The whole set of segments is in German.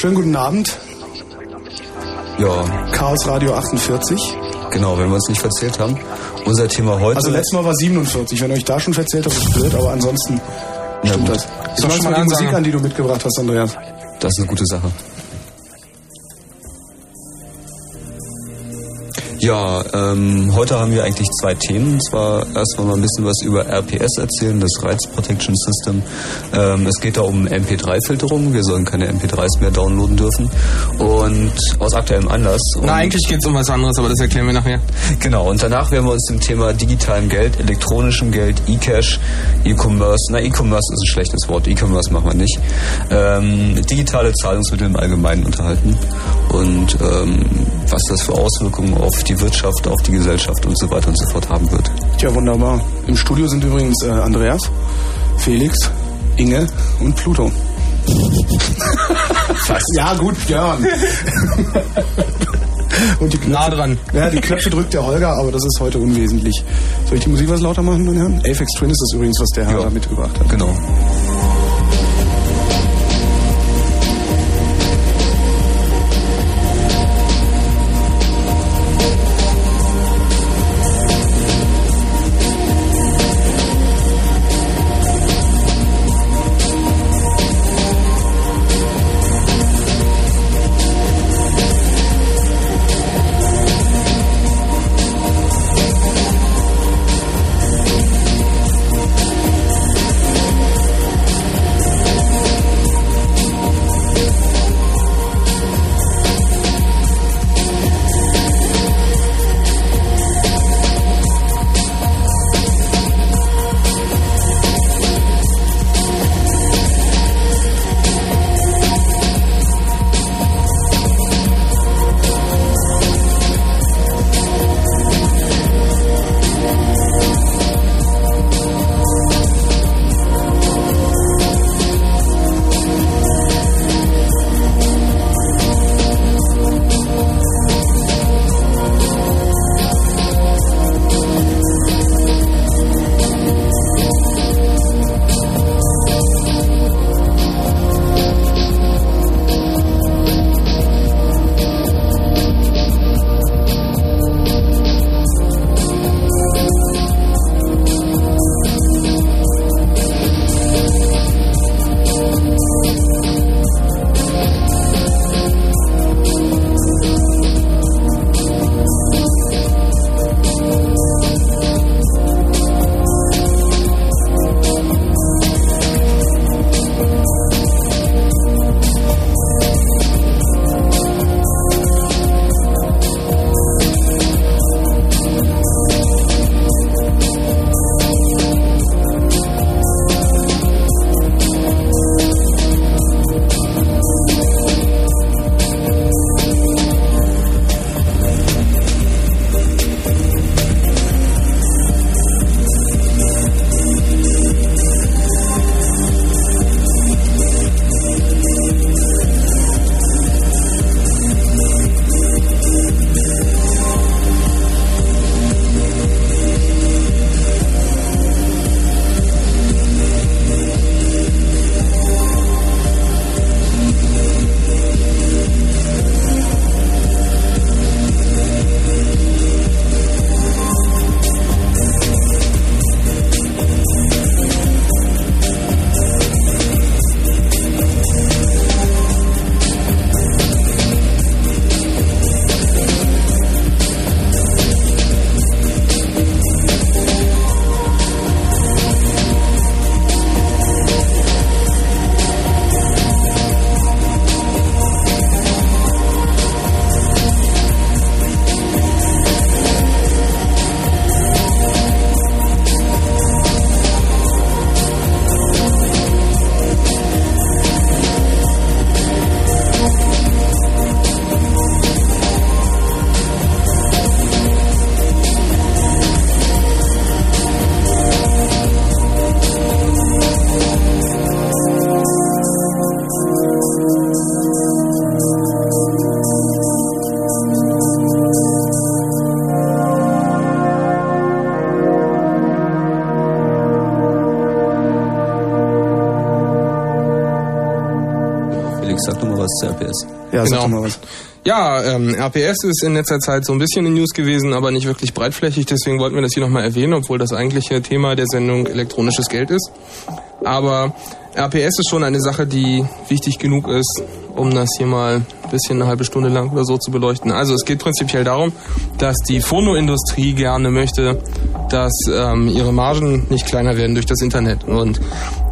Schönen guten Abend. ja, Chaos Radio 48. genau, wenn wir uns nicht verzählt haben. Unser Thema heute. Also letztes Mal war 47. Wenn ihr euch da schon verzählt habt, ist blöd, aber ansonsten stimmt das. Ich mach mal die. Musik an, die du mitgebracht hast, Andreas. Das ist eine gute Sache. Ja, ähm, heute haben wir eigentlich zwei Themen. Und zwar erstmal mal ein bisschen was über RPS erzählen, das Rights Protection System. Ähm, es geht da um MP3-Filterung. Wir sollen keine MP3s mehr downloaden dürfen. Und aus aktuellem Anlass. Na, eigentlich geht's um was anderes, aber das erklären wir nachher. Genau, und danach werden wir uns dem Thema digitalem Geld, elektronischem Geld, E-Cash, E-Commerce, na E-Commerce ist ein schlechtes Wort, E-Commerce machen wir nicht, ähm, digitale Zahlungsmittel im Allgemeinen unterhalten und ähm, was das für Auswirkungen auf die Wirtschaft, auf die Gesellschaft und so weiter und so fort haben wird. Tja, wunderbar. Im Studio sind übrigens äh, Andreas, Felix, Inge und Pluto. Ja, gut, Björn. und die Knöpfe, Nah dran. Ja, die Knöpfe drückt der Holger, aber das ist heute unwesentlich. Soll ich die Musik was lauter machen, meine Herren? Aphex Twin ist das übrigens, was der Herr Ja. da mitgebracht hat. Genau. Sag zu RPS. Ja, sag Genau. doch mal was. Ja, ähm, RPS ist in letzter Zeit so ein bisschen in News gewesen, aber nicht wirklich breitflächig. Deswegen wollten wir das hier nochmal erwähnen, obwohl das eigentliche Thema der Sendung elektronisches Geld ist. Aber RPS ist schon eine Sache, die wichtig genug ist, um das hier mal ein bisschen eine halbe Stunde lang oder so zu beleuchten. Also es geht prinzipiell darum, dass die Phonoindustrie gerne möchte, dass ähm, ihre Margen nicht kleiner werden durch das Internet. Und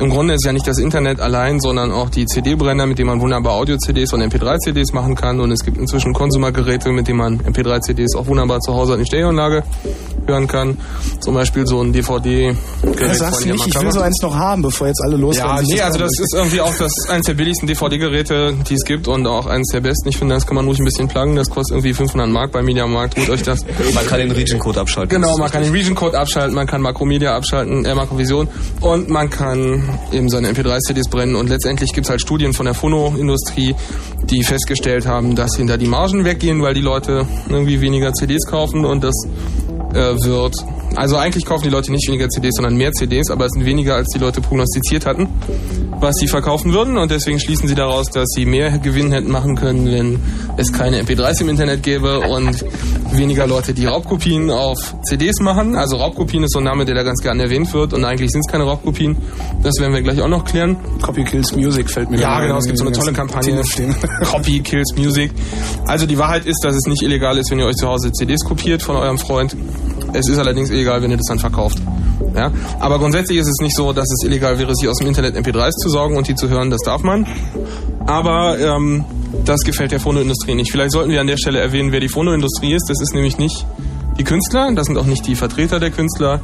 im Grunde ist ja nicht das Internet allein, sondern auch die CD-Brenner, mit denen man wunderbar Audio-CDs und MP3-CDs machen kann. Und es gibt inzwischen Konsumergeräte, mit denen man MP3-CDs auch wunderbar zu Hause in die Stereoanlage hören kann. Zum Beispiel so ein DVD. Das sagst du nicht, ich will so eins noch haben, bevor jetzt alle losrennen. Ja, nee, also das ist irgendwie auch das eines der billigsten DVD-Geräte, die es gibt und auch eines der besten. Ich finde, das kann man ruhig ein bisschen pluggen. Das kostet irgendwie 500 Mark beim Mediamarkt. Holt euch das. Man kann den Region-Code abschalten. Genau, man kann den Region Code abschalten, man kann Makromedia abschalten, äh, Makrovision und man kann eben seine MP3-CDs brennen und letztendlich gibt's halt Studien von der Phono-Industrie, die festgestellt haben, dass hinter die Margen weggehen, weil die Leute irgendwie weniger CDs kaufen und das äh, wird. Also eigentlich kaufen die Leute nicht weniger CDs, sondern mehr CDs, aber es sind weniger, als die Leute prognostiziert hatten, was sie verkaufen würden. Und deswegen schließen sie daraus, dass sie mehr Gewinn hätten machen können, wenn es keine MP3s im Internet gäbe und weniger Leute, die Raubkopien auf CDs machen. Also Raubkopien ist so ein Name, der da ganz gerne erwähnt wird. Und eigentlich sind es keine Raubkopien. Das werden wir gleich auch noch klären. Copy Kills Music fällt mir Ja, genau, es gibt so eine tolle Kampagne. Copy Kills Music. Also die Wahrheit ist, dass es nicht illegal ist, wenn ihr euch zu Hause CDs kopiert von eurem Freund. Es ist allerdings illegal, wenn ihr das dann verkauft. Ja? Aber grundsätzlich ist es nicht so, dass es illegal wäre, sich aus dem Internet MP3s zu sorgen und die zu hören. Das darf man. Aber ähm, das gefällt der Phonoindustrie nicht. Vielleicht sollten wir an der Stelle erwähnen, wer die Phonoindustrie ist. Das ist nämlich nicht die Künstler, das sind auch nicht die Vertreter der Künstler,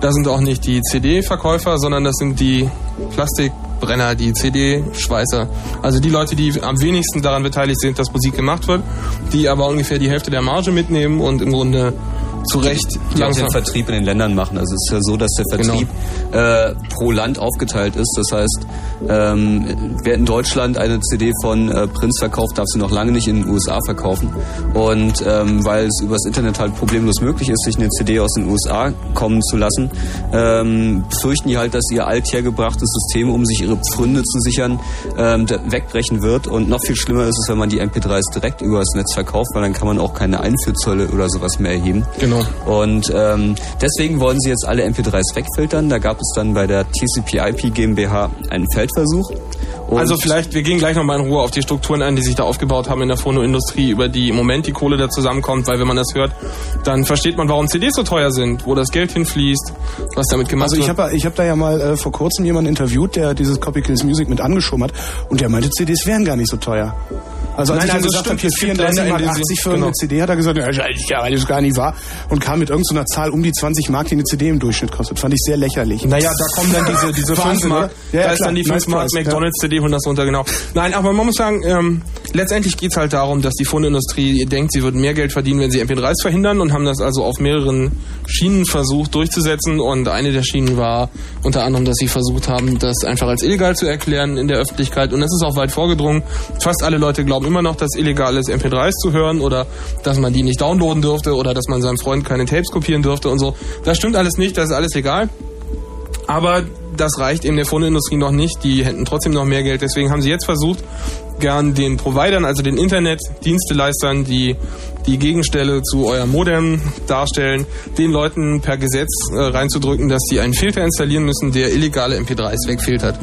das sind auch nicht die CD-Verkäufer, sondern das sind die Plastikbrenner, die CD-Schweißer. Also die Leute, die am wenigsten daran beteiligt sind, dass Musik gemacht wird, die aber ungefähr die Hälfte der Marge mitnehmen und im Grunde zu Recht die auch langsam. den Vertrieb in den Ländern machen. Also es ist ja so, dass der Genau. Vertrieb äh, pro Land aufgeteilt ist. Das heißt, ähm, wer in Deutschland eine CD von äh, Prince verkauft, darf sie noch lange nicht in den USA verkaufen. Und ähm, weil es übers Internet halt problemlos möglich ist, sich eine CD aus den USA kommen zu lassen, ähm, fürchten die halt, dass ihr althergebrachtes System, um sich ihre Pfründe zu sichern, ähm, wegbrechen wird. Und noch viel schlimmer ist es, wenn man die MP3s direkt über das Netz verkauft, weil dann kann man auch keine Einführzölle oder sowas mehr erheben. Genau. Und ähm, deswegen wollen sie jetzt alle MP3s wegfiltern. Da gab es dann bei der TCP/IP GmbH einen Feldversuch. Und Also vielleicht, wir gehen gleich nochmal in Ruhe auf die Strukturen ein, die sich da aufgebaut haben in der Phonoindustrie, über die im Moment die Kohle da zusammenkommt, weil wenn man das hört, dann versteht man, warum CDs so teuer sind, wo das Geld hinfließt, was damit gemacht Also ich wird. habe ich hab da ja mal äh, vor kurzem jemanden interviewt, der dieses Copy Kills Music mit angeschoben hat und der meinte, CDs wären gar nicht so teuer. Also als Nein, ich das gesagt habe, hier Es gibt 34 Länder, Mark in denen sie- 80 für genau. eine CD, hat er gesagt, ja, ist ja alles gar nicht wahr. Und kam mit irgendeiner Zahl um die 20 Mark, die eine CD im Durchschnitt kostet. Fand ich sehr lächerlich. Naja, da kommen dann diese, diese 5 Wahnsinn, Mark? Ja, ja, da ist klar. dann die Nice 5 Mark price, ja. McDonalds CD und das runter, genau. Nein, aber man muss sagen, ähm, letztendlich geht's halt darum, dass die Phoneindustrie denkt, sie würden mehr Geld verdienen, wenn sie MP3s verhindern und haben das also auf mehreren Schienen versucht durchzusetzen und eine der Schienen war unter anderem, dass sie versucht haben, das einfach als illegal zu erklären in der Öffentlichkeit und das ist auch weit vorgedrungen. Fast alle Leute glauben immer noch, dass illegal ist, MP3s zu hören oder dass man die nicht downloaden dürfte oder dass man seinem Freund keine Tapes kopieren dürfte und so. Das stimmt alles nicht, das ist alles legal. Aber das reicht eben der Phoneindustrie noch nicht. Die hätten trotzdem noch mehr Geld. Deswegen haben sie jetzt versucht, gern den Providern, also den Internetdiensteleistern, die die Gegenstelle zu eurem Modem darstellen, den Leuten per Gesetz äh, reinzudrücken, dass sie einen Filter installieren müssen, der illegale MP3s wegfiltert.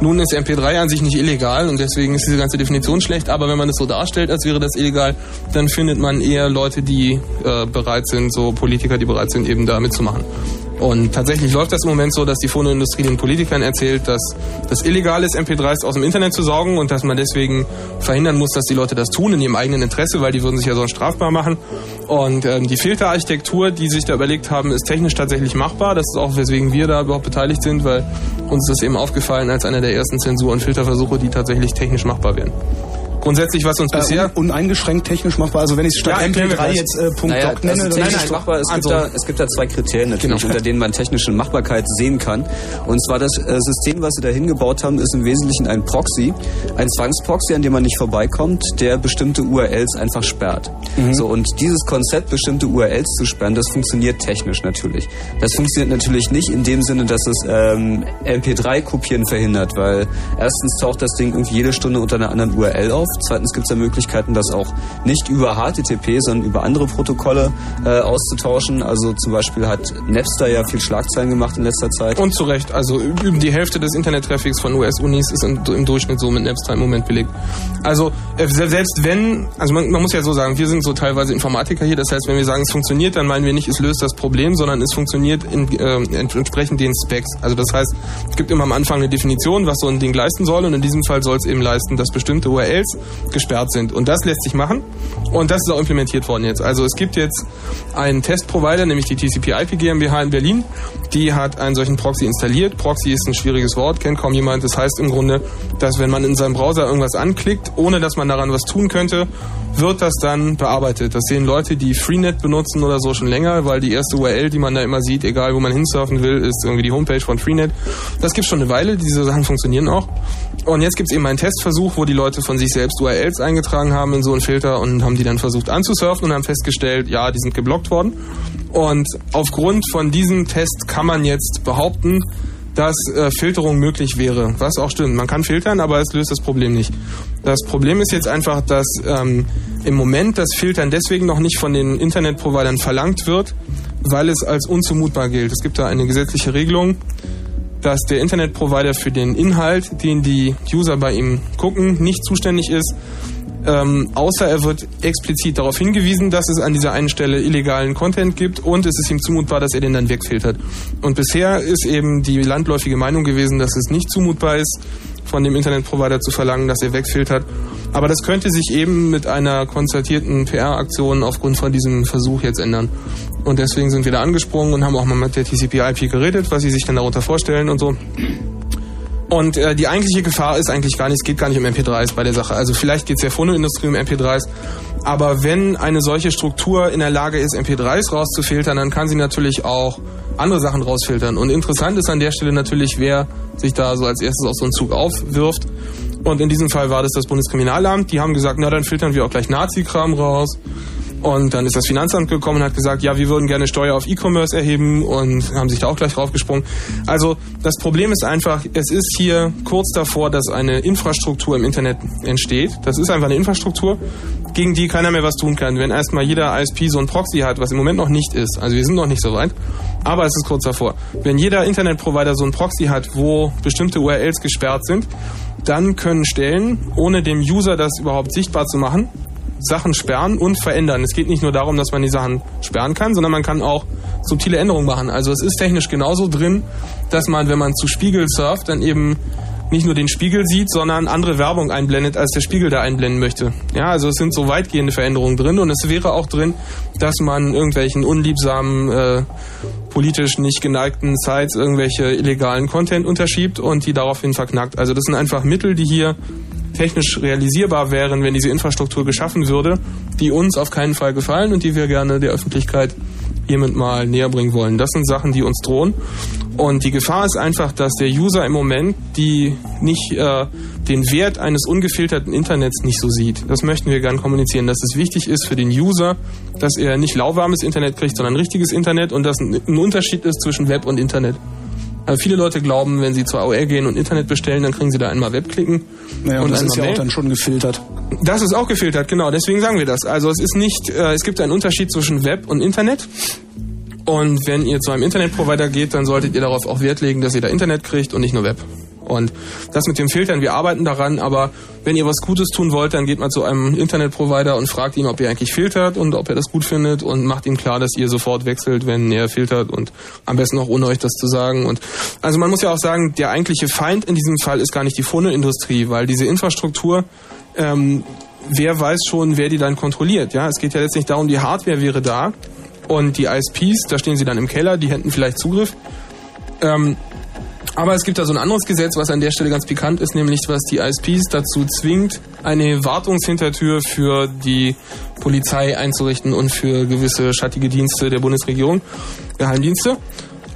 Nun ist MP3 an sich nicht illegal und deswegen ist diese ganze Definition schlecht, aber wenn man es so darstellt, als wäre das illegal, dann findet man eher Leute, die äh, bereit sind, so Politiker, die bereit sind, eben da mitzumachen. Und tatsächlich läuft das im Moment so, dass die Phonoindustrie den Politikern erzählt, dass das illegal ist, MP3s aus dem Internet zu saugen und dass man deswegen verhindern muss, dass die Leute das tun in ihrem eigenen Interesse, weil die würden sich ja sonst strafbar machen. Und ähm, die Filterarchitektur, die sich da überlegt haben, ist technisch tatsächlich machbar. Das ist auch, weswegen wir da überhaupt beteiligt sind, weil uns das eben aufgefallen als einer der ersten Zensur- und Filterversuche, die tatsächlich technisch machbar wären. Grundsätzlich, was uns Äh, bisher... un uneingeschränkt technisch machbar. Also wenn ich statt Ja, erklären wir MP3 gleich. jetzt äh, Punkt Naja, .doc nenne, also dann technisch ist es doch- machbar. Es gibt, Also- da, es gibt da zwei Kriterien natürlich, Genau. unter denen man technische Machbarkeit sehen kann. Und zwar das äh, System, was sie da hingebaut haben, ist im Wesentlichen ein Proxy, ein Zwangsproxy, an dem man nicht vorbeikommt, der bestimmte URLs einfach sperrt. Mhm. So und dieses Konzept, bestimmte URLs zu sperren, das funktioniert technisch natürlich. Das funktioniert natürlich nicht in dem Sinne, dass es ähm, MP3-Kopieren verhindert, weil erstens taucht das Ding irgendwie jede Stunde unter einer anderen URL auf. Zweitens gibt es ja Möglichkeiten, das auch nicht über HTTP, sondern über andere Protokolle äh, auszutauschen. Also zum Beispiel hat Napster ja viel Schlagzeilen gemacht in letzter Zeit. Und zu Recht, also die Hälfte des Internet-Traffics von US-Unis ist im, im Durchschnitt so mit Napster im Moment belegt. Also äh, se- selbst wenn, also man, man muss ja so sagen, wir sind so teilweise Informatiker hier, das heißt, wenn wir sagen, es funktioniert, dann meinen wir nicht, es löst das Problem, sondern es funktioniert in, äh, ent- entsprechend den Specs. Also das heißt, es gibt immer am Anfang eine Definition, was so ein Ding leisten soll und in diesem Fall soll es eben leisten, dass bestimmte URLs gesperrt sind. Und das lässt sich machen und das ist auch implementiert worden jetzt. Also es gibt jetzt einen Testprovider, nämlich die TCP/IP GmbH in Berlin, die hat einen solchen Proxy installiert. Proxy ist ein schwieriges Wort, kennt kaum jemand. Das heißt im Grunde, dass wenn man in seinem Browser irgendwas anklickt, ohne dass man daran was tun könnte, wird das dann bearbeitet. Das sehen Leute, die Freenet benutzen oder so schon länger, weil die erste URL, die man da immer sieht, egal wo man hinsurfen will, ist irgendwie die Homepage von Freenet. Das gibt schon eine Weile, diese Sachen funktionieren auch. Und jetzt gibt es eben einen Testversuch, wo die Leute von sich selbst URLs eingetragen haben in so einen Filter und haben die dann versucht anzusurfen und haben festgestellt, ja, die sind geblockt worden. Und aufgrund von diesem Test kann man jetzt behaupten, dass äh, Filterung möglich wäre. Was auch stimmt. Man kann filtern, aber es löst das Problem nicht. Das Problem ist jetzt einfach, dass ähm, im Moment das Filtern deswegen noch nicht von den Internetprovidern verlangt wird, weil es als unzumutbar gilt. Es gibt da eine gesetzliche Regelung, dass der Internetprovider für den Inhalt, den die User bei ihm gucken, nicht zuständig ist, ähm, außer er wird explizit darauf hingewiesen, dass es an dieser einen Stelle illegalen Content gibt und es ist ihm zumutbar, dass er den dann wegfiltert. Und bisher ist eben die landläufige Meinung gewesen, dass es nicht zumutbar ist, von dem Internetprovider zu verlangen, dass er wegfiltert. Aber das könnte sich eben mit einer konzertierten PR-Aktion aufgrund von diesem Versuch jetzt ändern. Und deswegen sind wir da angesprungen und haben auch mal mit der TCP/IP geredet, was sie sich dann darunter vorstellen und so. Und äh, die eigentliche Gefahr ist eigentlich gar nicht, es geht gar nicht um MP3s bei der Sache. Also vielleicht geht es der Phonoindustrie um MP3s, aber wenn eine solche Struktur in der Lage ist, MP3s rauszufiltern, dann kann sie natürlich auch andere Sachen rausfiltern. Und interessant ist an der Stelle natürlich, wer sich da so als erstes auf so einen Zug aufwirft. Und in diesem Fall war das das Bundeskriminalamt. Die haben gesagt, na dann filtern wir auch gleich Nazi-Kram raus. Und dann ist das Finanzamt gekommen und hat gesagt, ja, wir würden gerne Steuer auf E-Commerce erheben und haben sich da auch gleich draufgesprungen. Also das Problem ist einfach, es ist hier kurz davor, dass eine Infrastruktur im Internet entsteht. Das ist einfach eine Infrastruktur, gegen die keiner mehr was tun kann. Wenn erstmal jeder ISP so ein Proxy hat, was im Moment noch nicht ist, also wir sind noch nicht so weit, aber es ist kurz davor. Wenn jeder Internetprovider so ein Proxy hat, wo bestimmte URLs gesperrt sind, dann können Stellen, ohne dem User das überhaupt sichtbar zu machen, Sachen sperren und verändern. Es geht nicht nur darum, dass man die Sachen sperren kann, sondern man kann auch subtile Änderungen machen. Also es ist technisch genauso drin, dass man, wenn man zu Spiegel surft, dann eben nicht nur den Spiegel sieht, sondern andere Werbung einblendet, als der Spiegel da einblenden möchte. Ja, also es sind so weitgehende Veränderungen drin und es wäre auch drin, dass man irgendwelchen unliebsamen, äh, politisch nicht geneigten Sites irgendwelche illegalen Content unterschiebt und die daraufhin verknackt. Also das sind einfach Mittel, die hier technisch realisierbar wären, wenn diese Infrastruktur geschaffen würde, die uns auf keinen Fall gefallen und die wir gerne der Öffentlichkeit hiermit mal näher bringen wollen. Das sind Sachen, die uns drohen. Und die Gefahr ist einfach, dass der User im Moment die nicht äh, den Wert eines ungefilterten Internets nicht so sieht. Das möchten wir gerne kommunizieren, dass es wichtig ist für den User, dass er nicht lauwarmes Internet kriegt, sondern richtiges Internet und dass ein Unterschied ist zwischen Web und Internet. Also viele Leute glauben, wenn sie zur AOL gehen und Internet bestellen, dann kriegen sie da einmal Web klicken. Naja, und, das ist ja Mail. auch dann schon gefiltert. Das ist auch gefiltert, genau. Deswegen sagen wir das. Also es ist nicht, äh, es gibt einen Unterschied zwischen Web und Internet. Und wenn ihr zu einem Internetprovider geht, dann solltet ihr darauf auch Wert legen, dass ihr da Internet kriegt und nicht nur Web. Und das mit dem Filtern, wir arbeiten daran, aber wenn ihr was Gutes tun wollt, dann geht mal zu einem Internetprovider und fragt ihn, ob er eigentlich filtert und ob er das gut findet und macht ihm klar, dass ihr sofort wechselt, wenn er filtert und am besten auch ohne euch das zu sagen. Und also man muss ja auch sagen, der eigentliche Feind in diesem Fall ist gar nicht die Phoneindustrie, weil diese Infrastruktur ähm, wer weiß schon, wer die dann kontrolliert. Ja, es geht ja letztlich darum, die Hardware wäre da und die ISPs, da stehen sie dann im Keller, die hätten vielleicht Zugriff. Ähm, Aber es gibt da so ein anderes Gesetz, was an der Stelle ganz pikant ist, nämlich was die ISPs dazu zwingt, eine Wartungshintertür für die Polizei einzurichten und für gewisse schattige Dienste der Bundesregierung, Geheimdienste.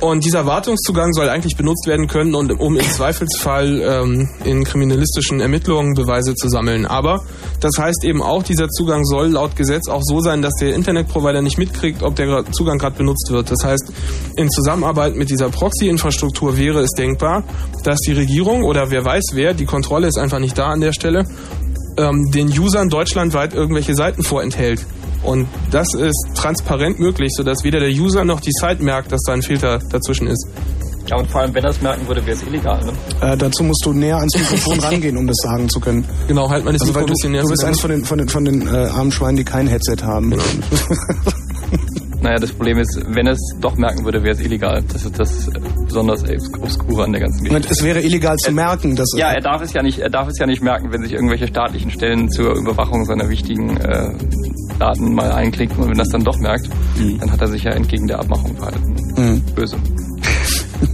Und dieser Wartungszugang soll eigentlich benutzt werden können, und, um im Zweifelsfall ähm, in kriminalistischen Ermittlungen Beweise zu sammeln. Aber das heißt eben auch, dieser Zugang soll laut Gesetz auch so sein, dass der Internetprovider nicht mitkriegt, ob der Zugang gerade benutzt wird. Das heißt, in Zusammenarbeit mit dieser Proxy-Infrastruktur wäre es denkbar, dass die Regierung oder wer weiß wer, die Kontrolle ist einfach nicht da an der Stelle, ähm, den Usern deutschlandweit irgendwelche Seiten vorenthält. Und das ist transparent möglich, sodass weder der User noch die Site merkt, dass da ein Filter dazwischen ist. Ja, und vor allem, wenn er es merken würde, wäre es illegal. Ne? Äh, dazu musst du näher ans Mikrofon rangehen, um das sagen zu können. Genau, halt mal das Also Mikro ein du, bisschen näher du bist eins von den, von den, von den äh, armen Schweinen, die kein Headset haben. Naja, das Problem ist, wenn er es doch merken würde, wäre es illegal. Das ist das besonders obskure an der ganzen Geschichte. Und es wäre illegal zu merken, dass Ja, er darf es ja nicht, er darf es ja nicht merken, wenn sich irgendwelche staatlichen Stellen zur Überwachung seiner wichtigen äh, Daten mal einklicken und wenn das dann doch merkt, dann hat er sich ja entgegen der Abmachung verhalten. Böse.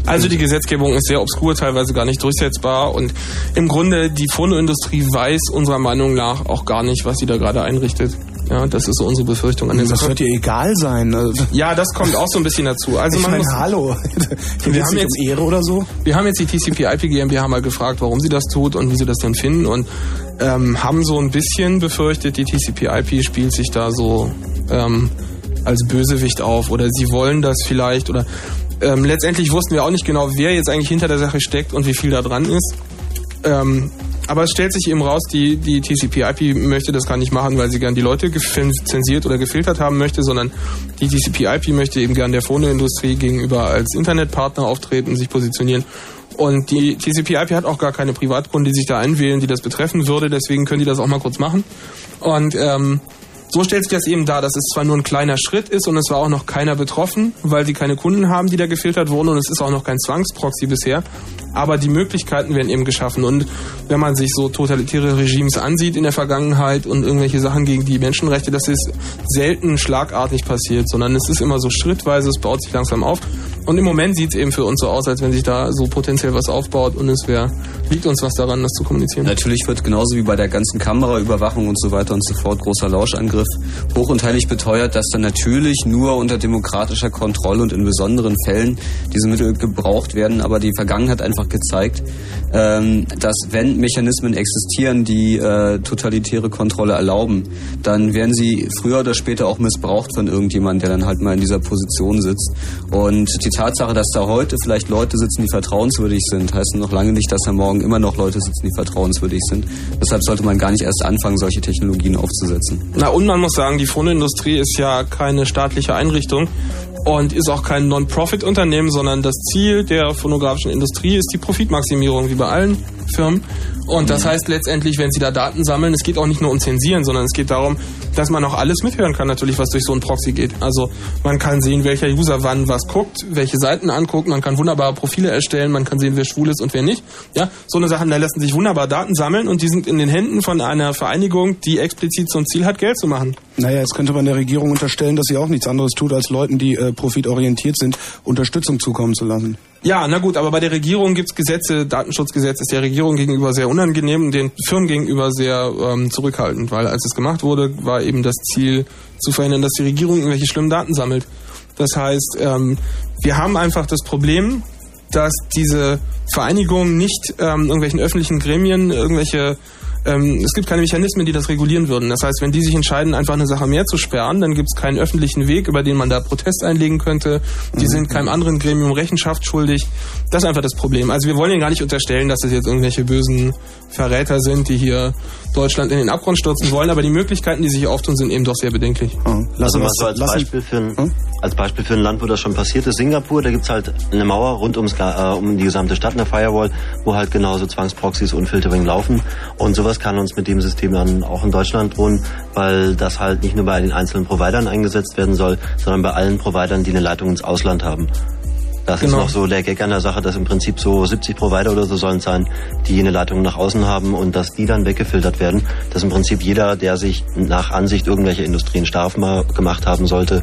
Also die Gesetzgebung ist sehr obskur, teilweise gar nicht durchsetzbar und im Grunde die Phonoindustrie weiß unserer Meinung nach auch gar nicht, was sie da gerade einrichtet. Ja, das ist so unsere Befürchtung an der das Sache. wird dir egal sein. Also, Ja, das kommt auch so ein bisschen dazu. Also ich man meine, muss, hallo. Hier Wir haben jetzt- um Ehre oder so. Wir haben jetzt die TCP/IP GmbH mal gefragt, warum sie das tut und wie sie das denn finden und ähm, haben so ein bisschen befürchtet, die TCP/IP spielt sich da so ähm, als Bösewicht auf oder sie wollen das vielleicht oder ähm, letztendlich wussten wir auch nicht genau, wer jetzt eigentlich hinter der Sache steckt und wie viel da dran ist. Ähm, aber es stellt sich eben raus, die, die TCP/IP möchte das gar nicht machen, weil sie gern die Leute zensiert oder gefiltert haben möchte, sondern die TCP/IP möchte eben gern der Phoneindustrie gegenüber als Internetpartner auftreten, sich positionieren. Und die TCP/IP hat auch gar keine Privatkunden, die sich da einwählen, die das betreffen würde. Deswegen können die das auch mal kurz machen. Und ähm, so stellt sich das eben dar, dass es zwar nur ein kleiner Schritt ist und es war auch noch keiner betroffen, weil sie keine Kunden haben, die da gefiltert wurden und es ist auch noch kein Zwangsproxy bisher. Aber die Möglichkeiten werden eben geschaffen. Und wenn man sich so totalitäre Regimes ansieht in der Vergangenheit und irgendwelche Sachen gegen die Menschenrechte, das ist selten schlagartig passiert, sondern es ist immer so schrittweise, es baut sich langsam auf. Und im Moment sieht es eben für uns so aus, als wenn sich da so potenziell was aufbaut und es wär, liegt uns was daran, das zu kommunizieren. Natürlich wird genauso wie bei der ganzen Kameraüberwachung und so weiter und so fort großer Lauschangriff hoch und heilig beteuert, dass dann natürlich nur unter demokratischer Kontrolle und in besonderen Fällen diese Mittel gebraucht werden. Aber die Vergangenheit einfach gezeigt, ähm, dass wenn Mechanismen existieren, die äh, totalitäre Kontrolle erlauben, dann werden sie früher oder später auch missbraucht von irgendjemandem, der dann halt mal in dieser Position sitzt. Und die Tatsache, dass da heute vielleicht Leute sitzen, die vertrauenswürdig sind, heißt noch lange nicht, dass da morgen immer noch Leute sitzen, die vertrauenswürdig sind. Deshalb sollte man gar nicht erst anfangen, solche Technologien aufzusetzen. Na und man muss sagen, die Phoneindustrie ist ja keine staatliche Einrichtung und ist auch kein Non-Profit-Unternehmen, sondern das Ziel der phonografischen Industrie ist die Profitmaximierung, wie bei allen Firmen. Und das heißt letztendlich, wenn sie da Daten sammeln, es geht auch nicht nur um Zensieren, sondern es geht darum, dass man auch alles mithören kann, natürlich, was durch so einen Proxy geht. Also man kann sehen, welcher User wann was guckt, welche Seiten anguckt, man kann wunderbare Profile erstellen, man kann sehen, wer schwul ist und wer nicht. Ja, so eine Sachen, da lassen sich wunderbar Daten sammeln und die sind in den Händen von einer Vereinigung, die explizit zum Ziel hat, Geld zu machen. Naja, jetzt könnte man der Regierung unterstellen, dass sie auch nichts anderes tut, als Leuten, die äh, profitorientiert sind, Unterstützung zukommen zu lassen. Ja, na gut, aber bei der Regierung gibt's Gesetze, Datenschutzgesetz ist der Regierung gegenüber sehr unangenehm, den Firmen gegenüber sehr ähm, zurückhaltend, weil als es gemacht wurde, war eben das Ziel zu verhindern, dass die Regierung irgendwelche schlimmen Daten sammelt. Das heißt, ähm, wir haben einfach das Problem, dass diese Vereinigungen nicht ähm, irgendwelchen öffentlichen Gremien irgendwelche ähm, es gibt keine Mechanismen, die das regulieren würden. Das heißt, wenn die sich entscheiden, einfach eine Sache mehr zu sperren, dann gibt es keinen öffentlichen Weg, über den man da Protest einlegen könnte. Die sind keinem anderen Gremium Rechenschaft schuldig. Das ist einfach das Problem. Also wir wollen ihnen gar nicht unterstellen, dass das jetzt irgendwelche bösen Verräter sind, die hier Deutschland in den Abgrund stürzen wollen, aber die Möglichkeiten, die sich auftun, sind eben doch sehr bedenklich. Lass Also was so als Beispiel, für ein, als Beispiel für ein Land, wo das schon passiert ist, Singapur, da gibt's halt eine Mauer rund ums, äh, um die gesamte Stadt, eine Firewall, wo halt genauso Zwangsproxys und Filtering laufen. Und sowas kann uns mit dem System dann auch in Deutschland drohen, weil das halt nicht nur bei den einzelnen Providern eingesetzt werden soll, sondern bei allen Providern, die eine Leitung ins Ausland haben. Das Genau. ist noch so der Gag an der Sache, dass im Prinzip so 70 Provider oder so sollen sein, die eine Leitung nach außen haben und dass die dann weggefiltert werden. Dass im Prinzip jeder, der sich nach Ansicht irgendwelcher Industrien strafbar gemacht haben sollte,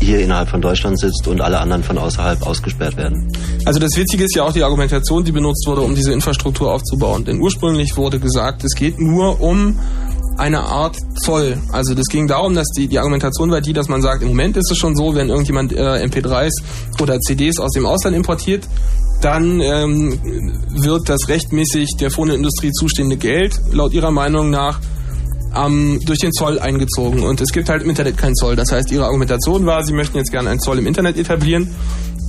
hier innerhalb von Deutschland sitzt und alle anderen von außerhalb ausgesperrt werden. Also das Witzige ist ja auch die Argumentation, die benutzt wurde, um diese Infrastruktur aufzubauen. Denn ursprünglich wurde gesagt, es geht nur um eine Art Zoll. Also das ging darum, dass die, die Argumentation war die, dass man sagt, im Moment ist es schon so, wenn irgendjemand äh, MP3s oder CDs aus dem Ausland importiert, dann ähm, wird das rechtmäßig der Phoneindustrie zustehende Geld laut ihrer Meinung nach ähm, durch den Zoll eingezogen. Und es gibt halt im Internet keinen Zoll. Das heißt, ihre Argumentation war, sie möchten jetzt gerne einen Zoll im Internet etablieren.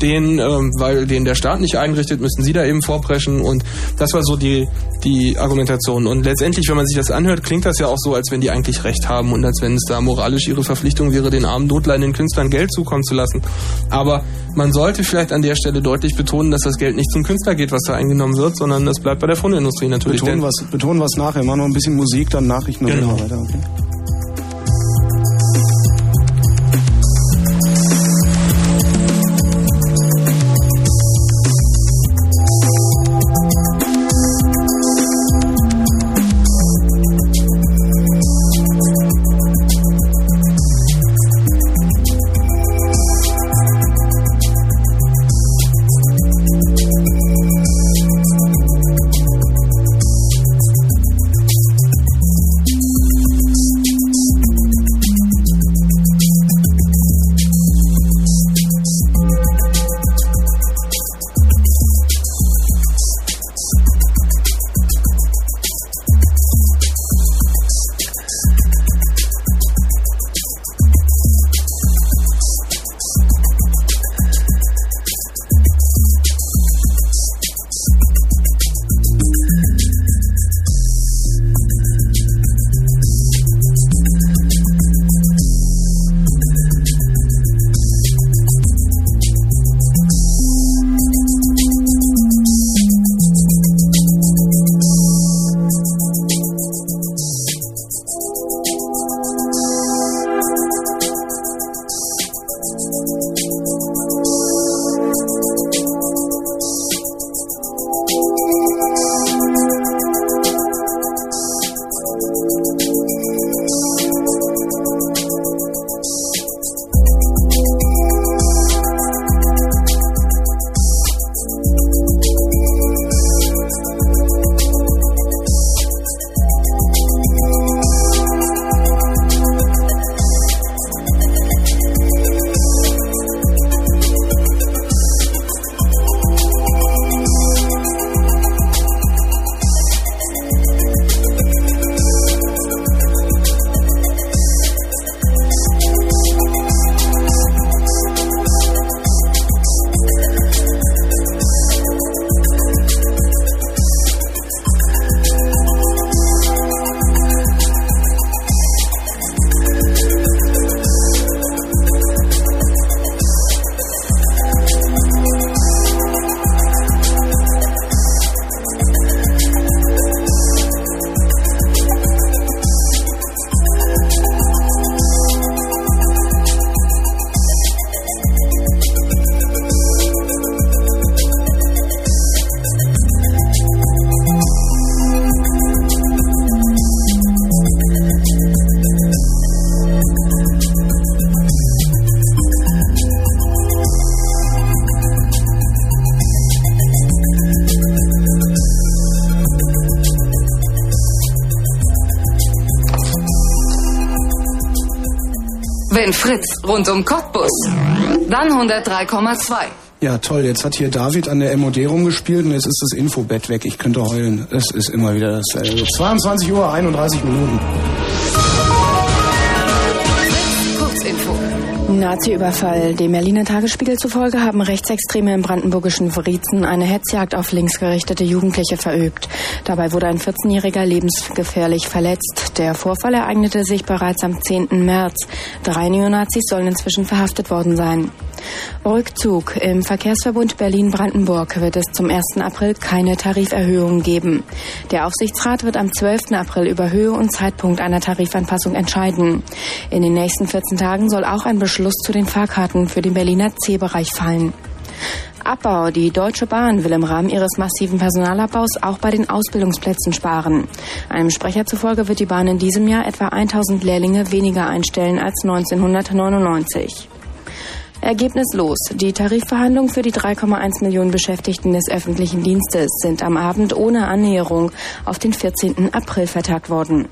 Den, ähm, weil den der Staat nicht einrichtet, müssten sie da eben vorpreschen. Und das war so die, die Argumentation. Und letztendlich, wenn man sich das anhört, klingt das ja auch so, als wenn die eigentlich recht haben und als wenn es da moralisch ihre Verpflichtung wäre, den armen notleidenden Künstlern Geld zukommen zu lassen. Aber man sollte vielleicht an der Stelle deutlich betonen, dass das Geld nicht zum Künstler geht, was da eingenommen wird, sondern das bleibt bei der Phoneindustrie natürlich. Betonen was, betonen was nachher. Machen noch ein bisschen Musik, dann Nachrichten und Genau. immer weiter. Okay. Rund um Cottbus, dann 103,2. Ja, toll. Jetzt hat hier David an der MOD rumgespielt und jetzt ist das Infobett weg. Ich könnte heulen. Es ist immer wieder dasselbe. 22 Uhr, 31 Minuten. Kurzinfo. Nazi-Überfall. Dem Berliner Tagesspiegel zufolge haben Rechtsextreme im brandenburgischen Vriezen eine Hetzjagd auf linksgerichtete Jugendliche verübt. Dabei wurde ein 14-Jähriger lebensgefährlich verletzt. Der Vorfall ereignete sich bereits am 10. März. Drei Neonazis sollen inzwischen verhaftet worden sein. Rückzug. Im Verkehrsverbund Berlin-Brandenburg wird es zum 1. April keine Tariferhöhung geben. Der Aufsichtsrat wird am 12. April über Höhe und Zeitpunkt einer Tarifanpassung entscheiden. In den nächsten 14 Tagen soll auch ein Beschluss zu den Fahrkarten für den Berliner C-Bereich fallen. Abbau. Die Deutsche Bahn will im Rahmen ihres massiven Personalabbaus auch bei den Ausbildungsplätzen sparen. Einem Sprecher zufolge wird die Bahn in diesem Jahr etwa 1000 Lehrlinge weniger einstellen als 1999. Ergebnislos. Die Tarifverhandlungen für die 3,1 Millionen Beschäftigten des öffentlichen Dienstes sind am Abend ohne Annäherung auf den 14. April vertagt worden.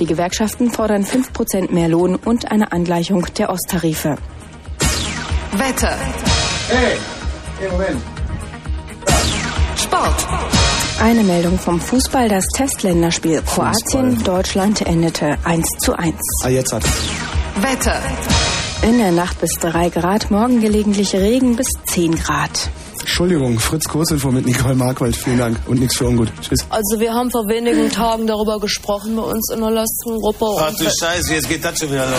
Die Gewerkschaften fordern 5 Prozent mehr Lohn und eine Angleichung der Osttarife. Wetter. Hey, hey, Moment. Sport. Eine Meldung vom Fußball. Das Testländerspiel Kroatien, Deutschland endete 1 zu 1. Ah, jetzt hat. Wetter. In der Nacht bis 3 Grad, morgen gelegentlich Regen bis 10 Grad. Entschuldigung, Fritz Kurzinfo mit Nicole Markwald. Vielen Dank und nichts für ungut. Tschüss. Also wir haben vor wenigen Tagen darüber gesprochen bei uns in der letzten Gruppe. Ach du Scheiße, jetzt geht das schon wieder los.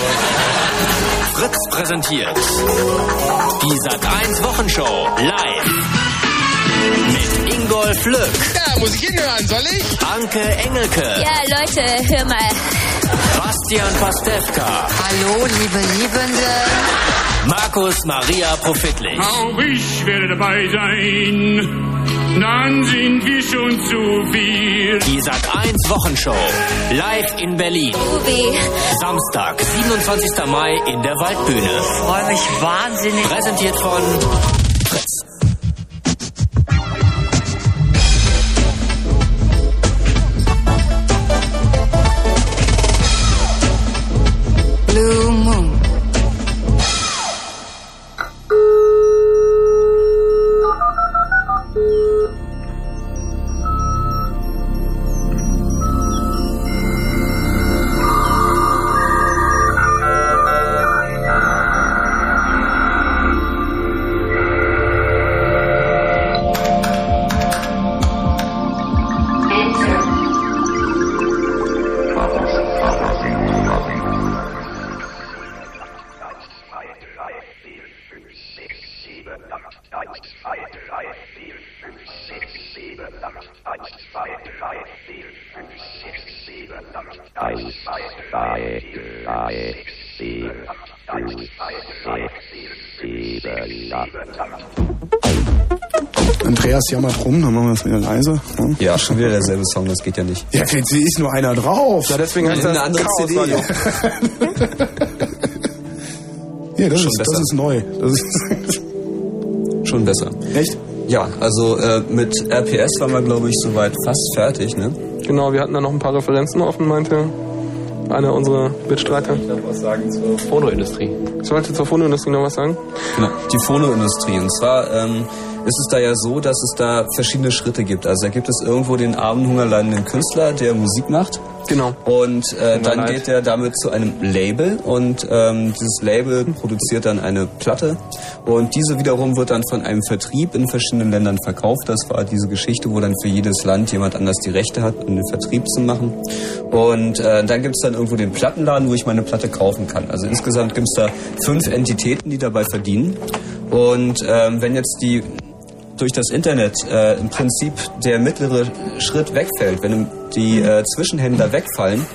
Fritz präsentiert die Sat 1 Wochenshow Ingolf Lück. Ja, muss ich hinhören, soll ich? Anke Engelke. Ja, Leute, hör mal. Bastian Pastewka. Hallo, liebe Liebende. Markus Maria Profitlich. Auch ich werde dabei sein. Dann sind wir schon zu viel. Die Sat 1 Wochenshow live in Berlin. Samstag, 27. Mai in der Waldbühne. Ich freue mich wahnsinnig. Präsentiert von Fritz. Andreas jammert rum, dann machen wir es wieder leise. Hm? Ja, schon wieder derselbe Song, das geht ja nicht. Ja, es ist nur einer drauf. Ja, deswegen heißt das eine andere Chaos CD. Ja, das, Schon ist, das besser. ist neu. Das ist Schon besser. Echt? Ja, also äh, mit RPS waren wir, glaube ich, soweit fast fertig, ne? Genau, wir hatten da noch ein paar Referenzen offen, meinte einer unserer Mitstreiter. Ich noch was sagen zur Phonoindustrie. Ich wollte zur Phonoindustrie noch was sagen. Genau, die Phonoindustrie. Und zwar ähm, ist es da ja so, dass es da verschiedene Schritte gibt. Also da gibt es irgendwo den armen, hungerleidenden Künstler, der Musik macht. Genau. Und äh, dann geht er damit zu einem Label und ähm, dieses Label produziert dann eine Platte und diese wiederum wird dann von einem Vertrieb in verschiedenen Ländern verkauft. Das war diese Geschichte, wo dann für jedes Land jemand anders die Rechte hat, um den Vertrieb zu machen. Und äh, dann gibt's dann irgendwo den Plattenladen, wo ich meine Platte kaufen kann. Also insgesamt gibt's da fünf Entitäten, die dabei verdienen. Und ähm, wenn jetzt die durch das Internet äh, im Prinzip der mittlere Schritt wegfällt, wenn die äh, Zwischenhändler wegfallen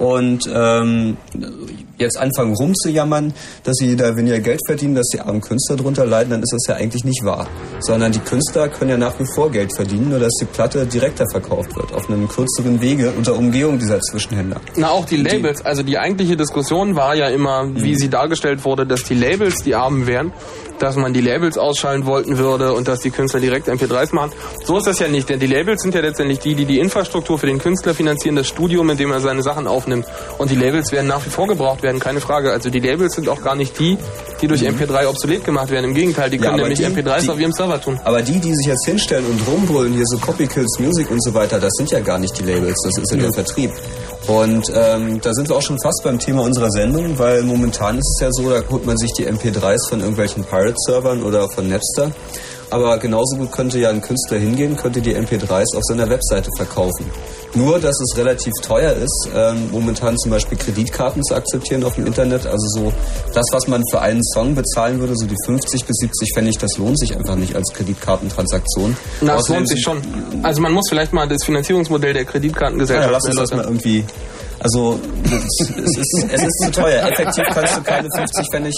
und ähm, jetzt anfangen rumzujammern, dass sie da weniger Geld verdienen, dass die armen Künstler drunter leiden, dann ist das ja eigentlich nicht wahr. Sondern die Künstler können ja nach wie vor Geld verdienen, nur dass die Platte direkter verkauft wird, auf einem kürzeren Wege unter Umgehung dieser Zwischenhändler. Na, auch die Labels. Also die eigentliche Diskussion war ja immer, wie sie dargestellt wurde, dass die Labels die Armen wären, dass man die Labels ausschalten wollten würde und dass die Künstler direkt MP3s machen. So ist das ja nicht, denn die Labels sind ja letztendlich die, die die Infrastruktur für den Künstler finanzieren, das Studio, mit dem er seine Sachen aufnimmt. Und die Labels werden nach wie vor gebraucht werden, keine Frage. Also die Labels sind auch gar nicht die, die durch MP3 obsolet gemacht werden. Im Gegenteil, die können aber nämlich die- MP3s die- auf ihrem Server tun. Aber die, die sich jetzt hinstellen und rumbrüllen, hier so Copy Kills Music und so weiter, das sind ja gar nicht die Labels, das ist ja der Vertrieb. Und ähm, da sind wir auch schon fast beim Thema unserer Sendung, weil momentan ist es ja so, da holt man sich die MP3s von irgendwelchen Pirate-Servern oder von Napster. Aber genauso gut könnte ja ein Künstler hingehen, könnte die MP3s auf seiner Webseite verkaufen. Nur, dass es relativ teuer ist, ähm, momentan zum Beispiel Kreditkarten zu akzeptieren auf dem Internet. Also so das, was man für einen Song bezahlen würde, so die 50 bis 70 Pfennig, das lohnt sich einfach nicht als Kreditkartentransaktion. Na, es Außerdem lohnt sich schon. Also man muss vielleicht mal das Finanzierungsmodell der Ja, Kreditkartengesellschaft lass uns das mal irgendwie. Also es ist, es ist zu teuer. Effektiv kannst du keine 50 Pfennig.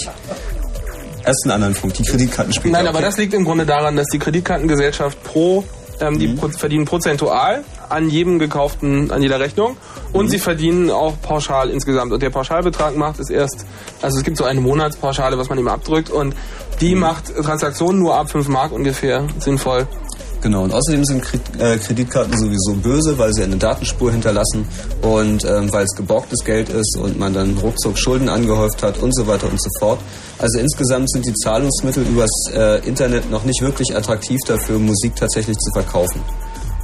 Erst einen anderen Punkt. Die Kreditkarten spielen. Nein, ja, aber okay. das liegt im Grunde daran, dass die Kreditkartengesellschaft pro Ähm, die pro verdienen prozentual an jedem gekauften, an jeder Rechnung. Und sie verdienen auch pauschal insgesamt. Und der Pauschalbetrag macht es erst, also es gibt so eine Monatspauschale, was man ihm abdrückt. Und die macht Transaktionen nur ab 5 Mark ungefähr sinnvoll. Genau, und außerdem sind äh, Kreditkarten sowieso böse, weil sie eine Datenspur hinterlassen und ähm, weil es geborgtes Geld ist und man dann ruckzuck Schulden angehäuft hat und so weiter und so fort. Also insgesamt sind die Zahlungsmittel übers äh, Internet noch nicht wirklich attraktiv dafür, Musik tatsächlich zu verkaufen.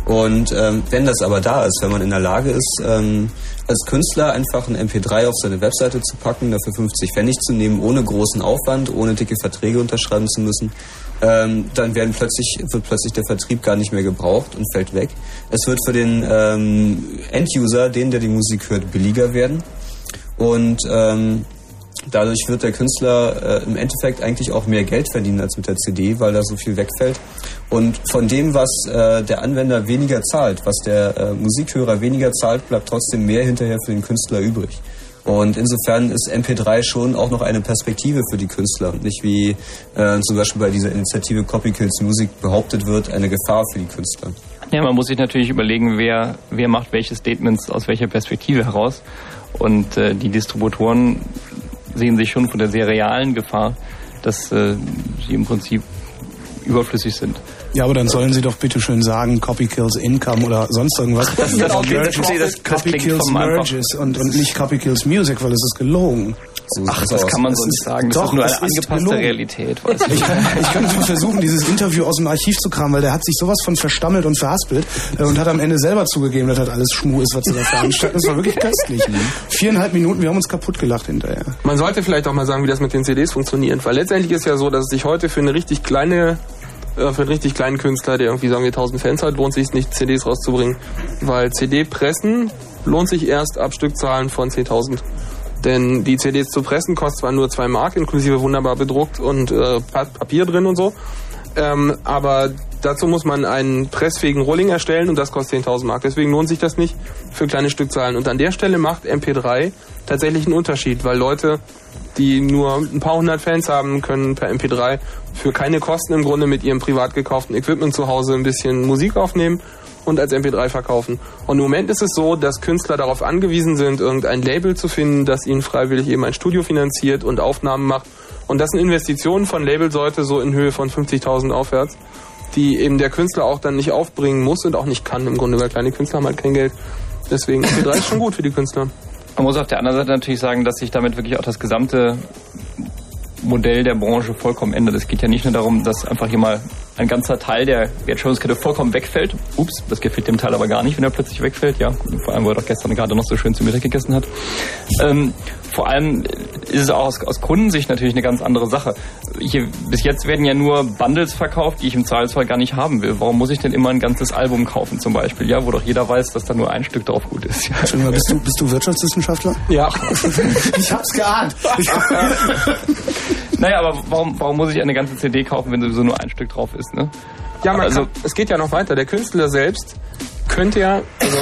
Und ähm, wenn das aber da ist, wenn man in der Lage ist, ähm, als Künstler einfach ein MP3 auf seine Webseite zu packen, dafür 50 Pfennig zu nehmen, ohne großen Aufwand, ohne dicke Verträge unterschreiben zu müssen, ähm, dann werden plötzlich, wird plötzlich der Vertrieb gar nicht mehr gebraucht und fällt weg. Es wird für den ähm, Enduser, den, der die Musik hört, billiger werden. Und ähm, dadurch wird der Künstler äh, im Endeffekt eigentlich auch mehr Geld verdienen als mit der CD, weil da so viel wegfällt. Und von dem, was äh, der Anwender weniger zahlt, was der äh, Musikhörer weniger zahlt, bleibt trotzdem mehr hinterher für den Künstler übrig. Und insofern ist MP3 schon auch noch eine Perspektive für die Künstler und nicht wie äh, zum Beispiel bei dieser Initiative Copy Kills Music behauptet wird, eine Gefahr für die Künstler. Ja, man muss sich natürlich überlegen, wer, wer macht welche Statements aus welcher Perspektive heraus. Und äh, die Distributoren sehen sich schon von der sehr realen Gefahr, dass äh, sie im Prinzip überflüssig sind. Ja, aber dann sollen sie doch bitte schön sagen, Copy kills Income oder sonst irgendwas. Das ist auch Merges, das- das- das Copy kills Merges und, und nicht Copy kills Music, weil es ist gelogen. Ach, das kann man so nicht sagen. Das Doch, ist nur eine angepasste. Realität. Ich, kann- ich könnte mal versuchen, dieses Interview aus dem Archiv zu kramen, weil der hat sich sowas von verstammelt und verhaspelt äh, und hat am Ende selber zugegeben, dass das alles Schmuh ist, was sie da veranstalten. Das war wirklich köstlich. Viereinhalb Minuten, wir haben uns kaputt gelacht hinterher. Man sollte vielleicht auch mal sagen, wie das mit den CDs funktioniert, weil letztendlich ist ja so, dass es sich heute für eine richtig kleine, äh, für einen richtig kleinen Künstler, der irgendwie sagen wir 1000 Fans hat, lohnt sich nicht CDs rauszubringen, weil CD-Pressen lohnt sich erst ab Stückzahlen von 10.000. Denn die CDs zu pressen kostet zwar nur 2 Mark, inklusive wunderbar bedruckt und äh, Pa- Papier drin und so, ähm, aber dazu muss man einen pressfähigen Rolling erstellen und das kostet 10.000 Mark. Deswegen lohnt sich das nicht für kleine Stückzahlen. Und an der Stelle macht MP3 tatsächlich einen Unterschied, weil Leute, die nur ein paar hundert Fans haben, können per MP3 für keine Kosten im Grunde mit ihrem privat gekauften Equipment zu Hause ein bisschen Musik aufnehmen und als MP3 verkaufen. Und im Moment ist es so, dass Künstler darauf angewiesen sind, irgendein Label zu finden, das ihnen freiwillig eben ein Studio finanziert und Aufnahmen macht. Und das sind Investitionen von Labelseite so in Höhe von 50.000 aufwärts, die eben der Künstler auch dann nicht aufbringen muss und auch nicht kann im Grunde, weil kleine Künstler haben halt kein Geld. Deswegen MP3 ist schon gut für die Künstler. Man muss auf der anderen Seite natürlich sagen, dass sich damit wirklich auch das gesamte Modell der Branche vollkommen ändert. Es geht ja nicht nur darum, dass einfach hier mal ein ganzer Teil der Wertschöpfungskette vollkommen wegfällt. Ups, das gefällt dem Teil aber gar nicht, wenn er plötzlich wegfällt. Ja, vor allem, weil er doch gestern gerade noch so schön zu Mittag gegessen hat. Ähm, vor allem ist es auch aus, aus Kundensicht natürlich eine ganz andere Sache. Hier, bis jetzt werden ja nur Bundles verkauft, die ich im Zweifelsfall gar nicht haben will. Warum muss ich denn immer ein ganzes Album kaufen zum Beispiel? Ja, wo doch jeder weiß, dass da nur ein Stück drauf gut ist. Ja. Entschuldigung, bist du, bist du Wirtschaftswissenschaftler? Ja. ich hab's geahnt. Ich, Naja, aber warum, warum muss ich eine ganze CD kaufen, wenn sowieso nur ein Stück drauf ist, ne? Ja, man Also- kann, es geht ja noch weiter. Der Künstler selbst könnte ja, also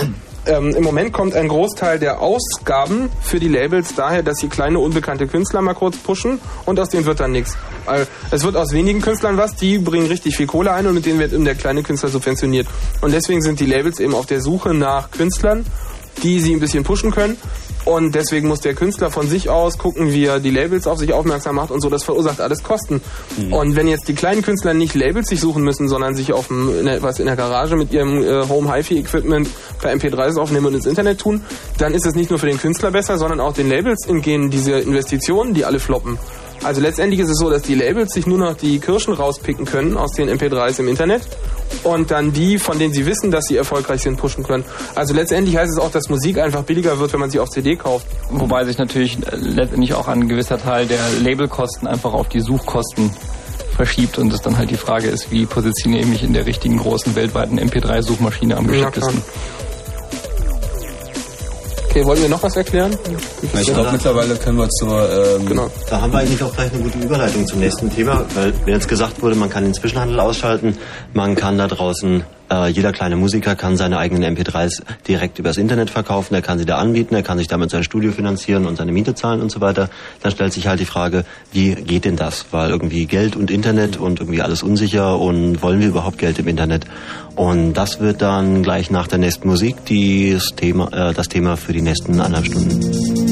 ähm, im Moment kommt ein Großteil der Ausgaben für die Labels daher, dass sie kleine unbekannte Künstler mal kurz pushen und aus denen wird dann nichts. Es wird aus wenigen Künstlern was, die bringen richtig viel Kohle ein und mit denen wird eben der kleine Künstler subventioniert. Und deswegen sind die Labels eben auf der Suche nach Künstlern, die sie ein bisschen pushen können. Und deswegen muss der Künstler von sich aus gucken, wie er die Labels auf sich aufmerksam macht und so. Das verursacht alles Kosten. Und wenn jetzt die kleinen Künstler nicht Labels sich suchen müssen, sondern sich auf dem, in der, was in der Garage mit ihrem äh, Home Hi-Fi Equipment per MP3s aufnehmen und ins Internet tun, dann ist es nicht nur für den Künstler besser, sondern auch den Labels entgehen diese Investitionen, die alle floppen. Also letztendlich ist es so, dass die Labels sich nur noch die Kirschen rauspicken können aus den MP3s im Internet und dann die, von denen sie wissen, dass sie erfolgreich sind, pushen können. Also letztendlich heißt es auch, dass Musik einfach billiger wird, wenn man sie auf CD kauft. Wobei sich natürlich äh, letztendlich auch ein gewisser Teil der Labelkosten einfach auf die Suchkosten verschiebt und es dann halt die Frage ist, wie positioniere ich mich in der richtigen großen weltweiten MP3-Suchmaschine am Ja, geschicktesten. Okay, wollen wir noch was erklären? Ich glaube, mittlerweile können wir zur... Ähm, Genau. Da haben wir eigentlich auch gleich eine gute Überleitung zum nächsten Thema, weil wenn jetzt gesagt wurde, man kann den Zwischenhandel ausschalten, man kann da draußen Äh, jeder kleine Musiker kann seine eigenen MP3s direkt übers Internet verkaufen, er kann sie da anbieten, er kann sich damit sein Studio finanzieren und seine Miete zahlen und so weiter. Dann stellt sich halt die Frage, wie geht denn das? Weil irgendwie Geld und Internet und irgendwie alles unsicher und wollen wir überhaupt Geld im Internet? Und das wird dann gleich nach der nächsten Musik das Thema, äh, das Thema für die nächsten anderthalb Stunden.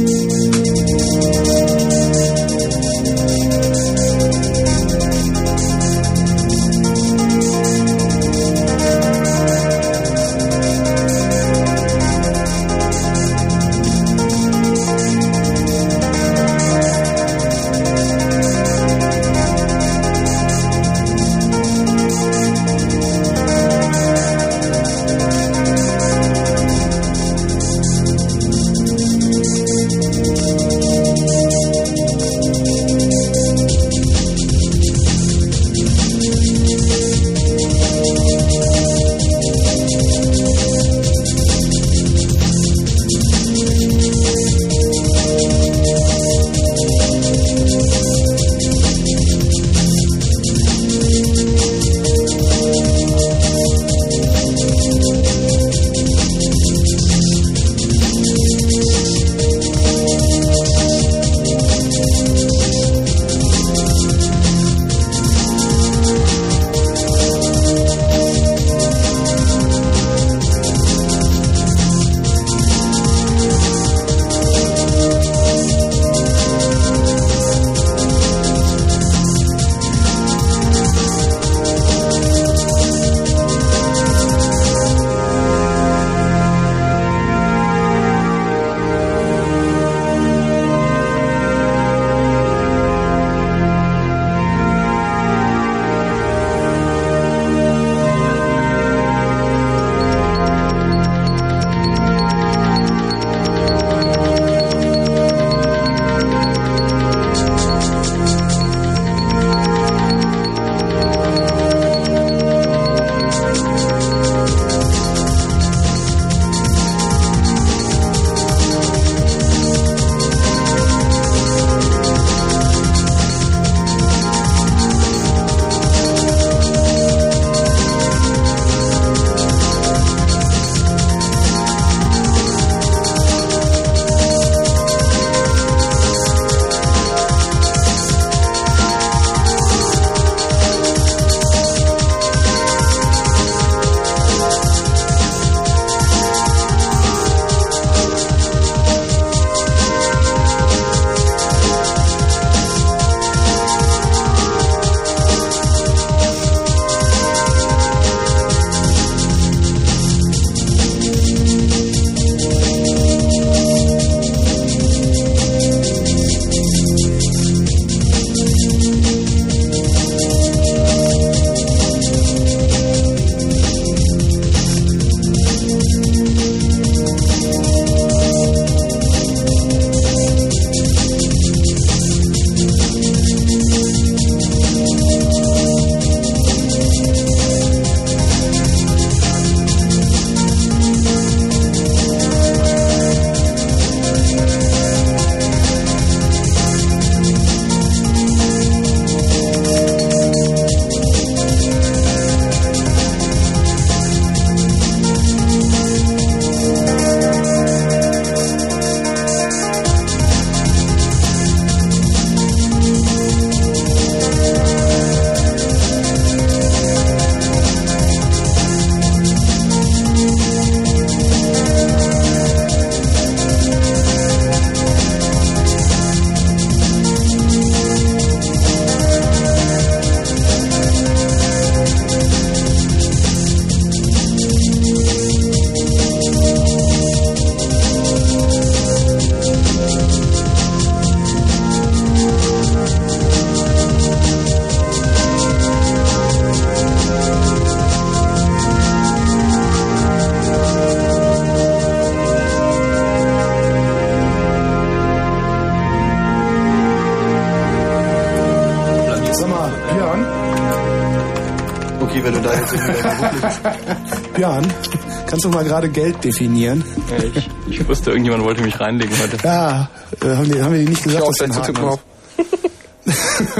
Du mal gerade Geld definieren? Ja, ich, ich wusste, irgendjemand wollte mich reinlegen heute. Ja, äh, haben, die, haben wir die nicht gesagt, Ich dass auch?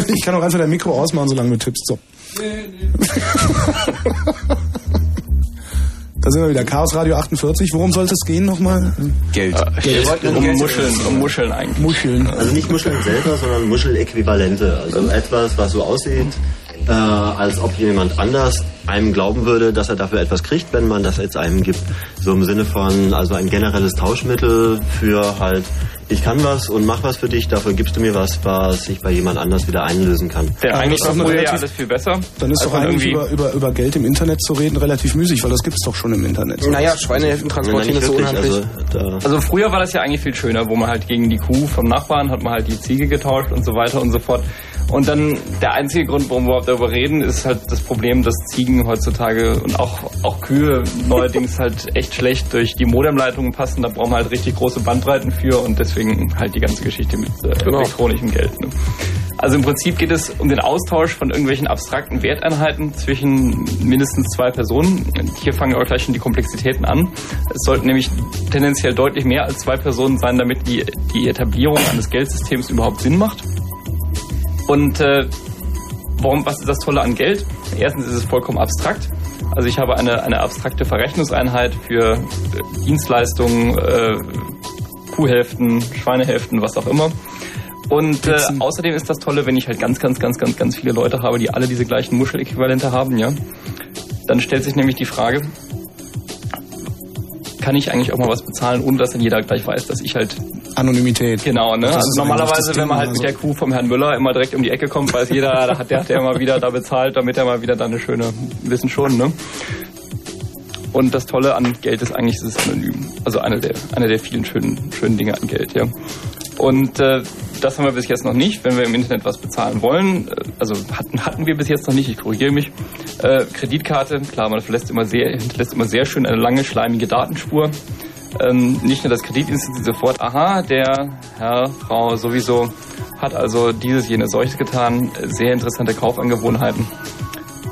Ich kann auch einfach dein Mikro ausmachen, solange du tippst. So. Da sind wir wieder. Chaos Radio 48. Worum sollte es gehen nochmal? Geld. Geld. Um Muscheln, um Muscheln eigentlich. Muscheln. Also nicht Muscheln selber, sondern Muscheläquivalente. Also etwas, was so aussieht, äh, als ob jemand anders einem glauben würde, dass er dafür etwas kriegt, wenn man das jetzt einem gibt. So im Sinne von, also ein generelles Tauschmittel für halt, ich kann was und mach was für dich, dafür gibst du mir was, was ich bei jemand anders wieder einlösen kann. Denn Ja, eigentlich ist doch früher ja relativ- alles viel besser. Dann ist doch eigentlich über, über, über Geld im Internet zu reden relativ müßig, weil das gibt's doch schon im Internet. Naja, Schweinehälften transportieren ist so unheimlich. Also früher war das ja eigentlich viel schöner, wo man halt gegen die Kuh vom Nachbarn hat man halt die Ziege getauscht und so weiter und so fort. Und dann der einzige Grund, warum wir überhaupt darüber reden, ist halt das Problem, dass Ziegen heutzutage und auch, auch Kühe neuerdings halt echt schlecht durch die Modemleitungen passen. Da brauchen wir halt richtig große Bandbreiten für und deswegen halt die ganze Geschichte mit äh, Genau. elektronischem Geld. Ne? Also im Prinzip geht es um den Austausch von irgendwelchen abstrakten Werteinheiten zwischen mindestens zwei Personen. Hier fangen auch gleich schon die Komplexitäten an. Es sollten nämlich tendenziell deutlich mehr als zwei Personen sein, damit die, die Etablierung eines Geldsystems überhaupt Sinn macht. Und äh, warum, was ist das Tolle an Geld? Erstens ist es vollkommen abstrakt. Also ich habe eine, eine abstrakte Verrechnungseinheit für äh, Dienstleistungen, äh, Kuhhälften, Schweinehälften, was auch immer. Und äh, außerdem ist das Tolle, wenn ich halt ganz, ganz, ganz, ganz, ganz viele Leute habe, die alle diese gleichen Muscheläquivalente haben, ja. Dann stellt sich nämlich die Frage, kann ich eigentlich auch mal was bezahlen, ohne dass dann jeder gleich weiß, dass ich halt Anonymität. Genau, ne? Also normalerweise, wenn man halt mit also. der Kuh vom Herrn Müller immer direkt um die Ecke kommt, weiß jeder, da hat der, hat der mal wieder da bezahlt, damit er mal wieder da eine schöne, wissen schon, ne? Und das Tolle an Geld ist eigentlich, es ist anonym. Also eine der, eine der vielen schönen, schönen Dinge an Geld, ja. Und äh, das haben wir bis jetzt noch nicht. Wenn wir im Internet was bezahlen wollen, äh, also hatten, hatten wir bis jetzt noch nicht, ich korrigiere mich. Äh, Kreditkarte, klar, man verlässt immer sehr, hinterlässt immer sehr schön eine lange, schleimige Datenspur. Ähm, nicht nur das Kreditinstitut sofort, aha, der Herr, Frau sowieso hat also dieses, jenes, solches getan, sehr interessante Kaufangewohnheiten.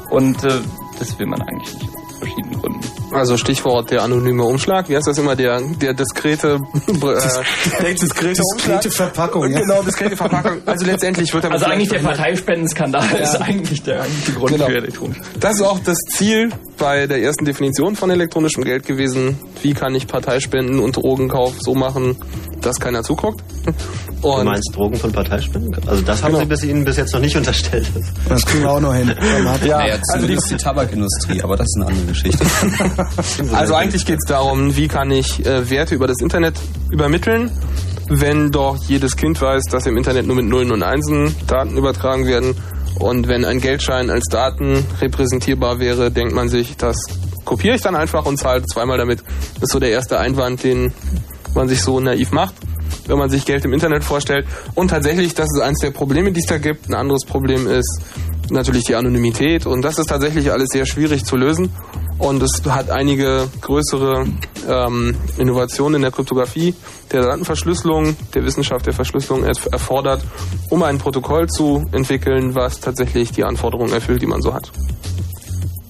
Und äh, das will man eigentlich nicht, aus verschiedenen Gründen. Also Stichwort der anonyme Umschlag. Wie heißt das immer? Der, der diskrete, äh, diskrete Diskrete Verpackung, ja. Genau, diskrete Verpackung. Also letztendlich wird damit Also eigentlich der Parteispenden-Skandal Ja. ist eigentlich der eigentliche Grund Genau. für elektronisch. Das ist auch das Ziel bei der ersten Definition von elektronischem Geld gewesen. Wie kann ich Parteispenden und Drogenkauf so machen, dass keiner zuguckt? du meinst Drogen von Parteispenden? Also das haben Genau. sie bis Ihnen bis jetzt noch nicht unterstellt. Das kriegen wir auch noch hin. Ja, naja, zumindest die Tabakindustrie, aber das ist eine andere Geschichte. Also eigentlich geht es darum, wie kann ich äh, Werte über das Internet übermitteln, wenn doch jedes Kind weiß, dass im Internet nur mit Nullen und Einsen Daten übertragen werden. Und wenn ein Geldschein als Daten repräsentierbar wäre, denkt man sich, das kopiere ich dann einfach und zahle zweimal damit. Das ist so der erste Einwand, den man sich so naiv macht, wenn man sich Geld im Internet vorstellt. Und tatsächlich, das ist eines der Probleme, die es da gibt. Ein anderes Problem ist natürlich die Anonymität. Und das ist tatsächlich alles sehr schwierig zu lösen. Und es hat einige größere ähm, Innovationen in der Kryptographie, der Datenverschlüsselung, der Wissenschaft der Verschlüsselung erf- erfordert, um ein Protokoll zu entwickeln, was tatsächlich die Anforderungen erfüllt, die man so hat.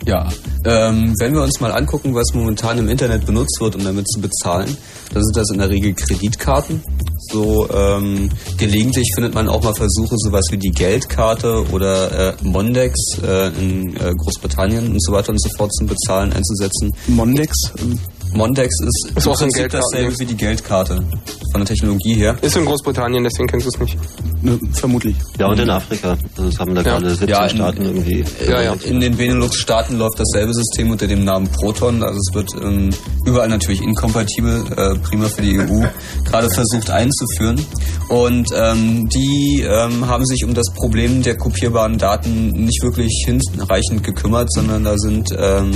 Ja, ähm, wenn wir uns mal angucken, was momentan im Internet benutzt wird, um damit zu bezahlen, dann sind das in der Regel Kreditkarten. So ähm, gelegentlich findet man auch mal Versuche, sowas wie die Geldkarte oder äh, Mondex äh, in äh, Großbritannien und so weiter und so fort zum Bezahlen einzusetzen. Mondex? Mondex ist, Ist auch so ein dasselbe wie die Geldkarte von der Technologie her. Ist in Großbritannien, deswegen kennst du es nicht. Ne, vermutlich. Ja, und in Afrika. Also das haben da Ja. gerade 17 Ja, in- Staaten irgendwie. Ja, ja. In den Benelux-Staaten läuft dasselbe System unter dem Namen Proton. Also es wird ähm, überall natürlich inkompatibel, äh, prima für die EU, gerade versucht einzuführen. Und ähm, die ähm, haben sich um das Problem der kopierbaren Daten nicht wirklich hinreichend gekümmert, sondern da sind ähm,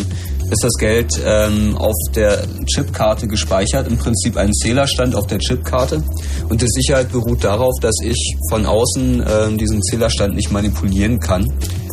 ist das Geld ähm, auf der Chipkarte gespeichert, im Prinzip ein Zählerstand auf der Chipkarte. Und die Sicherheit beruht darauf, dass ich von außen ähm, diesen Zählerstand nicht manipulieren kann.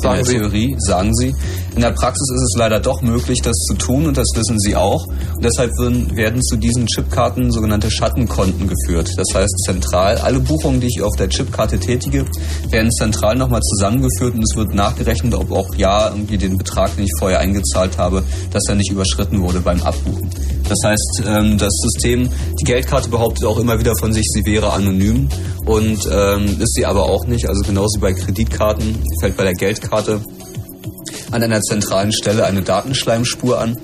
Sagen in der Sie. Theorie, sagen sie. In der Praxis ist es leider doch möglich, das zu tun und das wissen sie auch. Und deshalb werden, werden zu diesen Chipkarten sogenannte Schattenkonten geführt. Das heißt zentral, alle Buchungen, die ich auf der Chipkarte tätige, werden zentral nochmal zusammengeführt und es wird nachgerechnet, ob auch ja irgendwie den Betrag, den ich vorher eingezahlt habe, dass er nicht überschritten wurde beim Abbuchen. Das heißt, ähm, das System, die Geldkarte behauptet auch immer wieder von sich, sie wäre anonym und ähm, ist sie aber auch nicht. Also genauso bei Kreditkarten fällt bei der Geldkarte an einer zentralen Stelle eine Datenschleimspur an.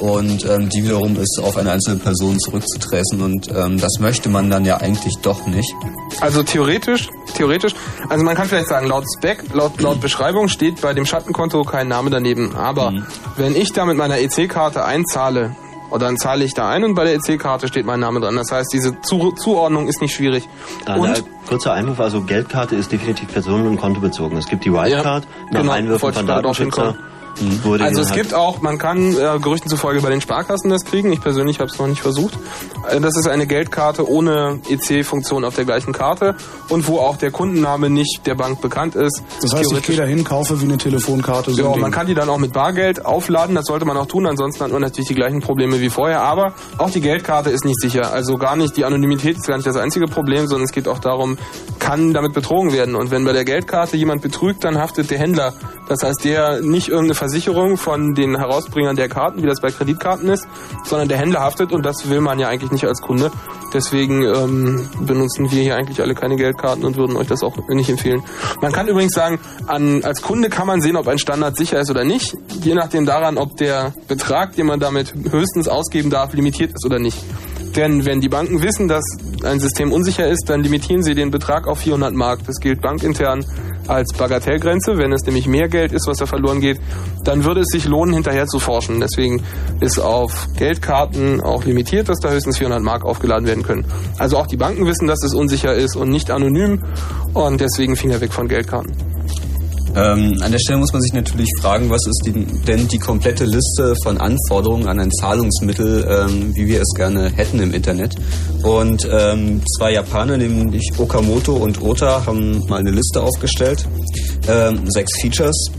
und ähm, die wiederum ist auf eine einzelne Person zurückzutracen und ähm, das möchte man dann ja eigentlich doch nicht. Also theoretisch, theoretisch, also man kann vielleicht sagen, laut Spec, laut, laut Beschreibung steht bei dem Schattenkonto kein Name daneben. Aber wenn ich da mit meiner EC-Karte einzahle, oder dann zahle ich da ein und bei der EC-Karte steht mein Name dran. Das heißt, diese Zu Zuordnung ist nicht schwierig. Äh, Und na, kurzer Einwurf, also Geldkarte ist definitiv personen- und kontobezogen. Es gibt die Wildcard, nach genau, Einwürfen von Datenschützer. Wurde Also es gibt auch, man kann äh, Gerüchten zufolge bei den Sparkassen das kriegen. Ich persönlich habe es noch nicht versucht. Äh, das ist eine Geldkarte ohne EC-Funktion auf der gleichen Karte und wo auch der Kundenname nicht der Bank bekannt ist. Das heißt, ich gehe dahin, kaufe wie eine Telefonkarte. So Ja, man kann die dann auch mit Bargeld aufladen, das sollte man auch tun, ansonsten hat man natürlich die gleichen Probleme wie vorher, aber auch die Geldkarte ist nicht sicher. Also gar nicht, die Anonymität ist gar nicht das einzige Problem, sondern es geht auch darum, kann damit betrogen werden. Und wenn bei der Geldkarte jemand betrügt, dann haftet der Händler. Das heißt, der nicht irgendeine Versicherung von den Herausbringern der Karten, wie das bei Kreditkarten ist, sondern der Händler haftet und das will man ja eigentlich nicht als Kunde. Deswegen ähm, benutzen wir hier eigentlich alle keine Geldkarten und würden euch das auch nicht empfehlen. Man kann übrigens sagen, an, als Kunde kann man sehen, ob ein Standard sicher ist oder nicht, je nachdem daran, ob der Betrag, den man damit höchstens ausgeben darf, limitiert ist oder nicht. Denn wenn die Banken wissen, dass ein System unsicher ist, dann limitieren sie den Betrag auf 400 Mark. Das gilt bankintern als Bagatellgrenze. Wenn es nämlich mehr Geld ist, was da verloren geht, dann würde es sich lohnen, hinterher zu forschen. Deswegen ist auf Geldkarten auch limitiert, dass da höchstens 400 Mark aufgeladen werden können. Also auch die Banken wissen, dass es unsicher ist und nicht anonym und deswegen Finger weg von Geldkarten. Ähm, an der Stelle muss man sich natürlich fragen, was ist die, denn die komplette Liste von Anforderungen an ein Zahlungsmittel, ähm, wie wir es gerne hätten im Internet. Und ähm, zwei Japaner, nämlich Okamoto und Ota, haben mal eine Liste aufgestellt. Ähm, sechs Features.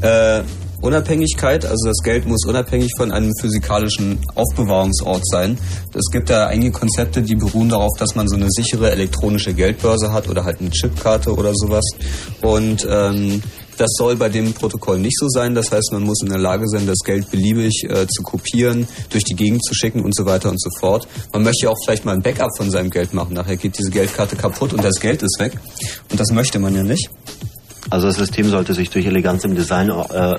Äh, Unabhängigkeit, also das Geld muss unabhängig von einem physikalischen Aufbewahrungsort sein. Es gibt da einige Konzepte, die beruhen darauf, dass man so eine sichere elektronische Geldbörse hat oder halt eine Chipkarte oder sowas. Und ähm, das soll bei dem Protokoll nicht so sein. Das heißt, man muss in der Lage sein, das Geld beliebig äh, zu kopieren, durch die Gegend zu schicken und so weiter und so fort. Man möchte ja auch vielleicht mal ein Backup von seinem Geld machen. Nachher geht diese Geldkarte kaputt und das Geld ist weg. Und das möchte man ja nicht. Also das System sollte sich durch Eleganz im Design äh,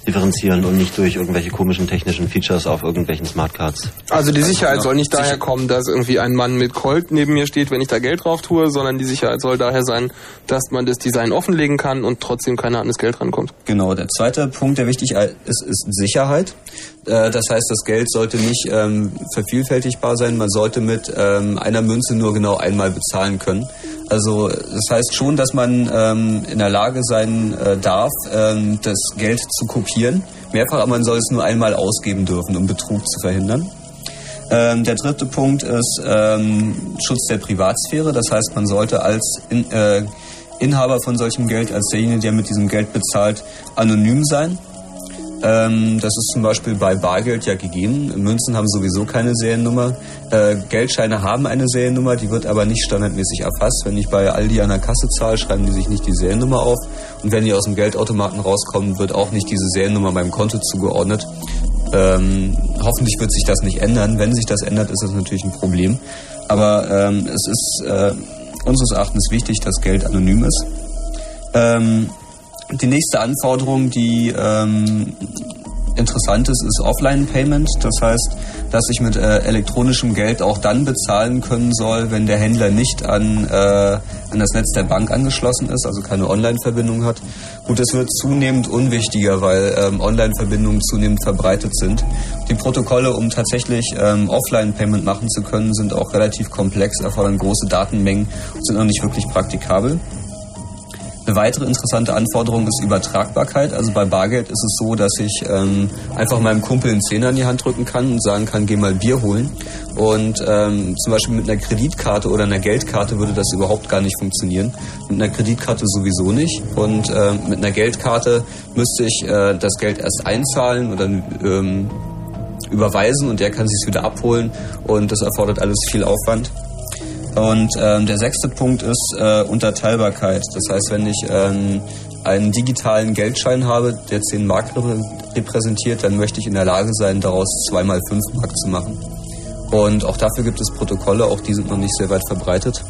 differenzieren und nicht durch irgendwelche komischen technischen Features auf irgendwelchen Smartcards. Also die Sicherheit genau. soll nicht daher kommen, dass irgendwie ein Mann mit Colt neben mir steht, wenn ich da Geld drauf tue, sondern die Sicherheit soll daher sein, dass man das Design offenlegen kann und trotzdem keiner an das Geld rankommt. Genau, der zweite Punkt, der wichtig ist, ist Sicherheit. Äh, Das heißt, das Geld sollte nicht ähm, vervielfältigbar sein. Man sollte mit ähm, einer Münze nur genau einmal bezahlen können. Also das heißt schon, dass man ähm, in der Lage sein äh, darf, ähm, das Geld zu kopieren. Mehrfach, aber man soll es nur einmal ausgeben dürfen, um Betrug zu verhindern. Ähm, der dritte Punkt ist ähm, Schutz der Privatsphäre. Das heißt, man sollte als in, äh, Inhaber von solchem Geld, als derjenige, der mit diesem Geld bezahlt, anonym sein. Ähm, das ist zum Beispiel bei Bargeld ja gegeben. Münzen haben sowieso keine Seriennummer. Äh, Geldscheine haben eine Seriennummer, die wird aber nicht standardmäßig erfasst. Wenn ich bei Aldi an der Kasse zahle, schreiben die sich nicht die Seriennummer auf. Und wenn die aus dem Geldautomaten rauskommen, wird auch nicht diese Seriennummer meinem Konto zugeordnet. Ähm, hoffentlich wird sich das nicht ändern. Wenn sich das ändert, ist das natürlich ein Problem. Aber ähm, es ist äh, unseres Erachtens wichtig, dass Geld anonym ist. Ähm, die nächste Anforderung, die ähm, interessant ist, ist Offline-Payment. Das heißt, dass ich mit äh, elektronischem Geld auch dann bezahlen können soll, wenn der Händler nicht an, äh, an das Netz der Bank angeschlossen ist, also keine Online-Verbindung hat. Gut, es wird zunehmend unwichtiger, weil ähm, Online-Verbindungen zunehmend verbreitet sind. Die Protokolle, um tatsächlich ähm, Offline-Payment machen zu können, sind auch relativ komplex, erfordern große Datenmengen und sind noch nicht wirklich praktikabel. Eine weitere interessante Anforderung ist Übertragbarkeit. Also bei Bargeld ist es so, dass ich ähm, einfach meinem Kumpel einen Zehner in die Hand drücken kann und sagen kann, geh mal Bier holen. Und ähm, zum Beispiel mit einer Kreditkarte oder einer Geldkarte würde das überhaupt gar nicht funktionieren. Mit einer Kreditkarte sowieso nicht. Und ähm, mit einer Geldkarte müsste ich äh, das Geld erst einzahlen oder ähm, überweisen und der kann sich wieder abholen. Und das erfordert alles viel Aufwand. Und ähm, der sechste Punkt ist äh, Unterteilbarkeit. Das heißt, wenn ich ähm, einen digitalen Geldschein habe, der 10 Mark reprä- repräsentiert, dann möchte ich in der Lage sein, daraus 2 mal 5 Mark zu machen. Und auch dafür gibt es Protokolle, auch die sind noch nicht sehr weit verbreitet.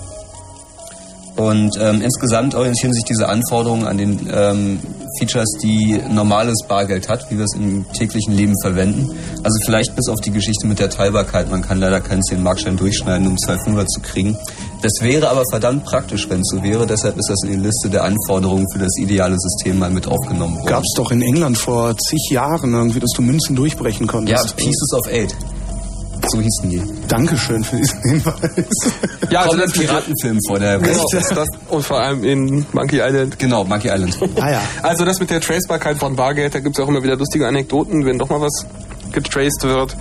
Und ähm, insgesamt orientieren sich diese Anforderungen an den ähm, Features, die normales Bargeld hat, wie wir es im täglichen Leben verwenden. Also vielleicht bis auf die Geschichte mit der Teilbarkeit. Man kann leider keinen 10-Markschein durchschneiden, um 2 Fünfer zu kriegen. Das wäre aber verdammt praktisch, wenn es so wäre. Deshalb ist das in die Liste der Anforderungen für das ideale System mal mit aufgenommen worden. Gab es doch in England vor zig Jahren irgendwie, dass du Münzen durchbrechen Ja, konntest. Pieces of Eight. So hießen die. Dankeschön für diesen Hinweis. Ja, also das- Piratenfilm vor der Genau, das, das, und vor allem in Monkey Island. Genau, Monkey Island. Ah ja. Also das mit der Tracebarkeit von Bargeld, da gibt es auch immer wieder lustige Anekdoten, wenn doch mal was getraced wird.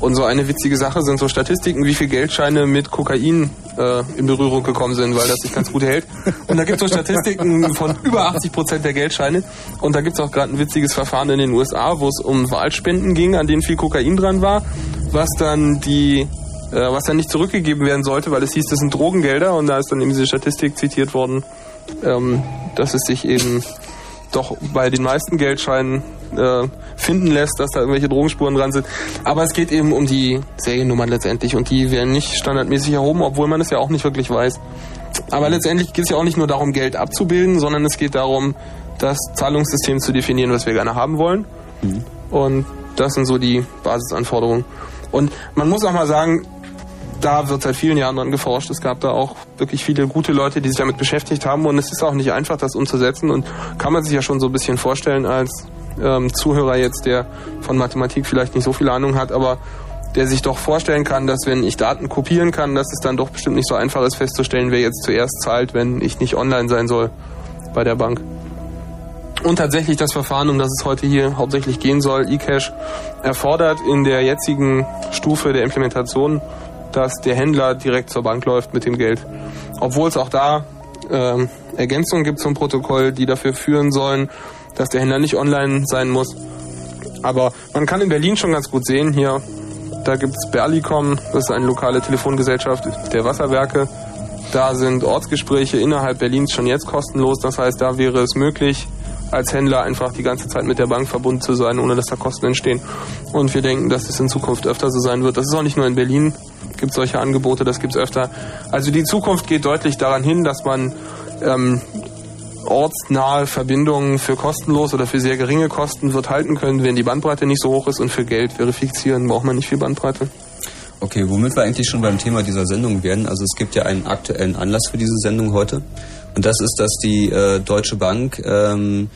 Und so eine witzige Sache sind so Statistiken, wie viel Geldscheine mit Kokain äh, in Berührung gekommen sind, weil das sich ganz gut hält. Und da gibt es so Statistiken von über 80 Prozent der Geldscheine. Und da gibt es auch gerade ein witziges Verfahren in den USA, wo es um Wahlspenden ging, an denen viel Kokain dran war, was dann die äh, was dann nicht zurückgegeben werden sollte, weil es hieß, das sind Drogengelder und da ist dann eben diese Statistik zitiert worden, ähm, dass es sich eben doch bei den meisten Geldscheinen äh, finden lässt, dass da irgendwelche Drogenspuren dran sind. Aber es geht eben um die Seriennummern letztendlich und die werden nicht standardmäßig erhoben, obwohl man es ja auch nicht wirklich weiß. Aber letztendlich geht es ja auch nicht nur darum, Geld abzubilden, sondern es geht darum, das Zahlungssystem zu definieren, was wir gerne haben wollen. Und das sind so die Basisanforderungen. Und man muss auch mal sagen, da wird seit vielen Jahren dran geforscht. Es gab da auch wirklich viele gute Leute, die sich damit beschäftigt haben. Und es ist auch nicht einfach, das umzusetzen. Und kann man sich ja schon so ein bisschen vorstellen als ähm, Zuhörer jetzt, der von Mathematik vielleicht nicht so viel Ahnung hat, aber der sich doch vorstellen kann, dass wenn ich Daten kopieren kann, dass es dann doch bestimmt nicht so einfach ist festzustellen, wer jetzt zuerst zahlt, wenn ich nicht online sein soll bei der Bank. Und tatsächlich das Verfahren, um das es heute hier hauptsächlich gehen soll, eCash, erfordert in der jetzigen Stufe der Implementation, dass der Händler direkt zur Bank läuft mit dem Geld. Obwohl es auch da ähm, Ergänzungen gibt zum Protokoll, die dafür führen sollen, dass der Händler nicht online sein muss. Aber man kann in Berlin schon ganz gut sehen, hier, da gibt's Berlicom, das ist eine lokale Telefongesellschaft der Wasserwerke. Da sind Ortsgespräche innerhalb Berlins schon jetzt kostenlos. Das heißt, da wäre es möglich, als Händler einfach die ganze Zeit mit der Bank verbunden zu sein, ohne dass da Kosten entstehen. Und wir denken, dass es in Zukunft öfter so sein wird. Das ist auch nicht nur in Berlin, gibt solche Angebote, das gibt's öfter. Also die Zukunft geht deutlich daran hin, dass man ähm, ortsnahe Verbindungen für kostenlos oder für sehr geringe Kosten wird halten können, wenn die Bandbreite nicht so hoch ist und für Geld verifizieren braucht man nicht viel Bandbreite. Okay, womit wir eigentlich schon beim Thema dieser Sendung werden. Also es gibt ja einen aktuellen Anlass für diese Sendung heute. Und das ist, dass die äh, Deutsche Bank ähm,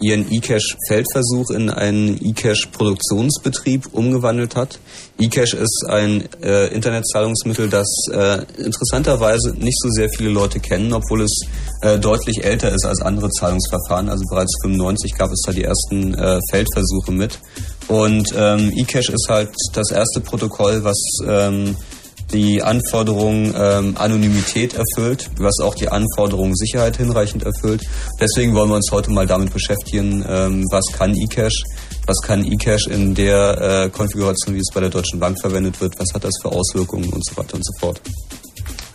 ihren eCash-Feldversuch in einen eCash-Produktionsbetrieb umgewandelt hat. eCash ist ein äh, Internetzahlungsmittel, das äh, interessanterweise nicht so sehr viele Leute kennen, obwohl es äh, deutlich älter ist als andere Zahlungsverfahren. Also bereits 95 gab es da die ersten äh, Feldversuche mit. Und ähm, eCash ist halt das erste Protokoll, was ähm, die Anforderung ähm, Anonymität erfüllt, was auch die Anforderung Sicherheit hinreichend erfüllt. Deswegen wollen wir uns heute mal damit beschäftigen, ähm, was kann eCash, was kann eCash in der äh, Konfiguration, wie es bei der Deutschen Bank verwendet wird, was hat das für Auswirkungen und so weiter und so fort.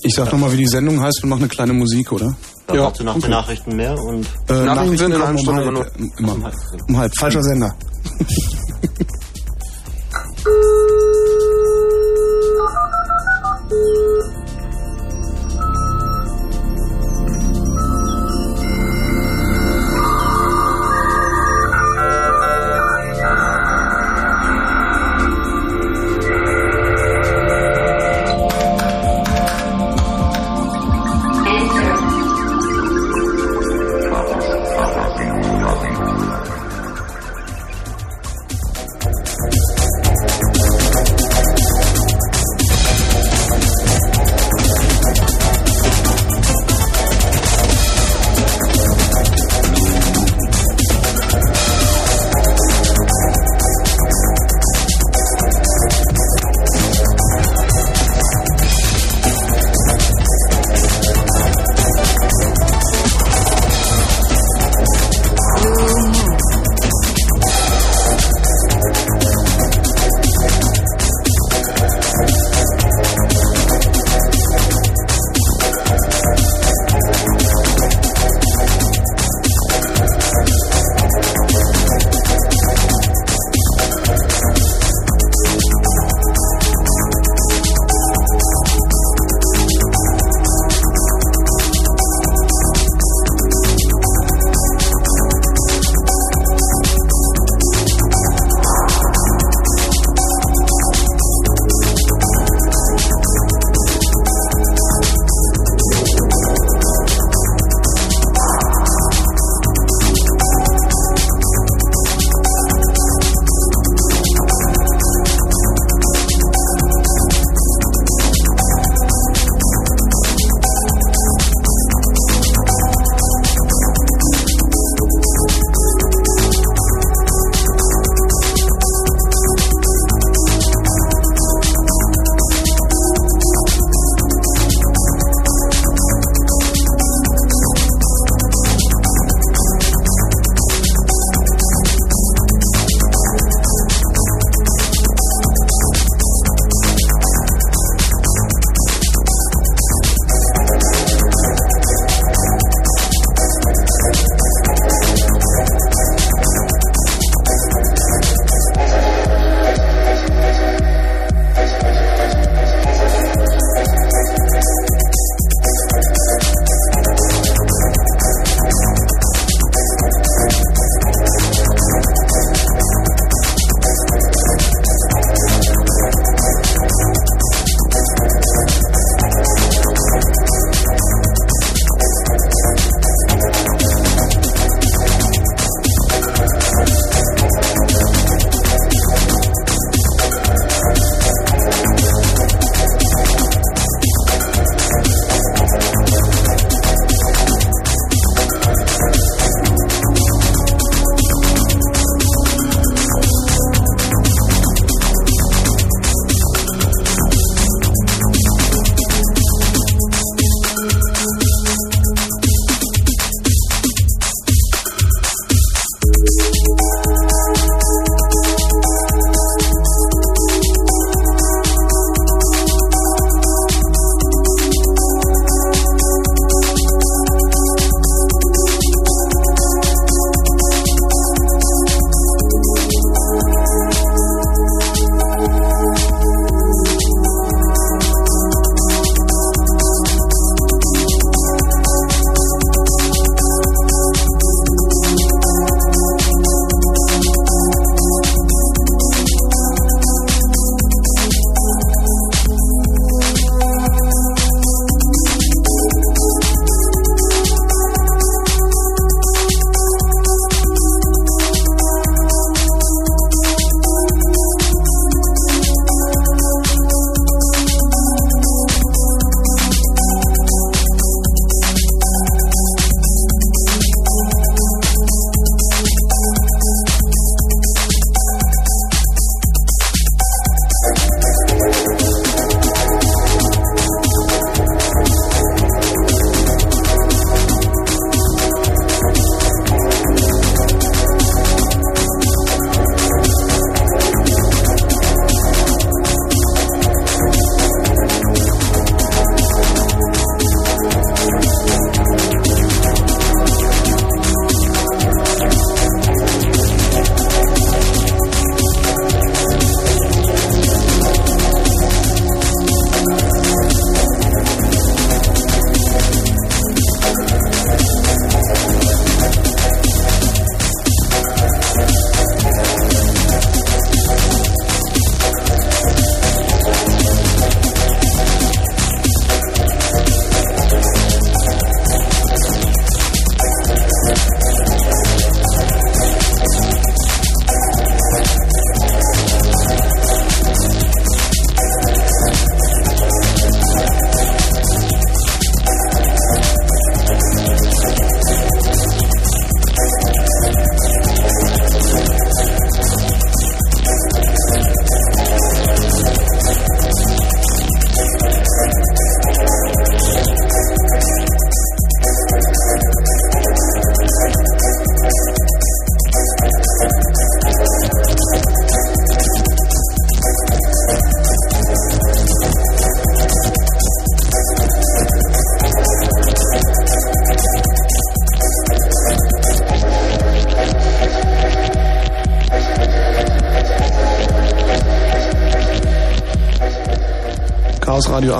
Ich sag nochmal, wie die Sendung heißt und mach eine kleine Musik, oder? Dann ja. nach den Nachrichten mehr und Äh, Nachrichten sind in einer kommen um Stunde halb, immer. Um halb. Falscher Sender.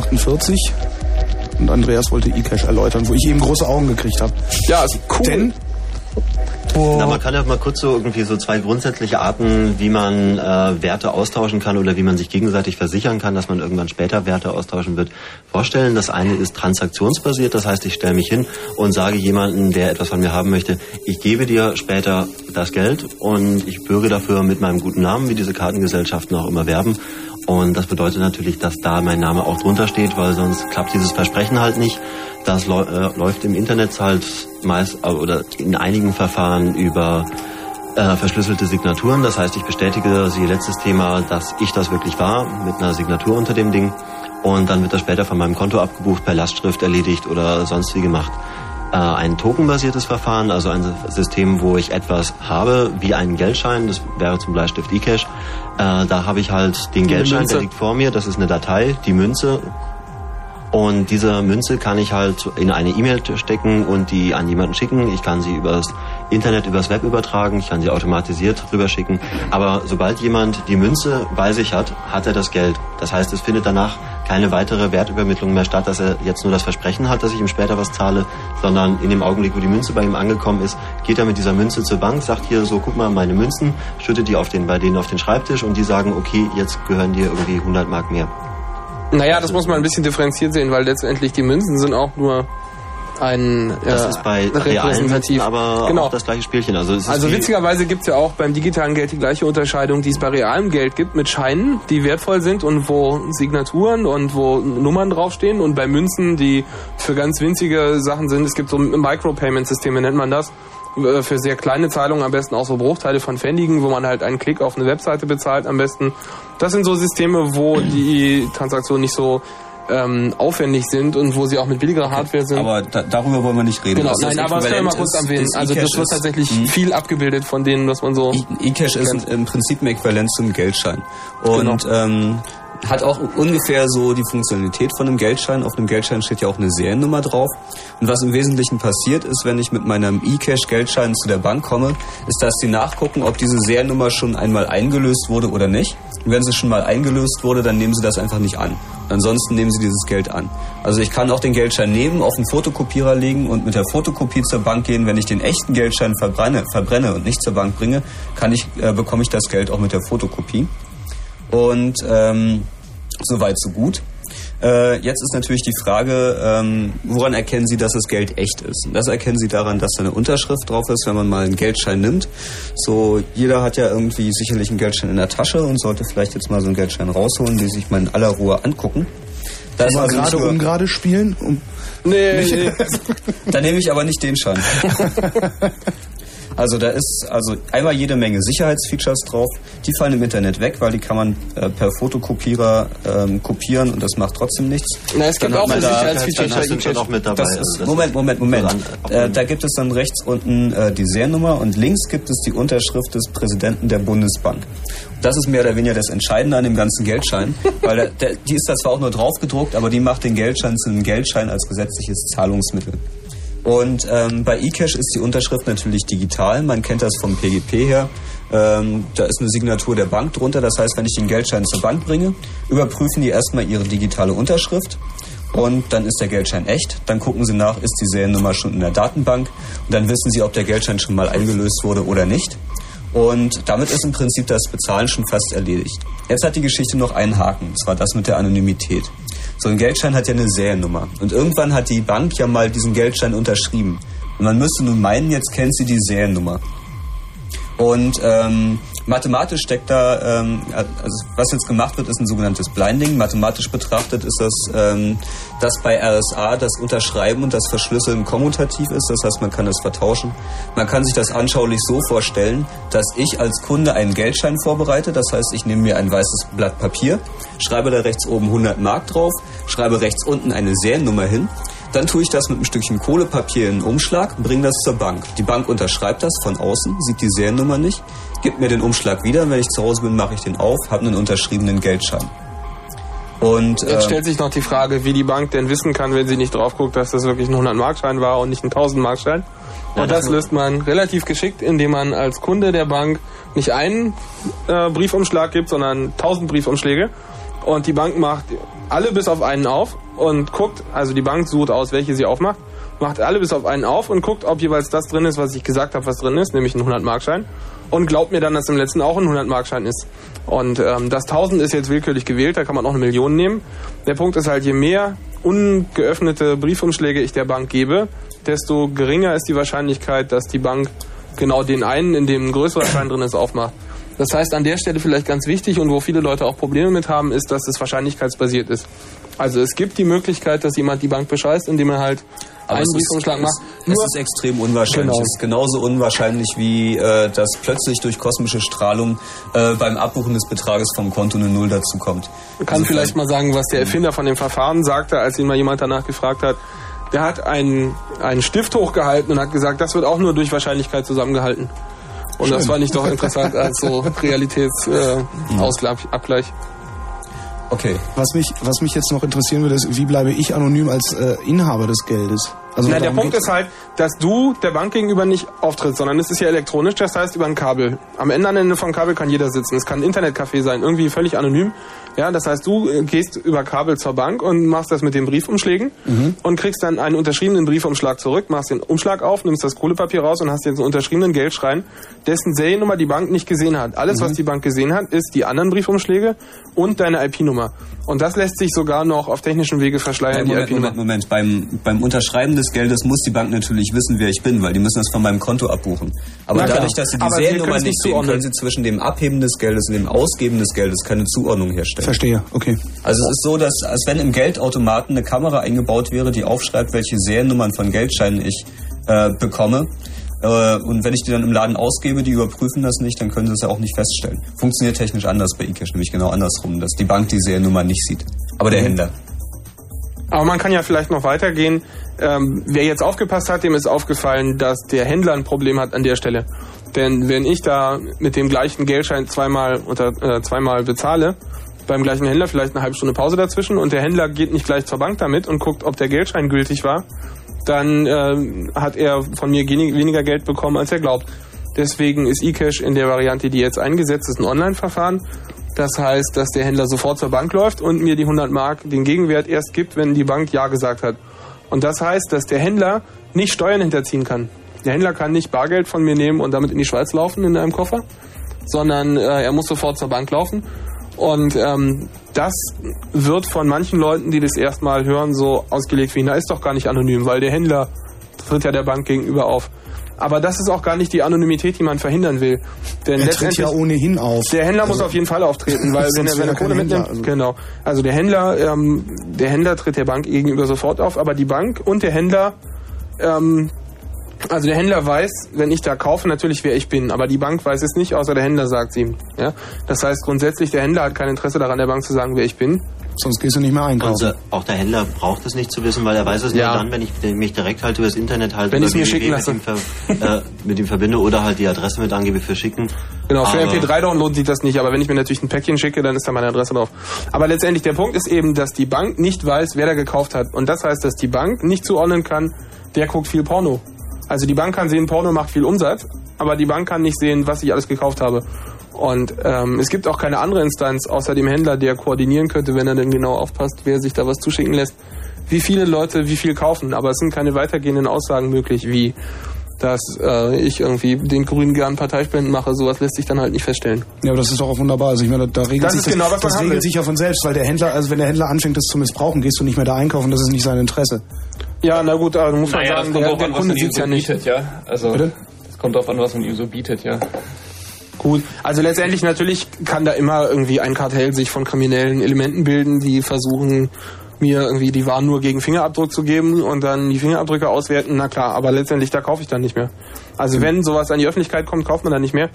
48. Und Andreas wollte eCash erläutern, wo ich eben große Augen gekriegt habe. Ja, ist cool. Denn Na, man kann ja mal kurz so irgendwie so zwei grundsätzliche Arten, wie man äh, Werte austauschen kann oder wie man sich gegenseitig versichern kann, dass man irgendwann später Werte austauschen wird, vorstellen. Das eine ist transaktionsbasiert, das heißt, ich stelle mich hin und sage jemanden, der etwas von mir haben möchte, ich gebe dir später das Geld und ich bürge dafür mit meinem guten Namen, wie diese Kartengesellschaften auch immer werben. Und das bedeutet natürlich, dass da mein Name auch drunter steht, weil sonst klappt dieses Versprechen halt nicht. Das äh, läuft im Internet halt meist äh, oder in einigen Verfahren über äh, verschlüsselte Signaturen. Das heißt, ich bestätige, siehe letztes Thema, dass ich das wirklich war, mit einer Signatur unter dem Ding. Und dann wird das später von meinem Konto abgebucht, per Lastschrift erledigt oder sonst wie gemacht. Äh, ein tokenbasiertes Verfahren, also ein System, wo ich etwas habe, wie einen Geldschein, das wäre zum Bleistift eCash. Äh, da habe ich halt den Die Geldschein, Münze. der liegt vor mir, das ist eine Datei, die Münze. Und diese Münze kann ich halt in eine E-Mail stecken und die an jemanden schicken. Ich kann sie übers Internet, übers Web übertragen, ich kann sie automatisiert rüberschicken. Aber sobald jemand die Münze bei sich hat, hat er das Geld. Das heißt, es findet danach keine weitere Wertübermittlung mehr statt, dass er jetzt nur das Versprechen hat, dass ich ihm später was zahle, sondern in dem Augenblick, wo die Münze bei ihm angekommen ist, geht er mit dieser Münze zur Bank, sagt hier so, guck mal, meine Münzen, schüttet die auf den, bei denen auf den Schreibtisch und die sagen, okay, jetzt gehören dir irgendwie 100 Mark mehr. Naja, das muss man ein bisschen differenziert sehen, weil letztendlich die Münzen sind auch nur ein Das äh, ist bei realen aber genau. auch das gleiche Spielchen. Also, es Also witzigerweise gibt's ja auch beim digitalen Geld die gleiche Unterscheidung, die es bei realem Geld gibt, mit Scheinen, die wertvoll sind und wo Signaturen und wo Nummern draufstehen und bei Münzen, die für ganz winzige Sachen sind. Es gibt so Micropayment-Systeme, nennt man das, äh, für sehr kleine Zahlungen, am besten auch so Bruchteile von Pfennigen, wo man halt einen Klick auf eine Webseite bezahlt am besten. Das sind so Systeme, wo die Transaktionen nicht so ähm, aufwendig sind und wo sie auch mit billigerer Hardware sind. Aber da, darüber wollen wir nicht reden. Genau, nein, aber das können wir mal kurz erwähnen. Also das wird tatsächlich Mhm. viel abgebildet von denen, was man so. eCash ist im Prinzip ein Äquivalent zum Geldschein. Und Genau. ähm, hat auch ungefähr so die Funktionalität von einem Geldschein. Auf einem Geldschein steht ja auch eine Seriennummer drauf. Und was im Wesentlichen passiert ist, wenn ich mit meinem eCash-Geldschein zu der Bank komme, ist, dass die nachgucken, ob diese Seriennummer schon einmal eingelöst wurde oder nicht. Und wenn sie schon mal eingelöst wurde, dann nehmen sie das einfach nicht an. Ansonsten nehmen sie dieses Geld an. Also ich kann auch den Geldschein nehmen, auf einen Fotokopierer legen und mit der Fotokopie zur Bank gehen. Wenn ich den echten Geldschein verbrenne, verbrenne und nicht zur Bank bringe, kann ich, äh, bekomme ich das Geld auch mit der Fotokopie. Und ähm, soweit so gut. Äh, jetzt ist natürlich die Frage, ähm, woran erkennen Sie, dass das Geld echt ist? Und das erkennen Sie daran, dass da eine Unterschrift drauf ist, wenn man mal einen Geldschein nimmt. So, jeder hat ja irgendwie sicherlich einen Geldschein in der Tasche und sollte vielleicht jetzt mal so einen Geldschein rausholen, die sich mal in aller Ruhe angucken. Da ist also gerade ungerade spielen. Um Nee, nee. da nehme ich aber nicht den Schein. Also da ist also einmal jede Menge Sicherheitsfeatures drauf. Die fallen im Internet weg, weil die kann man äh, per Fotokopierer ähm, kopieren und das macht trotzdem nichts. Na, es gibt Dann hat auch man so da- Sicherheitsfeatures Das sind schon auch mit dabei. Das Also ist, das Moment, Moment, Moment. Äh, da gibt es dann rechts unten äh, die Seriennummer und links gibt es die Unterschrift des Präsidenten der Bundesbank. Das ist mehr oder weniger das Entscheidende an dem ganzen Geldschein, weil der, der, die ist da zwar auch nur drauf gedruckt, aber die macht den Geldschein zu einem Geldschein als gesetzliches Zahlungsmittel. Und ähm, bei eCash ist die Unterschrift natürlich digital. Man kennt das vom PGP her. Ähm, da ist eine Signatur der Bank drunter. Das heißt, wenn ich den Geldschein zur Bank bringe, überprüfen die erstmal ihre digitale Unterschrift. Und dann ist der Geldschein echt. Dann gucken sie nach, ist die Seriennummer schon in der Datenbank. Und dann wissen sie, ob der Geldschein schon mal eingelöst wurde oder nicht. Und damit ist im Prinzip das Bezahlen schon fast erledigt. Jetzt hat die Geschichte noch einen Haken, und zwar das mit der Anonymität. So ein Geldschein hat ja eine Seriennummer. Und irgendwann hat die Bank ja mal diesen Geldschein unterschrieben. Und man müsste nun meinen, jetzt kennt sie die Seriennummer. Und ähm, mathematisch steckt da, ähm, also was jetzt gemacht wird, ist ein sogenanntes Blinding. Mathematisch betrachtet ist das, ähm, dass bei RSA das Unterschreiben und das Verschlüsseln kommutativ ist. Das heißt, man kann das vertauschen. Man kann sich das anschaulich so vorstellen, dass ich als Kunde einen Geldschein vorbereite. Das heißt, ich nehme mir ein weißes Blatt Papier, schreibe da rechts oben 100 Mark drauf, schreibe rechts unten eine Seriennummer hin. Dann tue ich das mit einem Stückchen Kohlepapier in einen Umschlag, bringe das zur Bank. Die Bank unterschreibt das von außen, sieht die Seriennummer nicht, gibt mir den Umschlag wieder. Wenn ich zu Hause bin, mache ich den auf, habe einen unterschriebenen Geldschein. Und Jetzt äh, stellt sich noch die Frage, wie die Bank denn wissen kann, wenn sie nicht drauf guckt, dass das wirklich ein 100-Markschein war und nicht ein 1000-Markschein. Und das löst man relativ geschickt, indem man als Kunde der Bank nicht einen äh, Briefumschlag gibt, sondern 1000 Briefumschläge. Und die Bank macht alle bis auf einen auf und guckt, also die Bank sucht aus, welche sie aufmacht, macht alle bis auf einen auf und guckt, ob jeweils das drin ist, was ich gesagt habe, was drin ist, nämlich ein 100-Markschein und glaubt mir dann, dass im letzten auch ein 100-Markschein ist. Und ähm, das 1000 ist jetzt willkürlich gewählt, da kann man auch eine Million nehmen. Der Punkt ist halt, je mehr ungeöffnete Briefumschläge ich der Bank gebe, desto geringer ist die Wahrscheinlichkeit, dass die Bank genau den einen, in dem ein größerer Schein drin ist, aufmacht. Das heißt, an der Stelle vielleicht ganz wichtig und wo viele Leute auch Probleme mit haben, ist, dass es wahrscheinlichkeitsbasiert ist. Also es gibt die Möglichkeit, dass jemand die Bank bescheißt, indem er halt Aber einen Briefumschlag macht. es, es ist extrem unwahrscheinlich. Genau. Es ist genauso unwahrscheinlich wie, äh, dass plötzlich durch kosmische Strahlung äh, beim Abbuchen des Betrages vom Konto eine Null dazu kommt. Ich kann vielleicht mal sagen, was der Erfinder von dem Verfahren sagte, als ihn mal jemand danach gefragt hat. Der hat einen, einen Stift hochgehalten und hat gesagt, das wird auch nur durch Wahrscheinlichkeit zusammengehalten. Und das Schön. fand ich doch interessant als so Realitätsabgleich. Äh, Abgleich. Okay. Was mich, was mich jetzt noch interessieren würde, ist, wie bleibe ich anonym als äh, Inhaber des Geldes? Also Na, der Punkt geht's. ist halt, dass du der Bank gegenüber nicht auftrittst, sondern es ist ja elektronisch, das heißt über ein Kabel. Am Ende, am Ende vom Kabel kann jeder sitzen. Es kann ein Internetcafé sein, irgendwie völlig anonym. Ja, das heißt, du äh, gehst über Kabel zur Bank und machst das mit den Briefumschlägen Mhm. und kriegst dann einen unterschriebenen Briefumschlag zurück, machst den Umschlag auf, nimmst das Kohlepapier raus und hast jetzt einen unterschriebenen Geldschrein, dessen Seriennummer die Bank nicht gesehen hat. Alles, Mhm. was die Bank gesehen hat, ist die anderen Briefumschläge und deine IP-Nummer. Und das lässt sich sogar noch auf technischen Wege verschleiern, Moment. Moment, Moment. Beim, beim Unterschreiben des Geldes muss die Bank natürlich wissen, wer ich bin, weil die müssen das von meinem Konto abbuchen. Aber Na klar. dadurch, dass sie die Aber Seriennummer nicht sehen, zuordnen. können sie zwischen dem Abheben des Geldes und dem Ausgeben des Geldes keine Zuordnung herstellen. Verstehe, okay. Also es ist so, dass als wenn im Geldautomaten eine Kamera eingebaut wäre, die aufschreibt, welche Seriennummern von Geldscheinen ich äh, bekomme. Äh, und wenn ich die dann im Laden ausgebe, die überprüfen das nicht, dann können sie es ja auch nicht feststellen. Funktioniert technisch anders bei eCash, nämlich genau andersrum, dass die Bank die Seriennummer nicht sieht. Aber der Mhm. Händler. Aber man kann ja vielleicht noch weitergehen. Ähm, wer jetzt aufgepasst hat, dem ist aufgefallen, dass der Händler ein Problem hat an der Stelle. Denn wenn ich da mit dem gleichen Geldschein zweimal unter äh, zweimal bezahle, beim gleichen Händler vielleicht eine halbe Stunde Pause dazwischen und der Händler geht nicht gleich zur Bank damit und guckt, ob der Geldschein gültig war, dann ähm, hat er von mir weniger Geld bekommen, als er glaubt. Deswegen ist eCash in der Variante, die jetzt eingesetzt ist, ein Online-Verfahren. Das heißt, dass der Händler sofort zur Bank läuft und mir die 100 Mark den Gegenwert erst gibt, wenn die Bank Ja gesagt hat. Und das heißt, dass der Händler nicht Steuern hinterziehen kann. Der Händler kann nicht Bargeld von mir nehmen und damit in die Schweiz laufen in einem Koffer, sondern äh, er muss sofort zur Bank laufen. Und ähm, das wird von manchen Leuten, die das erstmal hören, so ausgelegt wie, na ist doch gar nicht anonym, weil der Händler tritt ja der Bank gegenüber auf. Aber das ist auch gar nicht die Anonymität, die man verhindern will. Denn Er tritt ja ohnehin auf. der Händler muss Also- auf jeden Fall auftreten, weil wenn er wäre er Kohle mitnimmt, also- genau. Also der Händler, ähm, der Händler tritt der Bank gegenüber sofort auf, aber die Bank und der Händler, ähm, also der Händler weiß, wenn ich da kaufe, natürlich wer ich bin, aber die Bank weiß es nicht, außer der Händler sagt ihm. Ja? Das heißt grundsätzlich, der Händler hat kein Interesse daran, der Bank zu sagen, wer ich bin. Sonst gehst du nicht mehr einkaufen. Also auch der Händler braucht es nicht zu wissen, weil er weiß es Ja. nur dann, wenn ich mich direkt halt über das Internet halt Wenn über mir schicken lasse. Mit, ihm ver, äh, mit ihm verbinde oder halt die Adresse mit angebe für schicken. Genau, für Aber- MP3-Download sieht das nicht, aber wenn ich mir natürlich ein Päckchen schicke, dann ist da meine Adresse drauf. Aber letztendlich, der Punkt ist eben, dass die Bank nicht weiß, wer da gekauft hat. Und das heißt, dass die Bank nicht zuordnen kann, der guckt viel Porno. Also die Bank kann sehen, Porno macht viel Umsatz, aber die Bank kann nicht sehen, was ich alles gekauft habe. Und ähm, es gibt auch keine andere Instanz außer dem Händler, der koordinieren könnte, wenn er denn genau aufpasst, wer sich da was zuschicken lässt, wie viele Leute wie viel kaufen. Aber es sind keine weitergehenden Aussagen möglich, wie dass äh, ich irgendwie den Grünen gern Parteispenden mache. Sowas lässt sich dann halt nicht feststellen. Ja, aber das ist doch auch wunderbar. Also ich meine, da regelt Das sich ist genau, das regelt sich ja von selbst, weil der Händler, also wenn der Händler anfängt, das zu missbrauchen, gehst du nicht mehr da einkaufen, das ist nicht sein Interesse. Ja, na gut, aber muss man Naja, sagen, das kommt der, der an, Kunde man sieht's so ja nicht. bietet, ja. Also, Bitte? es kommt drauf an, was man ihm so bietet, ja. Gut, also letztendlich natürlich kann da immer irgendwie ein Kartell sich von kriminellen Elementen bilden, die versuchen mir irgendwie die Waren nur gegen Fingerabdruck zu geben und dann die Fingerabdrücke auswerten, na klar, aber letztendlich da kaufe ich dann nicht mehr. Also wenn sowas an die Öffentlichkeit kommt, kauft man dann nicht mehr.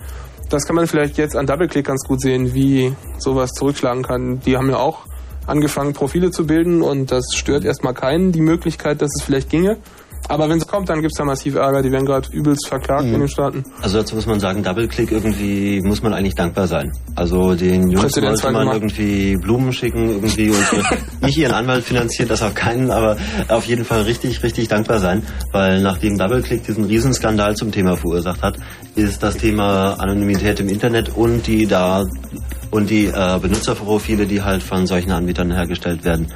Das kann man vielleicht jetzt an DoubleClick ganz gut sehen, wie sowas zurückschlagen kann. Die haben ja auch angefangen, Profile zu bilden und das stört erstmal keinen, die Möglichkeit, dass es vielleicht ginge. Aber wenn es kommt, dann gibt's da massiv Ärger. Die werden gerade übelst verklagt Mhm. in den Staaten. Also dazu muss man sagen, Double-Click irgendwie muss man eigentlich dankbar sein. Also den Jungs sollte man irgendwie Blumen schicken irgendwie und nicht ihren Anwalt finanziert, das auf keinen, aber auf jeden Fall richtig, richtig dankbar sein, weil nachdem Double-Click diesen Riesenskandal zum Thema verursacht hat, ist das Thema Anonymität im Internet und die da und die äh, Benutzerprofile, die halt von solchen Anbietern hergestellt werden,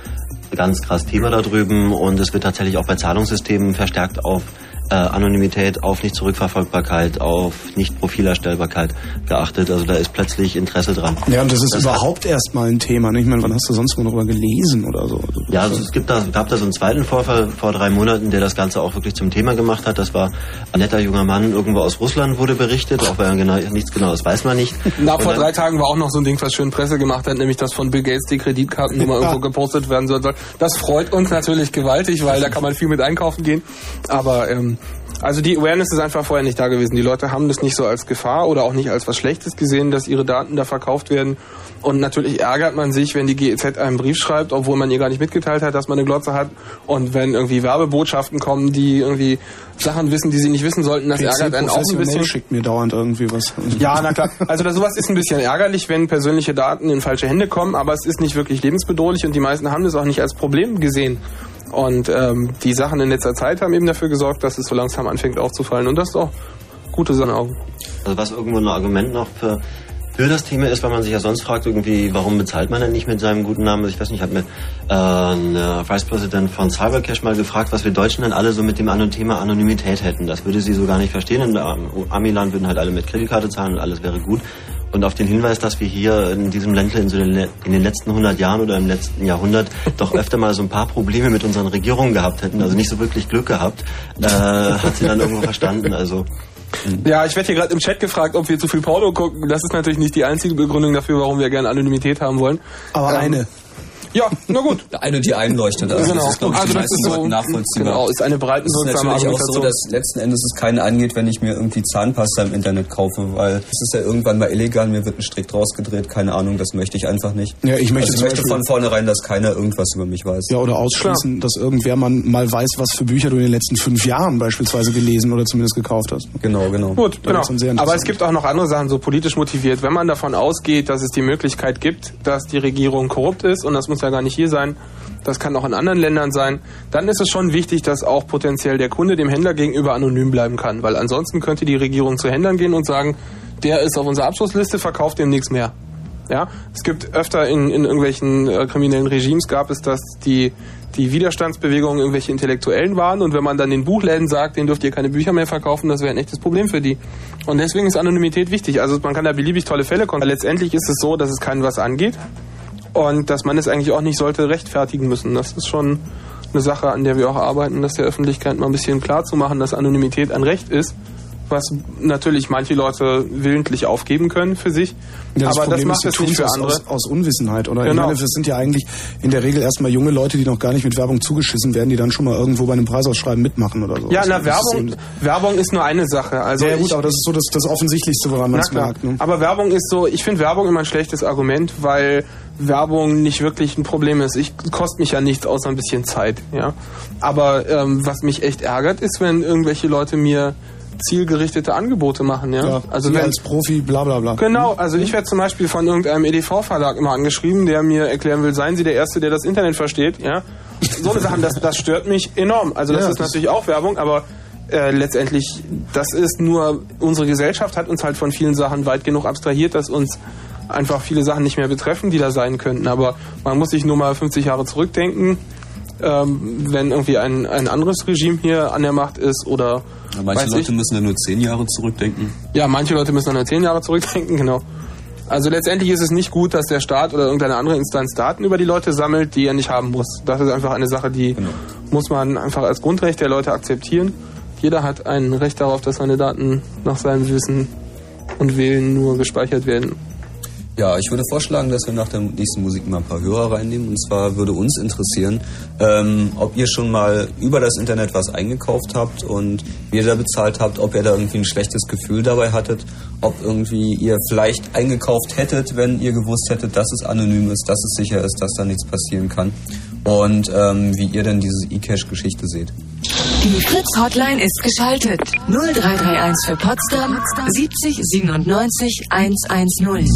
ganz krass Thema da drüben. Und es wird tatsächlich auch bei Zahlungssystemen verstärkt auf äh, Anonymität, auf Nicht-Zurückverfolgbarkeit, auf Nicht-Profilerstellbarkeit geachtet. Also da ist plötzlich Interesse dran. Ja, und das ist Das überhaupt erstmal ein Thema. nicht? Ich meine, wann hast du sonst mal darüber gelesen oder so? Also, Ja, also es gibt da, gab da so einen zweiten Vorfall vor drei Monaten, der das Ganze auch wirklich zum Thema gemacht hat. Das war ein netter junger Mann irgendwo aus Russland wurde berichtet, auch wenn genau, nichts Genaues weiß man nicht. Na, Und vor dann- drei Tagen war auch noch so ein Ding, was schön Presse gemacht hat, nämlich dass von Bill Gates die Kreditkartennummer Ja. irgendwo gepostet werden soll. Das freut uns natürlich gewaltig, weil da kann man viel mit einkaufen gehen. Aber ähm, also die Awareness ist einfach vorher nicht da gewesen. Die Leute haben das nicht so als Gefahr oder auch nicht als was Schlechtes gesehen, dass ihre Daten da verkauft werden. Und natürlich ärgert man sich, wenn die GEZ einen Brief schreibt, obwohl man ihr gar nicht mitgeteilt hat, dass man eine Glotze hat. Und wenn irgendwie Werbebotschaften kommen, die irgendwie Sachen wissen, die sie nicht wissen sollten, das PC ärgert einen auch ein bisschen. schickt mir dauernd irgendwie was. Ja, na klar. Also das, sowas ist ein bisschen ärgerlich, wenn persönliche Daten in falsche Hände kommen, aber es ist nicht wirklich lebensbedrohlich und die meisten haben das auch nicht als Problem gesehen. Und ähm, die Sachen in letzter Zeit haben eben dafür gesorgt, dass es so langsam anfängt aufzufallen. Und das ist auch gute Sache. Also was irgendwo ein Argument noch für, für das Thema ist, weil man sich ja sonst fragt, irgendwie, warum bezahlt man denn nicht mit seinem guten Namen? Also ich weiß nicht, ich habe mir äh, eine Vice President von Cybercash mal gefragt, was wir Deutschen denn alle so mit dem Thema Anonymität hätten. Das würde sie so gar nicht verstehen. In ähm, Amiland würden halt alle mit Kreditkarte zahlen und alles wäre gut. Und auf den Hinweis, dass wir hier in diesem Ländle in, so den, in den letzten 100 Jahren oder im letzten Jahrhundert doch öfter mal so ein paar Probleme mit unseren Regierungen gehabt hätten, also nicht so wirklich Glück gehabt, äh, hat sie dann irgendwo verstanden. Also Ja, ich werde hier gerade im Chat gefragt, ob wir zu viel Porno gucken. Das ist natürlich nicht die einzige Begründung dafür, warum wir gerne Anonymität haben wollen. Aber Ähm, eine. Ja, na gut. Eine, die einleuchtet. Also Genau. das ist, glaube ich, Also die meisten ist so- Leuten nachvollziehbar. genau, ist eine breitenwirksame Es ist natürlich auch so, Argumentation. dass letzten Endes es keinen angeht, wenn ich mir irgendwie Zahnpasta im Internet kaufe, weil es ist ja irgendwann mal illegal, mir wird ein Strick draus gedreht, keine Ahnung, das möchte ich einfach nicht. Ja, ich möchte also ich möchte von vornherein, dass keiner irgendwas über mich weiß. Ja, oder ausschließen, dass irgendwer man mal weiß, was für Bücher du in den letzten fünf Jahren beispielsweise gelesen oder zumindest gekauft hast. Genau, genau. Gut, genau. Aber es gibt auch noch andere Sachen, so politisch motiviert. Wenn man davon ausgeht, dass es die Möglichkeit gibt, dass die Regierung korrupt ist, und das muss ja gar nicht hier sein, das kann auch in anderen Ländern sein, dann ist es schon wichtig, dass auch potenziell der Kunde dem Händler gegenüber anonym bleiben kann. Weil ansonsten könnte die Regierung zu Händlern gehen und sagen, der ist auf unserer Abschlussliste, verkauft dem nichts mehr. Ja, es gibt öfter in, in irgendwelchen äh, kriminellen Regimes gab es, dass die, die Widerstandsbewegungen irgendwelche Intellektuellen waren und wenn man dann den Buchläden sagt, denen dürft ihr keine Bücher mehr verkaufen, das wäre ein echtes Problem für die. Und deswegen ist Anonymität wichtig. Also man kann da beliebig tolle Fälle kommen. Letztendlich ist es so, dass es keinen was angeht und dass man es eigentlich auch nicht sollte rechtfertigen müssen. Das ist schon eine Sache, an der wir auch arbeiten, das der Öffentlichkeit mal ein bisschen klar zu machen, dass Anonymität ein Recht ist, was natürlich manche Leute willentlich aufgeben können für sich. Ja, aber das Problem macht ist, es nicht für andere. Aus, aus Unwissenheit, oder? Genau. Ich meine, das sind ja eigentlich in der Regel erstmal junge Leute, die noch gar nicht mit Werbung zugeschissen werden, die dann schon mal irgendwo bei einem Preisausschreiben mitmachen oder so. Ja, Das na, Werbung, Werbung ist nur eine Sache. Also ja, gut, ich, aber das ist so das, das Offensichtlichste, woran man es merkt. Ne? Aber Werbung ist so, ich finde Werbung immer ein schlechtes Argument, weil Werbung nicht wirklich ein Problem ist. Ich kostet mich ja nichts außer ein bisschen Zeit, ja. Aber ähm, was mich echt ärgert, ist, wenn irgendwelche Leute mir zielgerichtete Angebote machen, ja. Ja, also wenn, als Profi, bla bla bla. Genau, also ich werde zum Beispiel von irgendeinem EDV-Verlag immer angeschrieben, der mir erklären will, seien Sie der Erste, der das Internet versteht, ja. So eine Sachen, das, das stört mich enorm. Also das Ja, ist das- natürlich auch Werbung, aber äh, letztendlich, das ist nur, unsere Gesellschaft hat uns halt von vielen Sachen weit genug abstrahiert, dass uns einfach viele Sachen nicht mehr betreffen, die da sein könnten. Aber man muss sich nur mal 50 Jahre zurückdenken, ähm, wenn irgendwie ein, ein anderes Regime hier an der Macht ist oder Ja, Manche Leute ich. müssen ja nur zehn Jahre zurückdenken. Ja, manche Leute müssen dann nur zehn Jahre zurückdenken, genau. Also letztendlich ist es nicht gut, dass der Staat oder irgendeine andere Instanz Daten über die Leute sammelt, die er nicht haben muss. Das ist einfach eine Sache, die muss man einfach als Grundrecht der Leute akzeptieren. Jeder hat ein Recht darauf, dass seine Daten nach seinem Wissen und Willen nur gespeichert werden. Ja, ich würde vorschlagen, dass wir nach der nächsten Musik mal ein paar Hörer reinnehmen. Und zwar würde uns interessieren, ähm, ob ihr schon mal über das Internet was eingekauft habt und wie ihr da bezahlt habt, ob ihr da irgendwie ein schlechtes Gefühl dabei hattet, ob irgendwie ihr vielleicht eingekauft hättet, wenn ihr gewusst hättet, dass es anonym ist, dass es sicher ist, dass da nichts passieren kann. Und ähm, wie ihr denn diese E-Cash-Geschichte seht. Die Fritz-Hotline ist geschaltet. 0331 für Potsdam 70 97 110.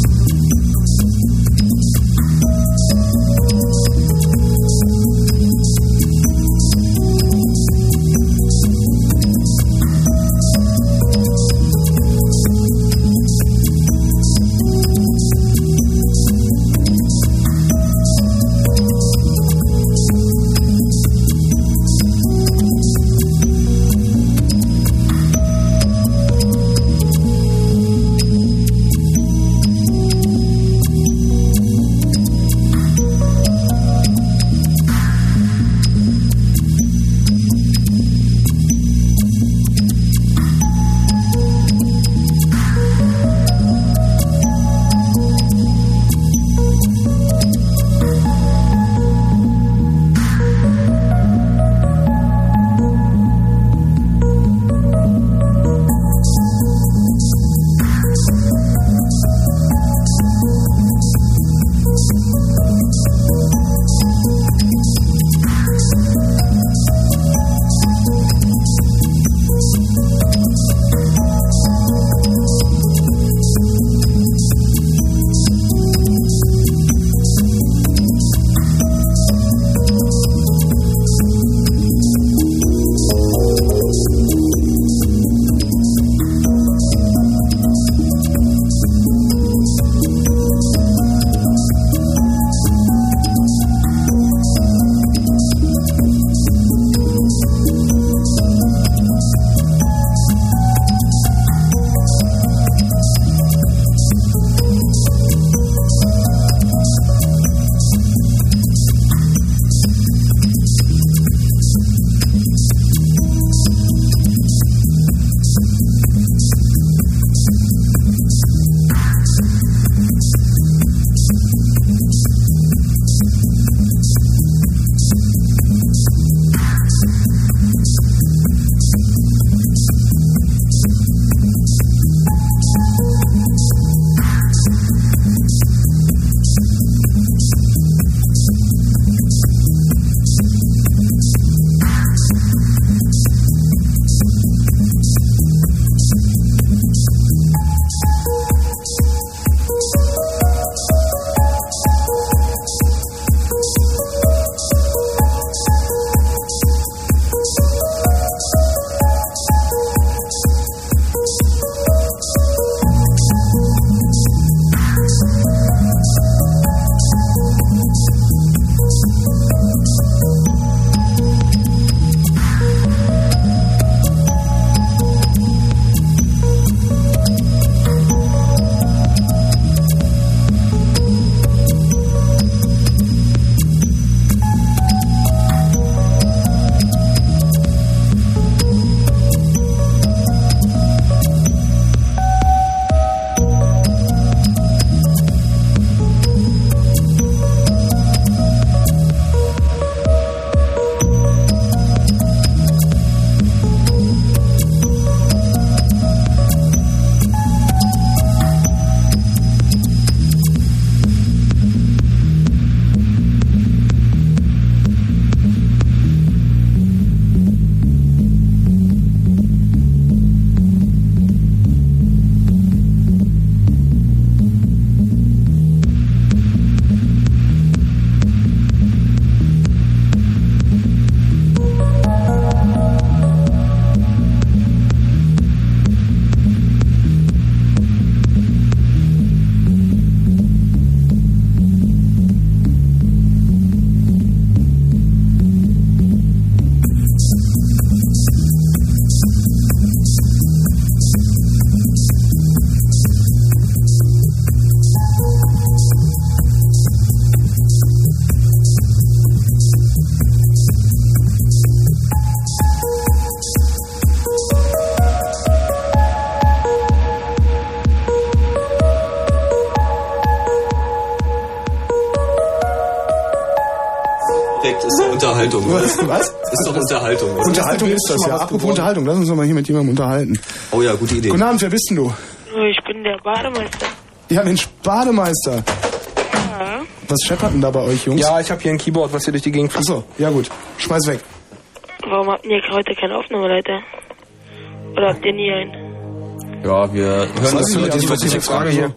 Unterhaltung. Was? Was? Ist doch Unterhaltung. oder? Unterhaltung ist das ja. Apropos Unterhaltung, lass uns doch mal hier mit jemandem unterhalten. Oh ja, gute Idee. Guten Abend, wer bist denn du? Ich bin der Bademeister. Ja, Mensch, Bademeister. Ja. Was scheppert denn da bei euch, Jungs? Ja, ich habe hier ein Keyboard, was hier durch die Gegend fliegt. Achso, ja gut. Schmeiß weg. Warum habt ihr heute keinen Aufnahmeleiter? Oder habt ihr nie einen? Ja, wir hören weiß das ich über nicht, also die wirklich eine Frage hier.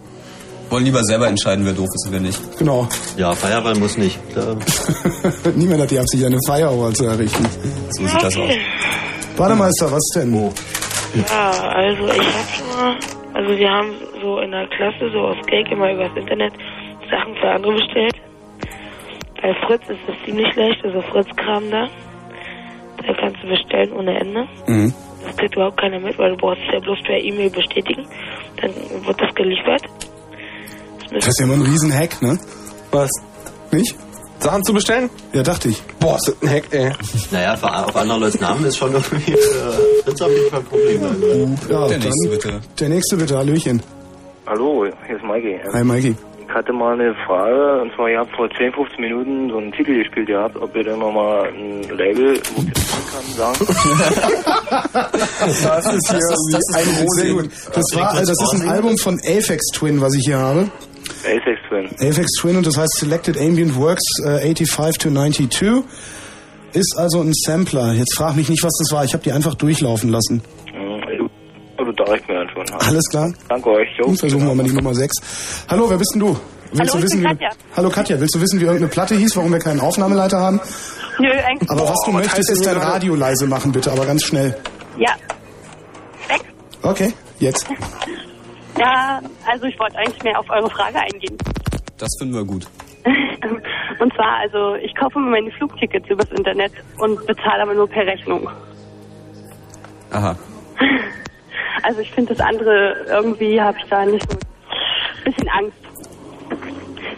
Wollen lieber selber entscheiden, wer doof ist und wer nicht. Genau. Ja, Firewall muss nicht. Niemand hat die Absicht, eine Firewall zu errichten. So sieht das aus. Bademeister, was denn? Ja, also ich hab schon mal, also wir haben so in der Klasse so aus Gag immer übers Internet Sachen für andere bestellt. Bei Fritz ist das ziemlich leicht, also Fritz-Kram da. Da kannst du bestellen ohne Ende. Mhm. Das kriegt überhaupt keiner mit, weil du brauchst es ja bloß per E-Mail bestätigen. Dann wird das geliefert. Das ist ja immer ein Riesenhack, ne? Was? Nicht? Sachen zu bestellen? Ja, dachte ich. Boah, ist das ein Hack, ey. Naja, für, auf andere Leute Namen ist schon irgendwie für Fritz auf jeden Fall ein Problem. Ja, Der dann, nächste bitte. Der nächste bitte, Hallöchen. Hallo, hier ist Mikey. Hi, Mikey. Ich hatte mal eine Frage, und zwar, ihr habt vor 10, 15 Minuten so einen Titel gespielt gehabt, ob ihr denn nochmal ein Label, wo ich das machen kann, sagen? Das ist hier das ist ein groß. sehr gut. Das, war, äh, das ist ein Album von Aphex Twin, was ich hier habe. Apex Twin. Aphex Twin und das heißt Selected Ambient Works äh, 85 to 92. Ist also ein Sampler. Jetzt frag mich nicht, was das war. Ich habe die einfach durchlaufen lassen. Mhm, du, du darfst mir dann schon. Alles klar? Danke euch, jo. Hm, versuchen wir mal die Nummer 6. Hallo, wer bist denn du? Willst Hallo, du ich wissen, bin wie, Katja. Hallo Katja, willst du wissen, wie irgendeine Platte hieß, warum wir keinen Aufnahmeleiter haben? Nö, eigentlich. Aber was du was möchtest, ist dein? Radio leise machen, bitte, aber ganz schnell. Ja. Okay, jetzt. Ja, also ich wollte eigentlich mehr auf eure Frage eingehen. Das finden wir gut. Und zwar, also ich kaufe mir meine Flugtickets übers Internet und bezahle aber nur per Rechnung. Aha. Also ich finde das andere, irgendwie habe ich da nicht so ein bisschen Angst.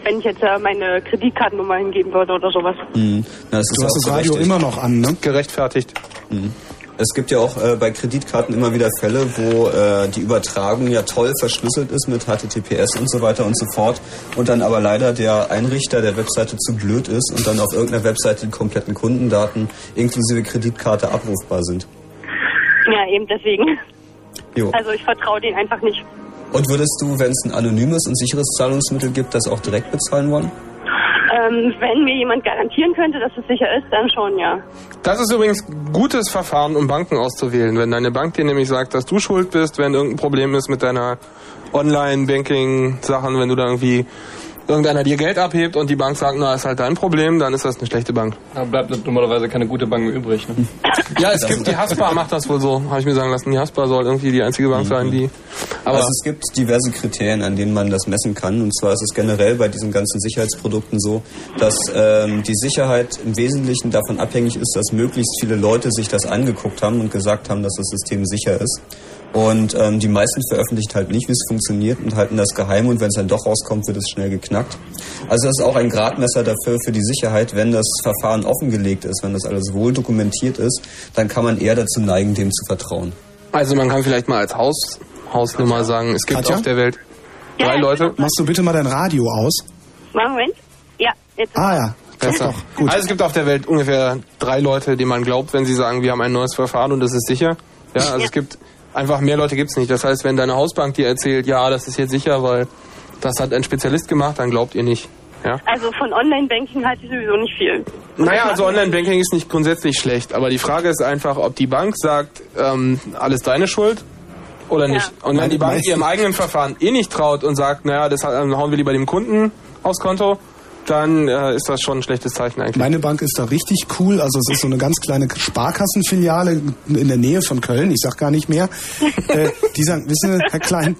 Wenn ich jetzt äh, meine Kreditkartennummer hingeben würde oder sowas. Mhm. Na, das ist Du hast das Radio immer noch an, ne? Gerechtfertigt. Mhm. Es gibt ja auch äh, bei Kreditkarten immer wieder Fälle, wo äh, die Übertragung ja toll verschlüsselt ist mit HTTPS und so weiter und so fort und dann aber leider der Einrichter der Webseite zu blöd ist und dann auf irgendeiner Webseite die kompletten Kundendaten inklusive Kreditkarte abrufbar sind. Ja, eben deswegen. Jo. Also ich vertraue denen einfach nicht. Und würdest du, wenn es ein anonymes und sicheres Zahlungsmittel gibt, das auch direkt bezahlen wollen? Ähm, wenn mir jemand garantieren könnte, dass es sicher ist, dann schon, ja. Das ist übrigens gutes Verfahren, um Banken auszuwählen. Wenn deine Bank dir nämlich sagt, dass du schuld bist, wenn irgendein Problem ist mit deiner Online-Banking-Sachen, wenn du da irgendwie irgendeiner dir Geld abhebt und die Bank sagt, na, ist halt dein Problem, dann ist das eine schlechte Bank. Da bleibt normalerweise keine gute Bank mehr übrig. Ne? Ja, es gibt die Haspa macht das wohl so, habe ich mir sagen lassen. Die Haspa soll irgendwie die einzige Bank sein, die. Aber also es gibt diverse Kriterien, an denen man das messen kann. Und zwar ist es generell bei diesen ganzen Sicherheitsprodukten so, dass ähm, die Sicherheit im Wesentlichen davon abhängig ist, dass möglichst viele Leute sich das angeguckt haben und gesagt haben, dass das System sicher ist. Und ähm, die meisten veröffentlichen halt nicht, wie es funktioniert und halten das geheim und wenn es dann doch rauskommt, wird es schnell geknackt. Also das ist auch ein Gradmesser dafür für die Sicherheit, wenn das Verfahren offengelegt ist, wenn das alles wohl dokumentiert ist, dann kann man eher dazu neigen, dem zu vertrauen. also man kann vielleicht mal als Haus, Hausnummer sagen, es gibt Katja? auf der Welt drei Leute. Machst du bitte mal dein Radio aus? Moment. Ja, jetzt. Ah ja, Besser. Also es gibt auf der Welt ungefähr drei Leute, denen man glaubt, wenn sie sagen, wir haben ein neues Verfahren und das ist sicher. Ja, also es gibt einfach mehr Leute gibt's nicht. Das heißt, wenn deine Hausbank dir erzählt, ja, das ist jetzt sicher, weil das hat ein Spezialist gemacht, dann glaubt ihr nicht. Ja. Also von Online-Banking halte ich sowieso nicht viel. Naja, also Online-Banking ist nicht grundsätzlich schlecht, aber die Frage ist einfach, ob die Bank sagt, ähm, alles deine Schuld oder nicht. Und wenn die Bank ihrem eigenen Verfahren eh nicht traut und sagt, naja, das hauen wir lieber dem Kunden aufs Konto, dann äh, ist das schon ein schlechtes Zeichen eigentlich. Meine Bank ist da richtig cool. Also es ist so eine ganz kleine Sparkassenfiliale in der Nähe von Köln. Ich sag gar nicht mehr. Äh, die sagen, wissen Sie, Herr Klein,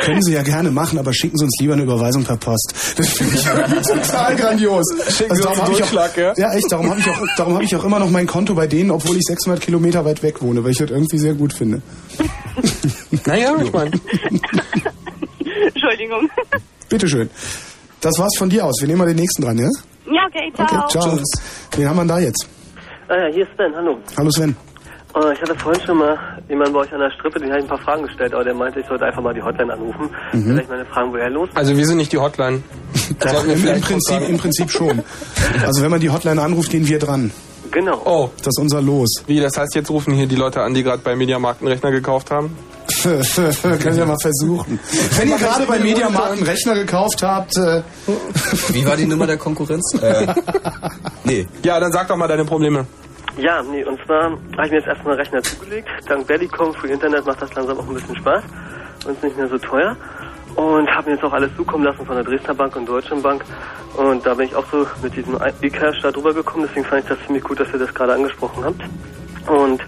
können Sie ja gerne machen, aber schicken Sie uns lieber eine Überweisung per Post. Das finde ich total grandios. Schicken Sie uns einen Durchschlag, auch, ja? ja? echt, darum habe ich, auch, darum hab ich auch immer noch mein Konto bei denen, obwohl ich 600 Kilometer weit weg wohne, weil ich das irgendwie sehr gut finde. Naja, ich meine. Entschuldigung. Bitteschön. Das war's von dir aus. Wir nehmen mal den nächsten dran, ja? Ja, okay, ciao. Okay, ciao. Wen haben wir denn da jetzt? Ah ja, hier ist Sven, hallo. Hallo Sven. Äh, ich hatte vorhin schon mal jemanden bei euch an der Strippe, den habe ich ein paar Fragen gestellt, aber der meinte, ich sollte einfach mal die Hotline anrufen. Mhm. Vielleicht meine Fragen, woher los? Also wir sind nicht die Hotline. Wir Im, im, Prinzip. Im Prinzip schon. Also wenn man die Hotline anruft, gehen wir dran. Genau. Oh. Das ist unser Los. Wie, das heißt, jetzt rufen hier die Leute an, die gerade bei Mediamarkt einen Rechner gekauft haben? Können wir mal versuchen. Wenn ihr gerade bei Mediamarkt einen Rechner gekauft habt, äh, Wie war die Nummer der Konkurrenz? Äh, nee. Ja, dann sag doch mal deine Probleme. Ja, nee, und zwar habe ich mir jetzt erstmal einen Rechner zugelegt. Dank Bellycom für Internet macht das langsam auch ein bisschen Spaß und ist nicht mehr so teuer. Und habe mir jetzt auch alles zukommen lassen von der Dresdner Bank und Deutschen Bank. Und da bin ich auch so mit diesem E-Cash da drüber gekommen. Deswegen fand ich das ziemlich gut, dass ihr das gerade angesprochen habt. Und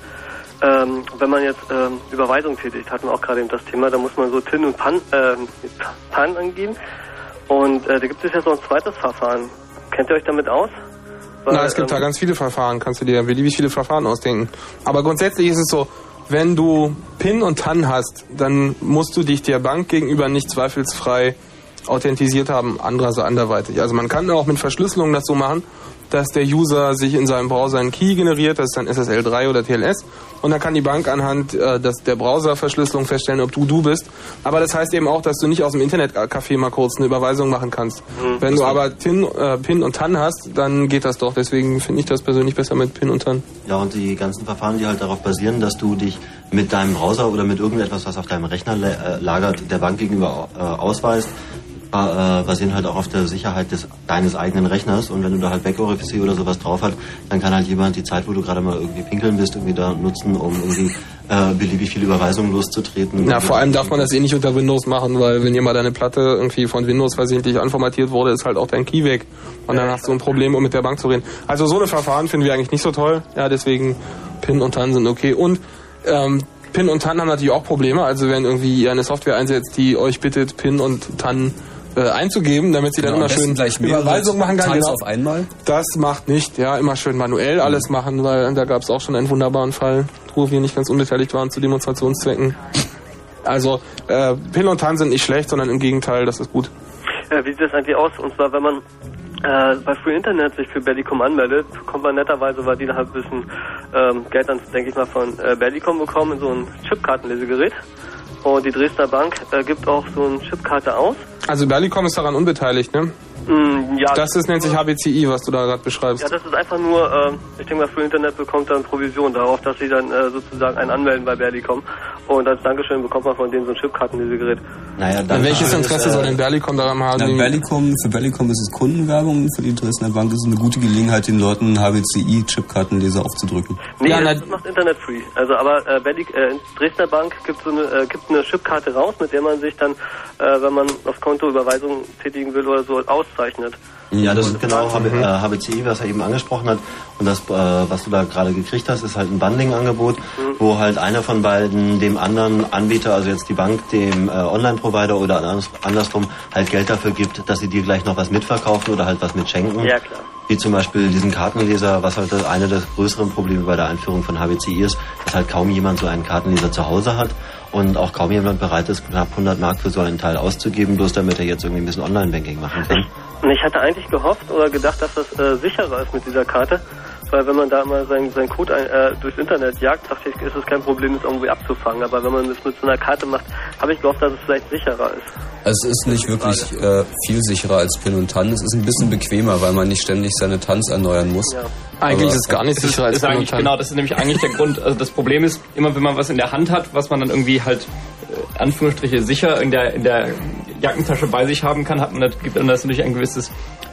ähm, wenn man jetzt ähm, Überweisung tätigt, hatten wir auch gerade eben das Thema, da muss man so TIN und PAN, ähm, PAN angeben. Und äh, da gibt es jetzt noch ein zweites Verfahren. Kennt ihr euch damit aus? Weil, Na, es gibt ähm, da ganz viele Verfahren, kannst du dir beliebig viele Verfahren ausdenken. Aber grundsätzlich ist es so, wenn du PIN und TAN hast, dann musst du dich der Bank gegenüber nicht zweifelsfrei authentisiert haben, andererseits anderweitig. Also man kann auch mit Verschlüsselung das so machen, dass der User sich in seinem Browser einen Key generiert, das ist dann SSL 3 oder TLS, und dann kann die Bank anhand äh, des, der Browserverschlüsselung feststellen, ob du du bist. Aber das heißt eben auch, dass du nicht aus dem Internetcafé mal kurz eine Überweisung machen kannst. Wenn du aber TIN, äh, PIN und TAN hast, dann geht das doch. Deswegen finde ich das persönlich besser mit PIN und TAN. Ja, und die ganzen Verfahren, die halt darauf basieren, dass du dich mit deinem Browser oder mit irgendetwas, was auf deinem Rechner äh, lagert, der Bank gegenüber äh, ausweist, basieren halt auch auf der Sicherheit des, deines eigenen Rechners. Und wenn du da halt Backorifice oder sowas drauf hast, dann kann halt jemand die Zeit, wo du gerade mal irgendwie pinkeln bist, irgendwie da nutzen, um irgendwie äh, beliebig viele Überweisungen loszutreten. Ja, vor allem darf man das eh nicht unter Windows machen, weil wenn mal deine Platte irgendwie von Windows versehentlich anformatiert wurde, ist halt auch dein Key weg. Und dann hast du ein Problem, um mit der Bank zu reden. Also so eine Verfahren finden wir eigentlich nicht so toll. Ja, deswegen PIN und TAN sind okay. Und ähm, PIN und TAN haben natürlich auch Probleme. Also wenn irgendwie ihr eine Software einsetzt, die euch bittet, PIN und TAN äh, einzugeben, damit sie dann Genau, immer am besten schön Überweisung machen kann. Genau. auf einmal. Das macht nicht, ja, immer schön manuell alles machen, weil da gab es auch schon einen wunderbaren Fall, wo wir nicht ganz unbeteiligt waren zu Demonstrationszwecken. Also äh, PIN und TAN sind nicht schlecht, sondern im Gegenteil, das ist gut. Äh, wie sieht das eigentlich aus? Und zwar, wenn man äh, bei Free Internet sich für Bellicom anmeldet, bekommt man netterweise, weil die da halt ein bisschen ähm, Geld dann, denke ich mal, von äh, Bellicom bekommen, so ein Chipkartenlesegerät. Und die Dresdner Bank äh, gibt auch so eine Chipkarte aus. Also Berlicom ist daran unbeteiligt, ne? Mm, ja, Das ist, nennt sich HBCI, was du da gerade beschreibst. Ja, das ist einfach nur, äh, ich denke mal, Free Internet bekommt dann Provision darauf, dass sie dann äh, sozusagen einen anmelden bei Berlicom. Und als Dankeschön bekommt man von denen so ein Chipkartenlesegerät. Naja, Dann welches Interesse soll denn Berlicom daran haben? Na, Bellicom, für Bellicom ist es Kundenwerbung, für die Dresdner Bank ist es eine gute Gelegenheit, den Leuten HBCI-Chipkartenleser aufzudrücken. Nee, das macht Internet free. Also aber äh, Bellic, äh, Dresdner Bank gibt so eine, äh, gibt eine Chipkarte raus, mit der man sich dann, äh, wenn man aufs Konto Überweisungen tätigen will oder so, auszeichnet. Ja, das ist genau HB, äh, HBCI, was er eben angesprochen hat. Und das, äh, was du da gerade gekriegt hast, ist halt ein Bundling-Angebot, wo halt einer von beiden dem anderen Anbieter, also jetzt die Bank, dem äh, Online-Provider oder anders, andersrum, halt Geld dafür gibt, dass sie dir gleich noch was mitverkaufen oder halt was mitschenken. Ja, klar. Wie zum Beispiel diesen Kartenleser, was halt eine der größeren Probleme bei der Einführung von HBCI ist, dass halt kaum jemand so einen Kartenleser zu Hause hat und auch kaum jemand bereit ist, knapp 100 Mark für so einen Teil auszugeben, bloß damit er jetzt irgendwie ein bisschen Online-Banking machen kann. Und ich hatte eigentlich gehofft oder gedacht, dass das äh, sicherer ist mit dieser Karte, weil wenn man da mal seinen sein Code ein, äh, durchs Internet jagt, dachte ich, ist es kein Problem, das irgendwie abzufangen. Aber wenn man das mit so einer Karte macht, habe ich gehofft, dass es vielleicht sicherer ist. Also es ist nicht wirklich äh, viel sicherer als Pin und TAN. Es ist ein bisschen bequemer, weil man nicht ständig seine TANs erneuern muss. Eigentlich Aber- ist es gar nicht sicherer als ist Pin und eigentlich, TAN. genau, das ist nämlich eigentlich der Grund. Also das Problem ist, immer wenn man was in der Hand hat, was man dann irgendwie halt äh, Anführungsstriche sicher in der in der Jackentasche bei sich haben kann, hat man das, gibt einem das natürlich ein gewisses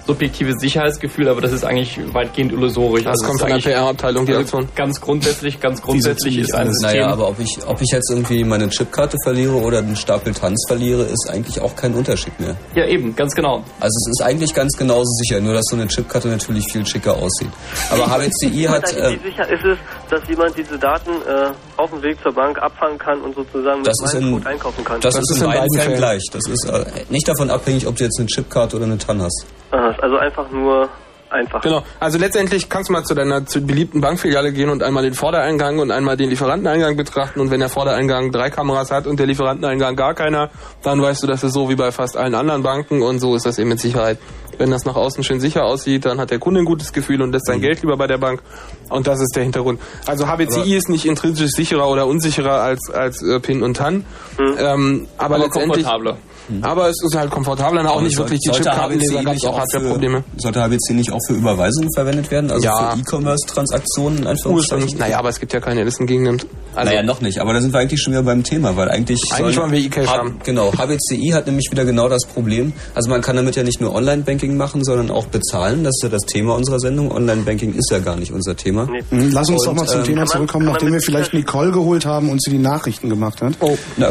subjektives Sicherheitsgefühl, aber das ist eigentlich weitgehend illusorisch. Das Also kommt von der PR-Abteilung, die Aktion. Ganz grundsätzlich, ganz grundsätzlich ist ein System. Naja, aber ob ich, ob ich jetzt irgendwie meine Chipkarte verliere oder den Stapel Tanz verliere, ist eigentlich auch kein Unterschied mehr. ja, eben, ganz genau. Also es ist eigentlich ganz genauso sicher, nur dass so eine Chipkarte natürlich viel schicker aussieht. Aber HBCI hat... Äh, sicher ist es, dass jemand diese Daten äh, auf dem Weg zur Bank abfangen kann und sozusagen Das mit ist meinem in- Code einkaufen kann? das, ist in beiden Fällen gleich. Das ist äh, nicht davon abhängig, ob du jetzt eine Chipkarte oder eine TAN hast. Aha, also einfach nur einfach. Genau. Also letztendlich kannst du mal zu deiner zu beliebten Bankfiliale gehen und einmal den Vordereingang und einmal den Lieferanteneingang betrachten. Und wenn der Vordereingang drei Kameras hat und der Lieferanteneingang gar keiner, dann weißt du, das ist so wie bei fast allen anderen Banken und so ist das eben mit Sicherheit. Wenn das nach außen schön sicher aussieht, dann hat der Kunde ein gutes Gefühl und lässt sein Geld lieber bei der Bank. Und das ist der Hintergrund. Also HBCI Aber- ist nicht intrinsisch sicherer oder unsicherer als, als äh, PIN und TAN. Ähm, aber, Aber letztendlich. komfortabler. Aber es ist halt komfortabler und auch Aber nicht soll- wirklich die Chipkartenleser gab nicht es auch Hardware-Probleme. für- Sollte HBC nicht auch für Überweisungen verwendet werden? Also Ja. für E-Commerce-Transaktionen einfach? Ursprünglich, naja, aber es gibt ja keine Listengegend. Also, naja, noch nicht. Aber da sind wir eigentlich schon wieder beim Thema, weil eigentlich... Eigentlich wollen wir E-Cash haben. Genau, HBCI hat nämlich wieder genau das Problem. Also man kann damit ja nicht nur Online-Banking machen, sondern auch bezahlen. Das ist ja das Thema unserer Sendung. Online-Banking ist ja gar nicht unser Thema. Mhm, Lass uns Und, doch mal zum ähm, Thema zurückkommen, nachdem wir vielleicht Nicole geholt haben und sie die Nachrichten gemacht hat. Oh, na,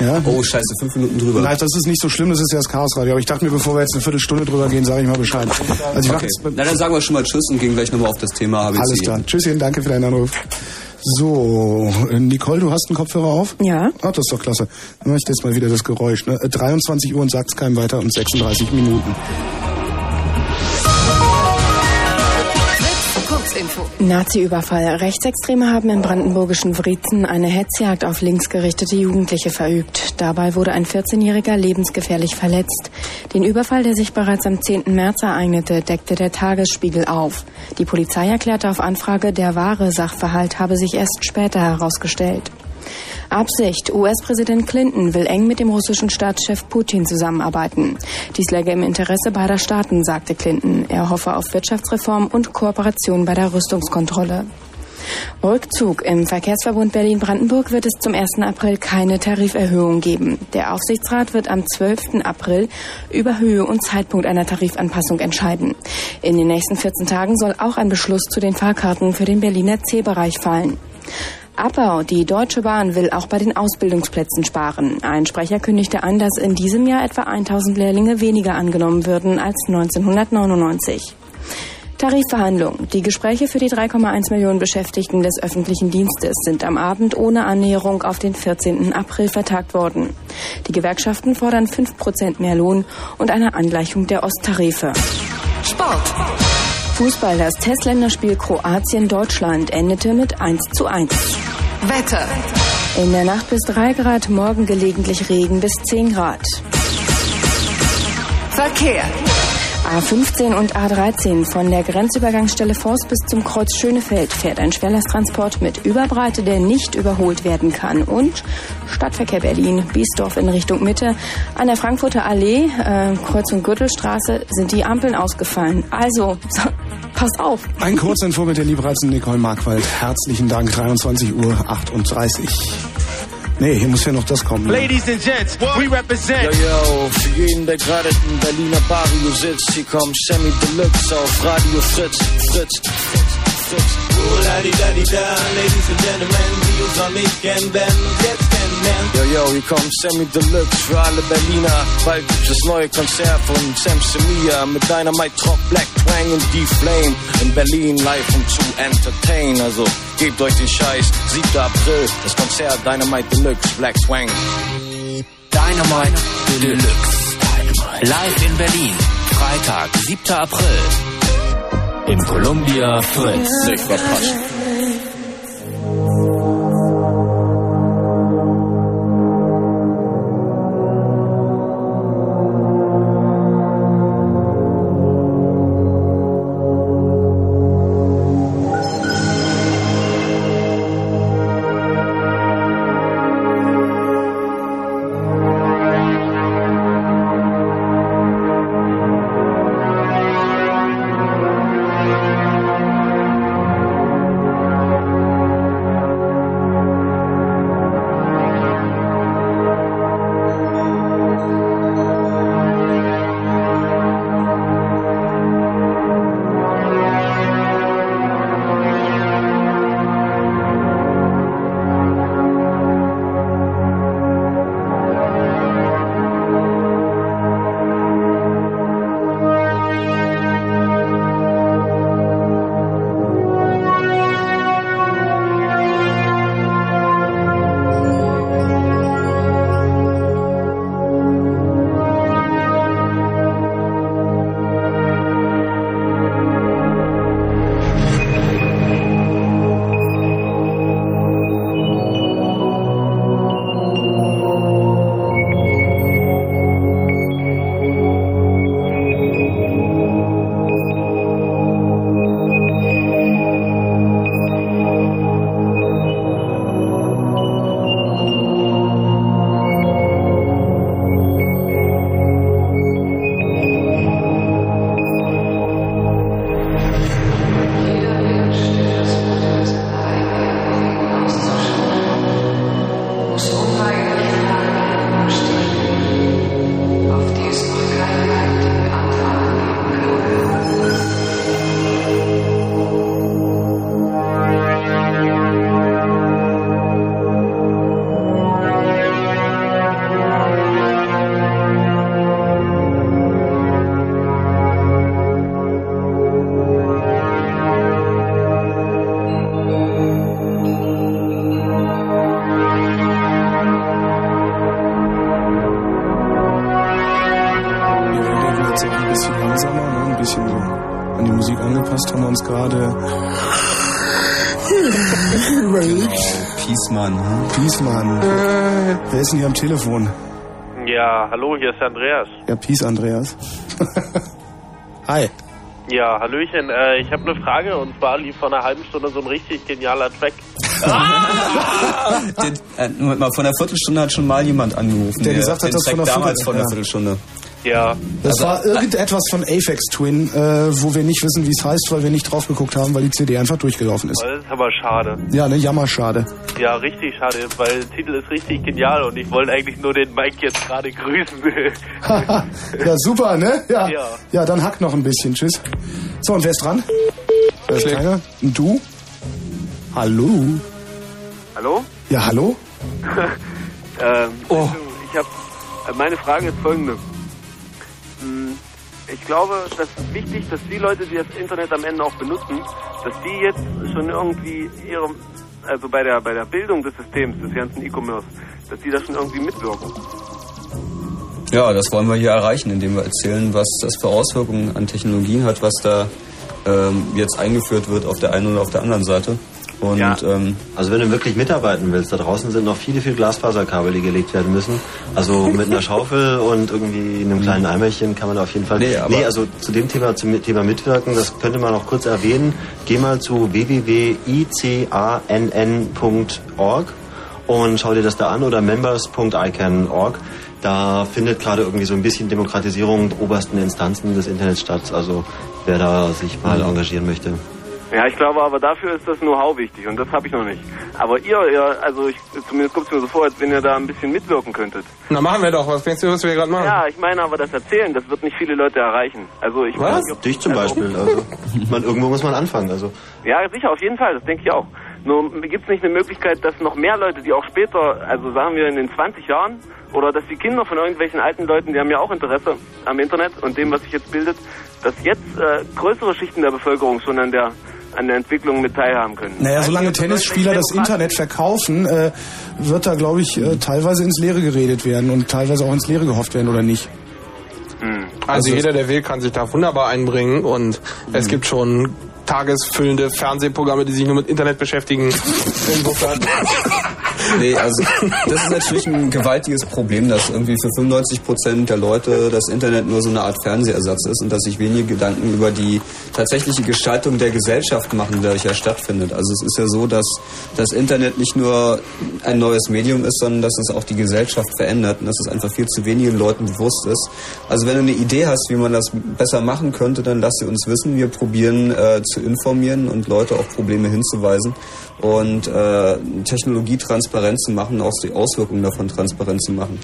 ja? oh scheiße, fünf Minuten drüber. Nein, das ist nicht so schlimm, das ist ja das Chaosradio. Aber ich dachte mir, bevor wir jetzt eine Viertelstunde drüber gehen, sage ich mal Bescheid. Also ich mach okay. jetzt, Na, dann sagen wir schon mal Tschüss und gehen gleich nochmal auf das Thema HBCI. alles klar. Tschüsschen, danke für deinen Anruf. So, äh, Nicole, du hast einen Kopfhörer auf? Ja. Ah, das ist doch klasse. Dann mach ich jetzt mal wieder das Geräusch. Ne? Äh, 23 Uhr und sagt's keinem weiter und 36 Minuten. Kurzinfo. Nazi-Überfall. Rechtsextreme haben im brandenburgischen Wriezen eine Hetzjagd auf linksgerichtete Jugendliche verübt. Dabei wurde ein 14-Jähriger lebensgefährlich verletzt. Den Überfall, der sich bereits am 10. März ereignete, deckte der Tagesspiegel auf. Die Polizei erklärte auf Anfrage, der wahre Sachverhalt habe sich erst später herausgestellt. Absicht. US-Präsident Clinton will eng mit dem russischen Staatschef Putin zusammenarbeiten. Dies läge im Interesse beider Staaten, sagte Clinton. Er hoffe auf Wirtschaftsreform und Kooperation bei der Rüstungskontrolle. Rückzug. Im Verkehrsverbund Berlin-Brandenburg wird es zum 1. April keine Tariferhöhung geben. Der Aufsichtsrat wird am 12. April über Höhe und Zeitpunkt einer Tarifanpassung entscheiden. In den nächsten 14 Tagen soll auch ein Beschluss zu den Fahrkarten für den Berliner C-Bereich fallen. Abbau. Die Deutsche Bahn will auch bei den Ausbildungsplätzen sparen. Ein Sprecher kündigte an, dass in diesem Jahr etwa 1000 Lehrlinge weniger angenommen würden als 1999. Tarifverhandlungen. Die Gespräche für die 3,1 Millionen Beschäftigten des öffentlichen Dienstes sind am Abend ohne Annäherung auf den 14. April vertagt worden. Die Gewerkschaften fordern 5 Prozent mehr Lohn und eine Angleichung der Osttarife. Sport. Fußball. Das Testländerspiel Kroatien-Deutschland endete mit 1 zu 1. Wetter. In der Nacht bis 3 Grad, morgen gelegentlich Regen bis 10 Grad. Verkehr. A15 und A13 von der Grenzübergangsstelle Forst bis zum Kreuz Schönefeld fährt ein Schwerlasttransport mit Überbreite, der nicht überholt werden kann. Und Stadtverkehr Berlin, Biesdorf in Richtung Mitte. An der Frankfurter Allee, äh, Kreuz- und Gürtelstraße, sind die Ampeln ausgefallen. Also, so, pass auf. Ein Kurzinfo mit der liebreizenden Nicole Markwald. Herzlichen Dank, 23 Uhr 38. Nee, hier muss ja noch das kommen. ne? Ladies and gents, we represent. Yo, yo, für jeden, der gerade im Berliner Barrio sitzt, hier kommt Sammy Deluxe auf Radio Fritz, Fritz, Fritz, Fritz. Oh, la di da di da, ladies and gentlemen, die uns noch nicht kennen, uns jetzt kennenlernen. Yo, yo, hier kommt Sammy Deluxe für alle Berliner. Bald gibt das neue Konzert von Sam Semia mit Dynamite Trop Black Twang und D-Flame. In Berlin live und zu entertain. Also gebt euch den Scheiß. 7. April, das Konzert Dynamite Deluxe, Black Twang. Dynamite Deluxe. Live in Berlin. Freitag, 7. April. Im Columbia Fritz. Sick, verpasst. Denn hier am Telefon? Ja, hallo, hier ist der Andreas. Ja, Peace Andreas. Hi. Ja, Hallöchen. Äh, ich habe eine Frage und zwar lief vor einer halben Stunde so ein richtig genialer Track. Den, äh, Moment mal, vor einer Viertelstunde hat schon mal jemand angerufen. Der gesagt hat, dass Track von einer damals vor einer. Viertelstunde. Ja. Das Also- war irgendetwas von Aphex Twin, äh, wo wir nicht wissen, wie es heißt, weil wir nicht drauf geguckt haben, weil die CD einfach durchgelaufen ist. Das ist aber schade. Ja, ne, jammerschade. Ja, richtig schade, weil der Titel ist richtig genial und ich wollte eigentlich nur den Mike jetzt gerade grüßen. ja, super, ne? Ja. Ja. ja, dann hack noch ein bisschen. Tschüss. So, und wer ist dran? Da ist keiner. Und du? Hallo? Hallo? Ja, hallo? ähm, Oh. Ich habe meine Frage ist folgende. Hm, Ich glaube, das ist wichtig, dass die Leute, die das Internet am Ende auch benutzen, dass die jetzt schon irgendwie ihre, also bei der bei der Bildung des Systems, des ganzen E-Commerce, dass die da schon irgendwie mitwirken. Ja, das wollen wir hier erreichen, indem wir erzählen, was das für Auswirkungen an Technologien hat, was da ähm, jetzt eingeführt wird auf der einen oder auf der anderen Seite. Und ähm, Also wenn du wirklich mitarbeiten willst, da draußen sind noch viele, viele Glasfaserkabel, die gelegt werden müssen. Also mit einer Schaufel und irgendwie einem kleinen Eimerchen kann man da auf jeden Fall... Nee, aber- nee also zu dem Thema, zum Thema Mitwirken, das könnte man noch kurz erwähnen. Geh mal zu www.icann.org und schau dir das da an oder members.icann.org. Da findet gerade irgendwie so ein bisschen Demokratisierung der obersten Instanzen des Internets statt. Also wer da sich mal engagieren möchte. Ja, ich glaube aber dafür ist das Know-how wichtig und das habe ich noch nicht. Aber ihr, ihr also ich, zumindest kommt es mir so vor, als wenn ihr da ein bisschen mitwirken könntet. Na, machen wir doch. Was denkst du, was wir gerade machen? Ja, ich meine aber das Erzählen, das wird nicht viele Leute erreichen. Also ich weiß nicht, ob- Dich zum also- Beispiel. Also, man, irgendwo muss man anfangen. Also Ja, sicher, auf jeden Fall, das denke ich auch. Nur gibt es nicht eine Möglichkeit, dass noch mehr Leute, die auch später, also sagen wir in den 20 Jahren, oder dass die Kinder von irgendwelchen alten Leuten, die haben ja auch Interesse am Internet und dem, was sich jetzt bildet, dass jetzt äh, größere Schichten der Bevölkerung schon an der an der Entwicklung mit teilhaben können. Naja, solange Tennisspieler das Internet verkaufen, äh, wird da, glaube ich, äh, teilweise ins Leere geredet werden und teilweise auch ins Leere gehofft werden, oder nicht? Also jeder, der will, kann sich da wunderbar einbringen und es gibt schon tagesfüllende Fernsehprogramme, die sich nur mit Internet beschäftigen. Insofern. Nee, also das ist natürlich ein gewaltiges Problem, dass irgendwie für 95 Prozent der Leute das Internet nur so eine Art Fernsehersatz ist und dass sich wenige Gedanken über die tatsächliche Gestaltung der Gesellschaft machen, der ja stattfindet. Also es ist ja so, dass das Internet nicht nur ein neues Medium ist, sondern dass es auch die Gesellschaft verändert und dass es einfach viel zu wenigen Leuten bewusst ist. Also wenn du eine Idee hast, wie man das besser machen könnte, dann lass sie uns wissen. Wir probieren äh, zu informieren und Leute auf Probleme hinzuweisen und äh, Technologie transparent zu machen, auch die Auswirkungen davon transparent zu machen.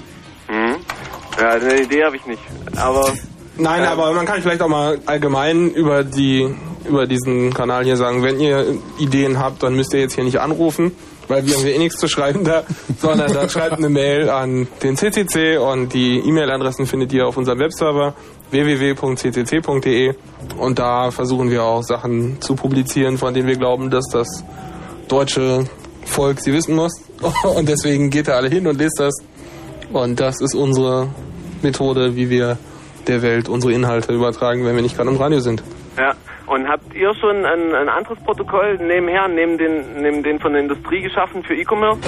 Mhm. Ja, eine Idee habe ich nicht. Aber Nein, aber man kann vielleicht auch mal allgemein über die über diesen Kanal hier sagen, wenn ihr Ideen habt, dann müsst ihr jetzt hier nicht anrufen, weil wir haben hier eh nichts zu schreiben da, sondern dann schreibt eine Mail an den CCC und die E-Mail-Adressen findet ihr auf unserem Webserver www.ccc.de und da versuchen wir auch Sachen zu publizieren, von denen wir glauben, dass das deutsche Volk sie wissen muss und deswegen geht da alle hin und lest das und das ist unsere Methode, wie wir der Welt unsere Inhalte übertragen, wenn wir nicht gerade im Radio sind. ja. Und habt ihr schon ein, ein anderes Protokoll nebenher, neben den, neben den von der Industrie geschaffen für E-Commerce?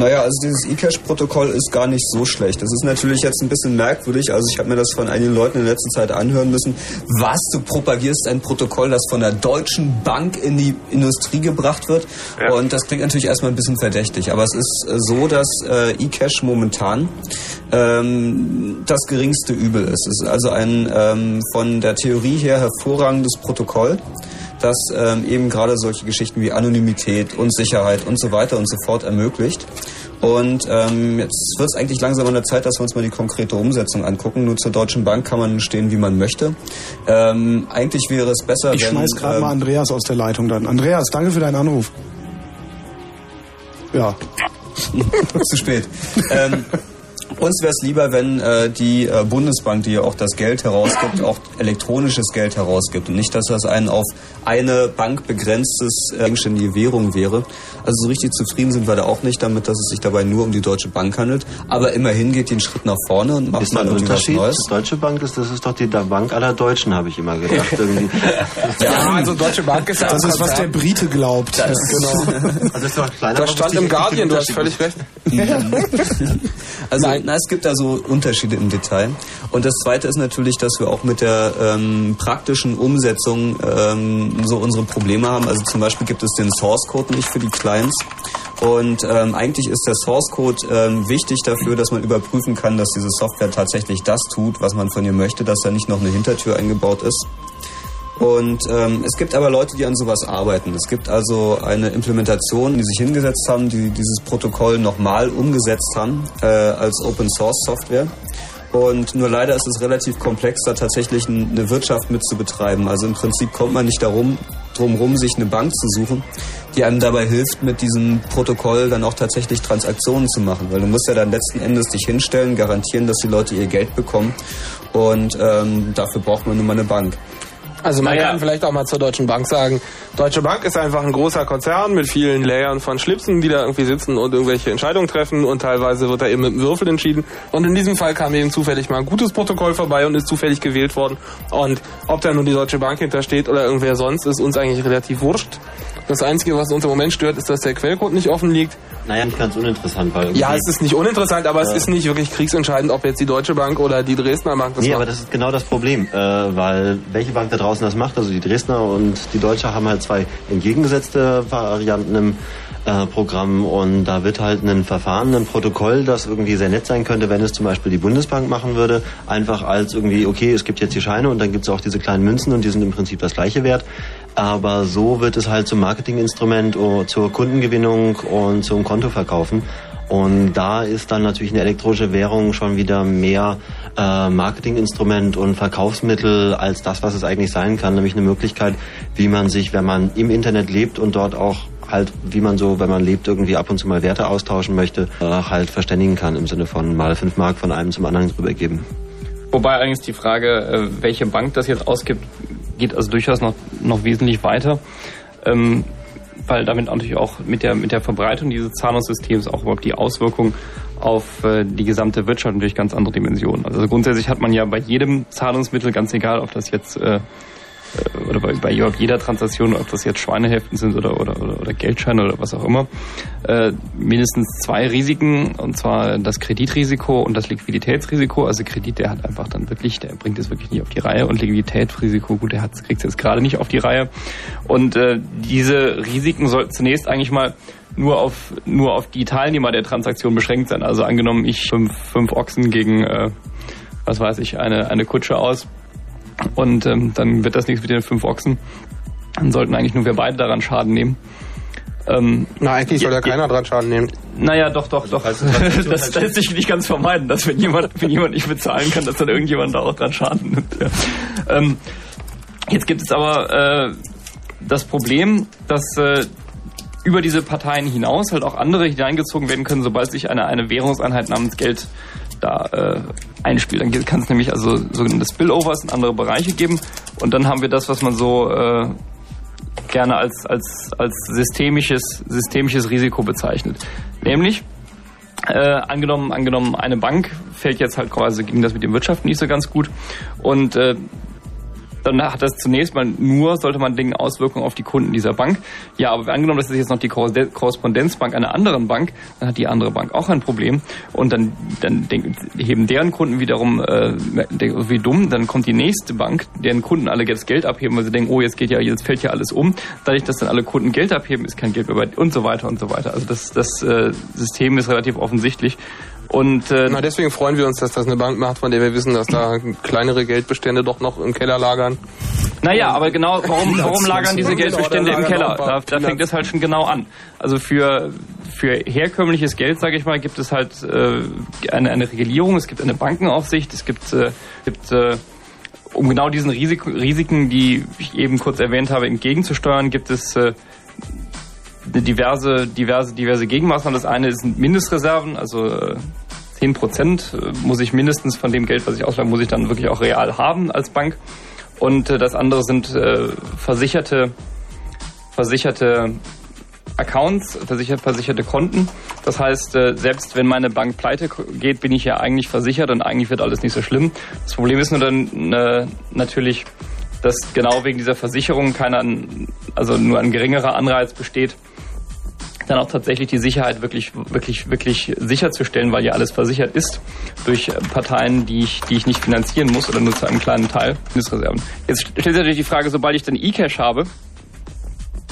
Naja, also dieses eCash-Protokoll ist gar nicht so schlecht. Das ist natürlich jetzt ein bisschen merkwürdig. Also ich habe mir das von einigen Leuten in der letzten Zeit anhören müssen. Was, du propagierst ein Protokoll, das von der Deutschen Bank in die Industrie gebracht wird? Und das klingt natürlich erstmal ein bisschen verdächtig. Aber es ist äh, so, dass äh, eCash momentan ähm, das geringste Übel ist. Es ist also ein ähm, von der Theorie her hervorragendes Protokoll das ähm, eben gerade solche Geschichten wie Anonymität und Sicherheit und so weiter und so fort ermöglicht. Und ähm, jetzt wird es eigentlich langsam an der Zeit, dass wir uns mal die konkrete Umsetzung angucken. Nur zur Deutschen Bank kann man stehen, wie man möchte. Ähm, eigentlich wäre es besser, Ich wenn... schmeiß gerade ähm, mal Andreas aus der Leitung dann. Andreas, danke für deinen Anruf. Ja. Zu spät. ähm, Uns wäre es lieber, wenn äh, die äh, Bundesbank, die ja auch das Geld herausgibt, auch elektronisches Geld herausgibt und nicht, dass das ein auf eine Bank begrenztes äh, eigenständige Währung wäre. Also so richtig zufrieden sind wir da auch nicht damit, dass es sich dabei nur um die Deutsche Bank handelt. Aber immerhin geht die einen Schritt nach vorne und macht Ist da mal ein irgendwie was Unterschied? Neues. Die Deutsche Bank ist, das ist doch die Bank aller Deutschen, habe ich immer gedacht. Irgendwie. Ja, also Deutsche Bank ist Das ist, was der. Brite glaubt. Das, genau. Also das ist doch ein kleiner Das stand im Guardian, du hast völlig recht. Also na, es gibt da so Unterschiede im Detail. Und das Zweite ist natürlich, dass wir auch mit der ähm, praktischen Umsetzung ähm, so unsere Probleme haben. Also zum Beispiel gibt es den Source Code nicht für die Clients. Und ähm, eigentlich ist der Source Code ähm, wichtig dafür, dass man überprüfen kann, dass diese Software tatsächlich das tut, was man von ihr möchte, dass da nicht noch eine Hintertür eingebaut ist. Und ähm, es gibt aber Leute, die an sowas arbeiten. Es gibt also eine Implementation, die sich hingesetzt haben, die dieses Protokoll nochmal umgesetzt haben äh, als Open Source Software. Und nur leider ist es relativ komplex, da tatsächlich eine Wirtschaft mit zu betreiben. Also im Prinzip kommt man nicht darum, drum rum, sich eine Bank zu suchen, die einem dabei hilft, mit diesem Protokoll dann auch tatsächlich Transaktionen zu machen. Weil du musst ja dann letzten Endes dich hinstellen, garantieren, dass die Leute ihr Geld bekommen. Und ähm, dafür braucht man nun mal eine Bank. Also man kann vielleicht auch mal zur Deutschen Bank sagen, Deutsche Bank ist einfach ein großer Konzern mit vielen Layern von Schlipsen, die da irgendwie sitzen und irgendwelche Entscheidungen treffen und teilweise wird da eben mit dem Würfel entschieden. Und in diesem Fall kam eben zufällig mal ein gutes Protokoll vorbei und ist zufällig gewählt worden. Und ob da nun die Deutsche Bank hintersteht oder irgendwer sonst, ist uns eigentlich relativ wurscht. Das Einzige, was uns im Moment stört, ist, dass der Quellcode nicht offen liegt. Naja, nicht ganz uninteressant, weil... Ja, es ist nicht uninteressant, aber es Ja. ist nicht wirklich kriegsentscheidend, ob jetzt die Deutsche Bank oder die Dresdner Bank das nee, macht. aber das ist genau das Problem, äh, weil welche Bank da draußen das macht, also die Dresdner und die Deutsche haben halt zwei entgegengesetzte Varianten im äh, Programm und da wird halt ein Verfahren, ein Protokoll, das irgendwie sehr nett sein könnte, wenn es zum Beispiel die Bundesbank machen würde, einfach als irgendwie, okay, es gibt jetzt die Scheine und dann gibt es auch diese kleinen Münzen und die sind im Prinzip das gleiche wert. Aber so wird es halt zum Marketinginstrument, oh, zur Kundengewinnung und zum Kontoverkaufen. Und da ist dann natürlich eine elektronische Währung schon wieder mehr äh, Marketinginstrument und Verkaufsmittel als das, was es eigentlich sein kann, nämlich eine Möglichkeit, wie man sich, wenn man im Internet lebt und dort auch halt, wie man so, wenn man lebt, irgendwie ab und zu mal Werte austauschen möchte, äh, halt verständigen kann im Sinne von mal fünf Mark von einem zum anderen rübergeben. Wobei allerdings die Frage, äh, welche Bank das jetzt ausgibt, geht also durchaus noch, noch wesentlich weiter. Ähm, weil damit natürlich auch mit der, mit der Verbreitung dieses Zahlungssystems auch überhaupt die Auswirkung auf äh, die gesamte Wirtschaft natürlich ganz andere Dimensionen. Also grundsätzlich hat man ja bei jedem Zahlungsmittel, ganz egal, ob das jetzt äh, oder bei, bei jeder Transaktion, ob das jetzt Schweineheften sind oder, oder, oder, oder Geldscheine oder was auch immer, äh, mindestens zwei Risiken, und zwar das Kreditrisiko und das Liquiditätsrisiko. Also Kredit, der hat einfach dann wirklich, der bringt es wirklich nicht auf die Reihe und Liquiditätsrisiko, gut, der kriegt es jetzt gerade nicht auf die Reihe. Und äh, diese Risiken sollten zunächst eigentlich mal nur auf nur auf die Teilnehmer der Transaktion beschränkt sein. Also angenommen, ich fünf, fünf Ochsen gegen äh, was weiß ich, eine, eine Kutsche aus und ähm, dann wird das nichts mit den fünf Ochsen. Dann sollten eigentlich nur wir beide daran Schaden nehmen. Ähm, Na, eigentlich soll ja keiner dran Schaden nehmen. Naja, doch, doch, doch. Das, das lässt sich nicht ganz vermeiden, dass wenn jemand, wenn jemand nicht bezahlen kann, dass dann irgendjemand da auch dran Schaden nimmt. Ja. Ähm, jetzt gibt es aber äh, das Problem, dass äh, über diese Parteien hinaus halt auch andere hineingezogen werden können, sobald sich eine, eine Währungseinheit namens Geld da äh, einspielt. Dann kann es nämlich also sogenannte Spillovers in andere Bereiche geben und dann haben wir das, was man so äh, gerne als, als, als systemisches, systemisches Risiko bezeichnet. Nämlich, äh, angenommen, angenommen, eine Bank fällt jetzt halt quasi, ging das mit dem Wirtschaften nicht so ganz gut und äh, dann hat das zunächst mal nur, sollte man denken, Auswirkungen auf die Kunden dieser Bank. Ja, aber angenommen, das ist jetzt noch die Korrespondenz- Korrespondenzbank einer anderen Bank, dann hat die andere Bank auch ein Problem. Und dann, dann denken, heben deren Kunden wiederum äh, wie dumm, dann kommt die nächste Bank, deren Kunden alle jetzt Geld abheben, weil sie denken, oh, jetzt geht ja, jetzt fällt ja alles um. Dadurch, dass dann alle Kunden Geld abheben, ist kein Geld mehr bei und so weiter und so weiter. Also das, das äh, System ist relativ offensichtlich. Und äh, Na, deswegen freuen wir uns, dass das eine Bank macht, von der wir wissen, dass da kleinere Geldbestände doch noch im Keller lagern. Naja, aber genau, warum, warum lagern diese Geldbestände im Keller? Da, da fängt es halt schon genau an. Also für, für herkömmliches Geld, sage ich mal, gibt es halt äh, eine, eine Regulierung, es gibt eine Bankenaufsicht, es gibt, äh, gibt äh, um genau diesen Risik Risiken, die ich eben kurz erwähnt habe, entgegenzusteuern, gibt es äh, diverse, diverse, diverse Gegenmaßnahmen. Das eine sind Mindestreserven, also äh, 10 Prozent äh, muss ich mindestens von dem Geld, was ich auslage, muss ich dann wirklich auch real haben als Bank. Und äh, das andere sind äh, versicherte, versicherte Accounts, versichert, versicherte Konten. Das heißt, äh, selbst wenn meine Bank pleite geht, bin ich ja eigentlich versichert und eigentlich wird alles nicht so schlimm. Das Problem ist nur dann äh, natürlich, dass genau wegen dieser Versicherung keiner, also nur ein geringerer Anreiz besteht, dann auch tatsächlich die Sicherheit wirklich, wirklich, wirklich sicherzustellen, weil ja alles versichert ist durch Parteien, die ich, die ich nicht finanzieren muss oder nur zu einem kleinen Teil Bundesreserven. Jetzt stellt sich natürlich die Frage, sobald ich dann E-Cash habe,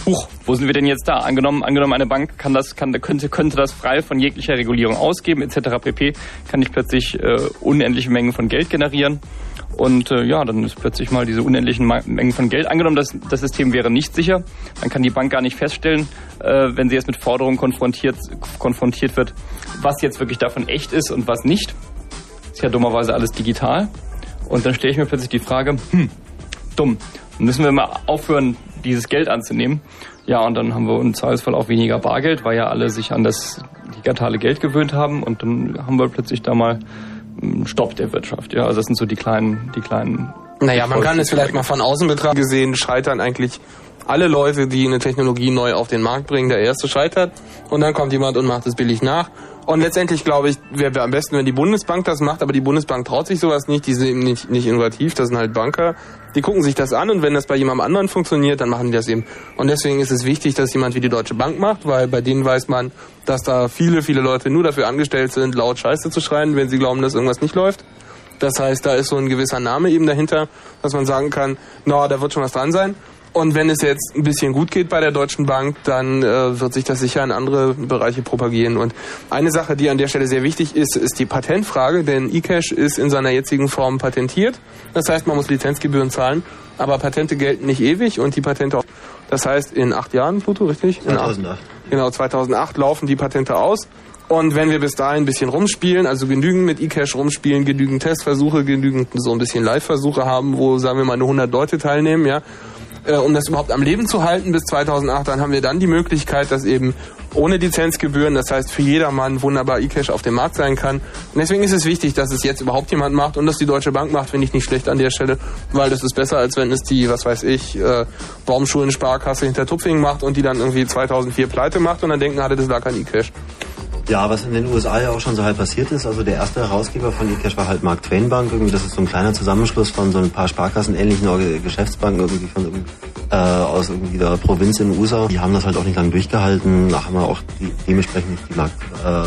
Huch, wo sind wir denn jetzt da? Angenommen, angenommen eine Bank kann das, kann, könnte, könnte das frei von jeglicher Regulierung ausgeben, etc. pp. Kann ich plötzlich äh, unendliche Mengen von Geld generieren. Und äh, ja, dann ist plötzlich mal diese unendlichen Mengen von Geld angenommen. Das, das System wäre nicht sicher. Dann kann die Bank gar nicht feststellen, äh, wenn sie jetzt mit Forderungen konfrontiert, konfrontiert wird, was jetzt wirklich davon echt ist und was nicht. Ist ja dummerweise alles digital. Und dann stelle ich mir plötzlich die Frage, hm, dumm, müssen wir mal aufhören, dieses Geld anzunehmen. Ja, und dann haben wir im Zweifelsfall auch weniger Bargeld, weil ja alle sich an das digitale Geld gewöhnt haben. Und dann haben wir plötzlich da mal Stopp der Wirtschaft. Ja, also das sind so die kleinen, die kleinen. Naja, man kann es vielleicht mal von außen betrachten gesehen, scheitern eigentlich alle Leute, die eine Technologie neu auf den Markt bringen. Der erste scheitert und dann kommt jemand und macht es billig nach. Und letztendlich glaube ich, wäre am besten, wenn die Bundesbank das macht, aber die Bundesbank traut sich sowas nicht, die sind eben nicht, nicht innovativ, das sind halt Banker, die gucken sich das an und wenn das bei jemandem anderen funktioniert, dann machen die das eben. Und deswegen ist es wichtig, dass jemand wie die Deutsche Bank macht, weil bei denen weiß man, dass da viele, viele Leute nur dafür angestellt sind, laut Scheiße zu schreien, wenn sie glauben, dass irgendwas nicht läuft. Das heißt, da ist so ein gewisser Name eben dahinter, dass man sagen kann, na, no, da wird schon was dran sein. Und wenn es jetzt ein bisschen gut geht bei der Deutschen Bank, dann äh, wird sich das sicher in andere Bereiche propagieren. Und eine Sache, die an der Stelle sehr wichtig ist, ist die Patentfrage, denn eCash ist in seiner jetzigen Form patentiert. Das heißt, man muss Lizenzgebühren zahlen, aber Patente gelten nicht ewig und die Patente auch. Das heißt, in acht Jahren, Pluto, richtig? 2008. Genau, 2008 laufen die Patente aus. Und wenn wir bis dahin ein bisschen rumspielen, also genügend mit eCash rumspielen, genügend Testversuche, genügend so ein bisschen Live-Versuche haben, wo, sagen wir mal, nur 100 Leute teilnehmen, ja, äh, um das überhaupt am Leben zu halten bis 2008, dann haben wir dann die Möglichkeit, dass eben ohne Lizenzgebühren, das heißt für jedermann wunderbar eCash auf dem Markt sein kann. Und deswegen ist es wichtig, dass es jetzt überhaupt jemand macht und dass die Deutsche Bank macht, finde ich nicht schlecht an der Stelle, weil das ist besser, als wenn es die, was weiß ich, äh, Baumschulen-Sparkasse hinter Tupfing macht und die dann irgendwie 2004 pleite macht und dann denken alle, das war kein eCash. Ja, was in den USA ja auch schon so halt passiert ist, also der erste Herausgeber von eCash war halt Mark Twain Bank, irgendwie das ist so ein kleiner Zusammenschluss von so ein paar Sparkassen ähnlichen Geschäftsbanken irgendwie von äh, aus irgendwie der Provinz in den USA. Die haben das halt auch nicht lange durchgehalten, da haben wir auch die, dementsprechend nicht die Markt, äh,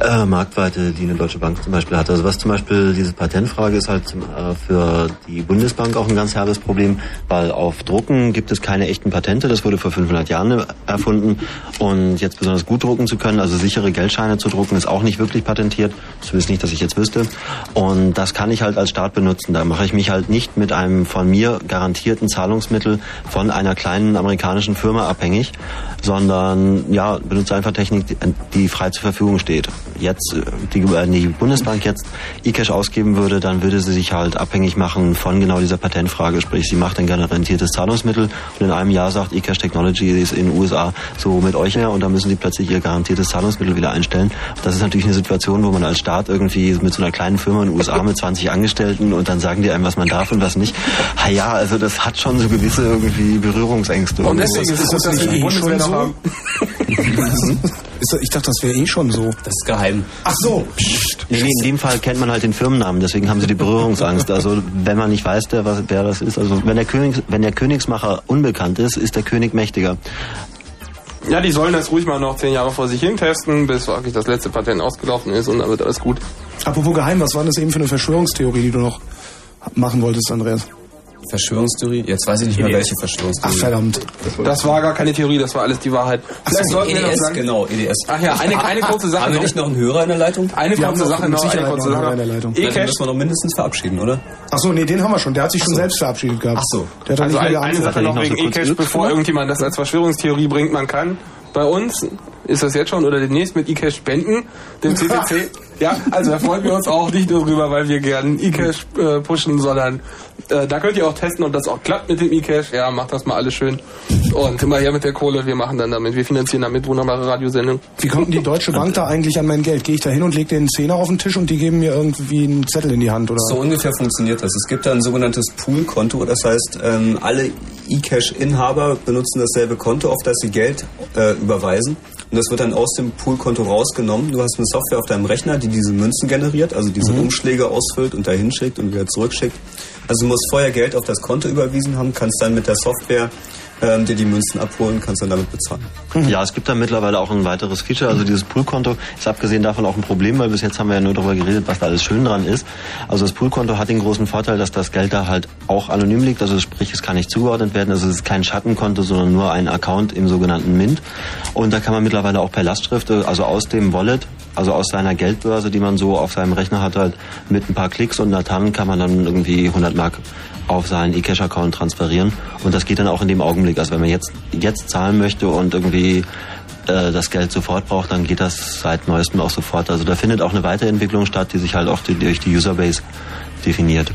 äh, Marktweite, die eine Deutsche Bank zum Beispiel hat. Also was zum Beispiel diese Patentfrage ist halt äh, für die Bundesbank auch ein ganz herbes Problem, weil auf Drucken gibt es keine echten Patente. Das wurde vor 500 Jahren erfunden und jetzt besonders gut drucken zu können, also sichere Geldscheine zu drucken, ist auch nicht wirklich patentiert. Zumindest nicht, dass ich jetzt wüsste. Und das kann ich halt als Staat benutzen. Da mache ich mich halt nicht mit einem von mir garantierten Zahlungsmittel von einer kleinen amerikanischen Firma abhängig, sondern ja benutze einfach Technik, die frei zur Verfügung steht jetzt äh, die, äh, die Bundesbank jetzt eCash ausgeben würde, dann würde sie sich halt abhängig machen von genau dieser Patentfrage. Sprich, sie macht ein garantiertes Zahlungsmittel und in einem Jahr sagt eCash Technology ist in den USA so mit euch her und dann müssen sie plötzlich ihr garantiertes Zahlungsmittel wieder einstellen. Das ist natürlich eine Situation, wo man als Staat irgendwie mit so einer kleinen Firma in den USA mit 20 Angestellten und dann sagen die einem, was man darf und was nicht. Ha ja, also das hat schon so gewisse irgendwie Berührungsängste. Und deswegen ist das, das nicht eh schon so? ich dachte, das wäre eh schon so. Das ist geheim. Ach so. Psst. Nee, nee, in dem Fall kennt man halt den Firmennamen, deswegen haben sie die Berührungsangst. Also wenn man nicht weiß, der, was, wer das ist, also wenn der, König, wenn der Königsmacher unbekannt ist, ist der König mächtiger. Ja, die sollen das ruhig mal noch zehn Jahre vor sich hin testen, bis wirklich das letzte Patent ausgelaufen ist und dann wird alles gut. Apropos geheim, was war das eben für eine Verschwörungstheorie, die du noch machen wolltest, Andreas? Verschwörungstheorie? Jetzt weiß ich nicht mehr, welche Verschwörungstheorie. Ach verdammt. Das war gar keine Theorie, das war alles die Wahrheit. Vielleicht sollten wir noch sagen, genau, EDS. Ach ja, eine, eine kurze Sache Haben wir nicht noch einen Hörer in der Leitung? Eine Wir kurze Sache noch eine kurze Sache. In der Leitung. Dann E-Cash müssen wir noch mindestens verabschieden, oder? Ach so, nee, den haben wir schon. Der hat sich schon so. selbst verabschiedet gehabt. Ach so. Der hat Also nicht mehr eine. Sache noch wegen E-Cash, bevor irgendjemand das als Verschwörungstheorie bringt. Man kann bei uns ist das jetzt schon oder demnächst mit eCash spenden, dem CCC. ja, also da freuen wir uns auch nicht nur drüber, weil wir gerne eCash äh, pushen, sondern äh, da könnt ihr auch testen, ob das auch klappt mit dem eCash. Ja, macht das mal alles schön. Und immer her mit der Kohle, wir machen dann damit, wir finanzieren damit wunderbare Radiosendungen. Wie kommt denn die Deutsche Bank da eigentlich an mein Geld? Gehe ich da hin und lege den Zehner auf den Tisch und die geben mir irgendwie einen Zettel in die Hand, oder? So ungefähr funktioniert das. Es gibt da ein sogenanntes Pool-Konto, das heißt, ähm, alle eCash-Inhaber benutzen dasselbe Konto, auf das sie Geld äh, überweisen. Und das wird dann aus dem Poolkonto rausgenommen. Du hast eine Software auf deinem Rechner, die diese Münzen generiert, also diese Mhm. Umschläge ausfüllt und dahin schickt und wieder zurückschickt. Also du musst vorher Geld auf das Konto überwiesen haben, kannst dann mit der Software ähm, dir die Münzen abholen, kannst dann damit bezahlen. Ja, es gibt da mittlerweile auch ein weiteres Feature. Also dieses Poolkonto ist abgesehen davon auch ein Problem, weil bis jetzt haben wir ja nur darüber geredet, was da alles schön dran ist. Also das Poolkonto hat den großen Vorteil, dass das Geld da halt auch anonym liegt. Also sprich, es kann nicht zugeordnet werden. Also es ist kein Schattenkonto, sondern nur ein Account im sogenannten Mint. Und da kann man mittlerweile auch per Lastschrift, äh, also aus dem Wallet, also aus seiner Geldbörse, die man so auf seinem Rechner hat, halt mit ein paar Klicks und einer TAN kann man dann irgendwie 100 Mark auf seinen eCash-Account transferieren. Und das geht dann auch in dem Augenblick. Also wenn man jetzt, jetzt zahlen möchte und irgendwie äh, das Geld sofort braucht, dann geht das seit neuestem auch sofort. Also da findet auch eine Weiterentwicklung statt, die sich halt auch durch die Userbase definiert.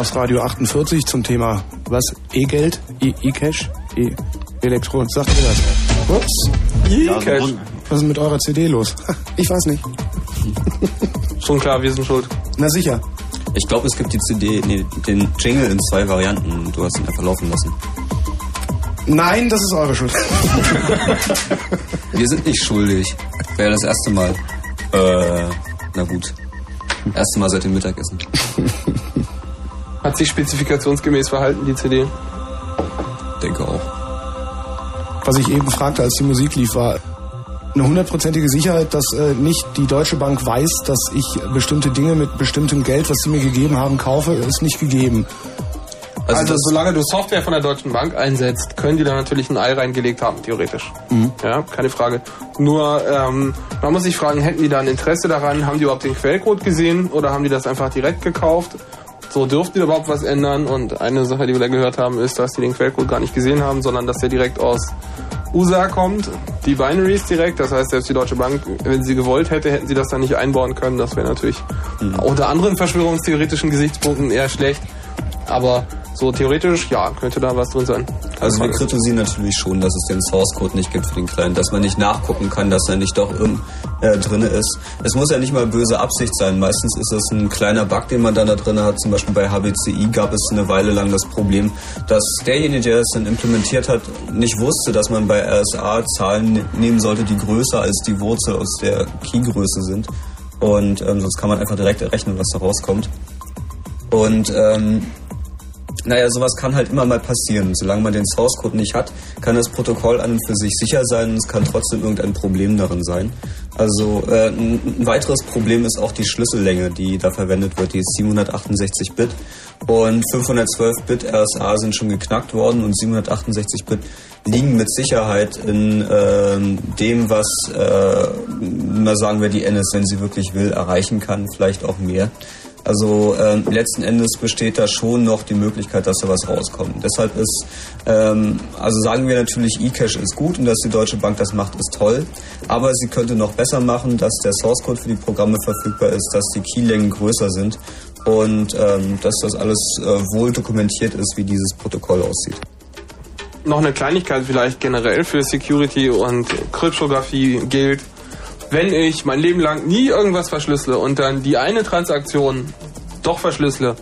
Chaos Radio 48 zum Thema was? E-Geld? E- E-Cash? E Elektron. Sagt ihr das? Ups. E-Cash. Was ist mit eurer CD los? Ich weiß nicht. Schon klar, wir sind schuld. Na sicher. Ich glaube, es gibt die CD, nee, den Jingle in zwei Varianten. Du hast ihn einfach laufen lassen. Nein, das ist eure Schuld. Wir sind nicht schuldig. Wäre das erste Mal. Äh, na gut. Erste Mal seit dem Mittagessen. Hat sich spezifikationsgemäß verhalten, die CD? Denke auch. Was ich eben fragte, als die Musik lief, war eine hundertprozentige Sicherheit, dass äh, nicht die Deutsche Bank weiß, dass ich bestimmte Dinge mit bestimmtem Geld, was sie mir gegeben haben, kaufe, ist nicht gegeben. Also, solange du Software von der Deutschen Bank einsetzt, können die da natürlich ein Ei reingelegt haben, theoretisch. Mhm. Ja, keine Frage. Nur, ähm, man muss sich fragen, hätten die da ein Interesse daran? Haben die überhaupt den Quellcode gesehen oder haben die das einfach direkt gekauft? So dürften die überhaupt was ändern? Und eine Sache, die wir da gehört haben, ist, dass die den Quellcode gar nicht gesehen haben, sondern dass der direkt aus USA kommt, die Binaries direkt. Das heißt, selbst die Deutsche Bank, wenn sie gewollt hätte, hätten sie das dann nicht einbauen können. Das wäre natürlich unter anderen verschwörungstheoretischen Gesichtspunkten eher schlecht. Aber so theoretisch, ja, könnte da was drin sein. Also wir kritisieren natürlich schon, dass es den Source Code nicht gibt für den Client, dass man nicht nachgucken kann, dass er nicht doch irgend äh, drin ist. Es muss ja nicht mal böse Absicht sein. Meistens ist es ein kleiner Bug, den man dann da drin hat. Zum Beispiel bei HBCI gab es eine Weile lang das Problem, dass derjenige, der es dann implementiert hat, nicht wusste, dass man bei RSA Zahlen ne- nehmen sollte, die größer als die Wurzel aus der Keygröße sind. Und ähm, sonst kann man einfach direkt errechnen, was da rauskommt. Und ähm, naja, sowas kann halt immer mal passieren. Solange man den Source Code nicht hat, kann das Protokoll an und für sich sicher sein und es kann trotzdem irgendein Problem darin sein. Also äh, ein weiteres Problem ist auch die Schlüssellänge, die da verwendet wird. Die ist 768 Bit und 512 Bit RSA sind schon geknackt worden und 768 Bit liegen mit Sicherheit in ähm, dem, was, äh, mal sagen wir, die NS, wenn sie wirklich will, erreichen kann, vielleicht auch mehr. Also ähm, letzten Endes besteht da schon noch die Möglichkeit, dass da was rauskommt. Deshalb ist, ähm, also sagen wir natürlich, eCash ist gut und dass die Deutsche Bank das macht, ist toll. Aber sie könnte noch besser machen, dass der Source Code für die Programme verfügbar ist, dass die Keylängen größer sind und ähm, dass das alles äh, wohl dokumentiert ist, wie dieses Protokoll aussieht. Noch eine Kleinigkeit vielleicht generell für Security und Kryptographie gilt. Wenn ich mein Leben lang nie irgendwas verschlüssele und dann die eine Transaktion doch verschlüssele,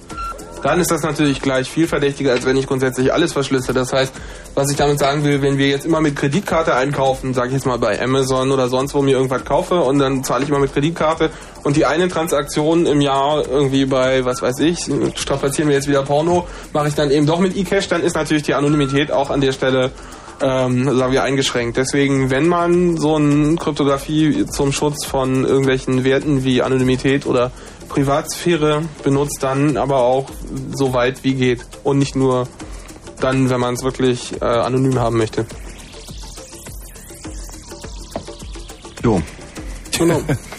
dann ist das natürlich gleich viel verdächtiger, als wenn ich grundsätzlich alles verschlüssele. Das heißt, was ich damit sagen will, wenn wir jetzt immer mit Kreditkarte einkaufen, sage ich jetzt mal bei Amazon oder sonst wo mir irgendwas kaufe und dann zahle ich immer mit Kreditkarte und die eine Transaktion im Jahr irgendwie bei, was weiß ich, strapazieren wir jetzt wieder Porno, mache ich dann eben doch mit eCash, dann ist natürlich die Anonymität auch an der Stelle ähm, sagen wir eingeschränkt. Deswegen, wenn man so eine Kryptographie zum Schutz von irgendwelchen Werten wie Anonymität oder Privatsphäre benutzt, dann aber auch so weit wie geht und nicht nur dann, wenn man es wirklich äh, anonym haben möchte. Jo. Genau.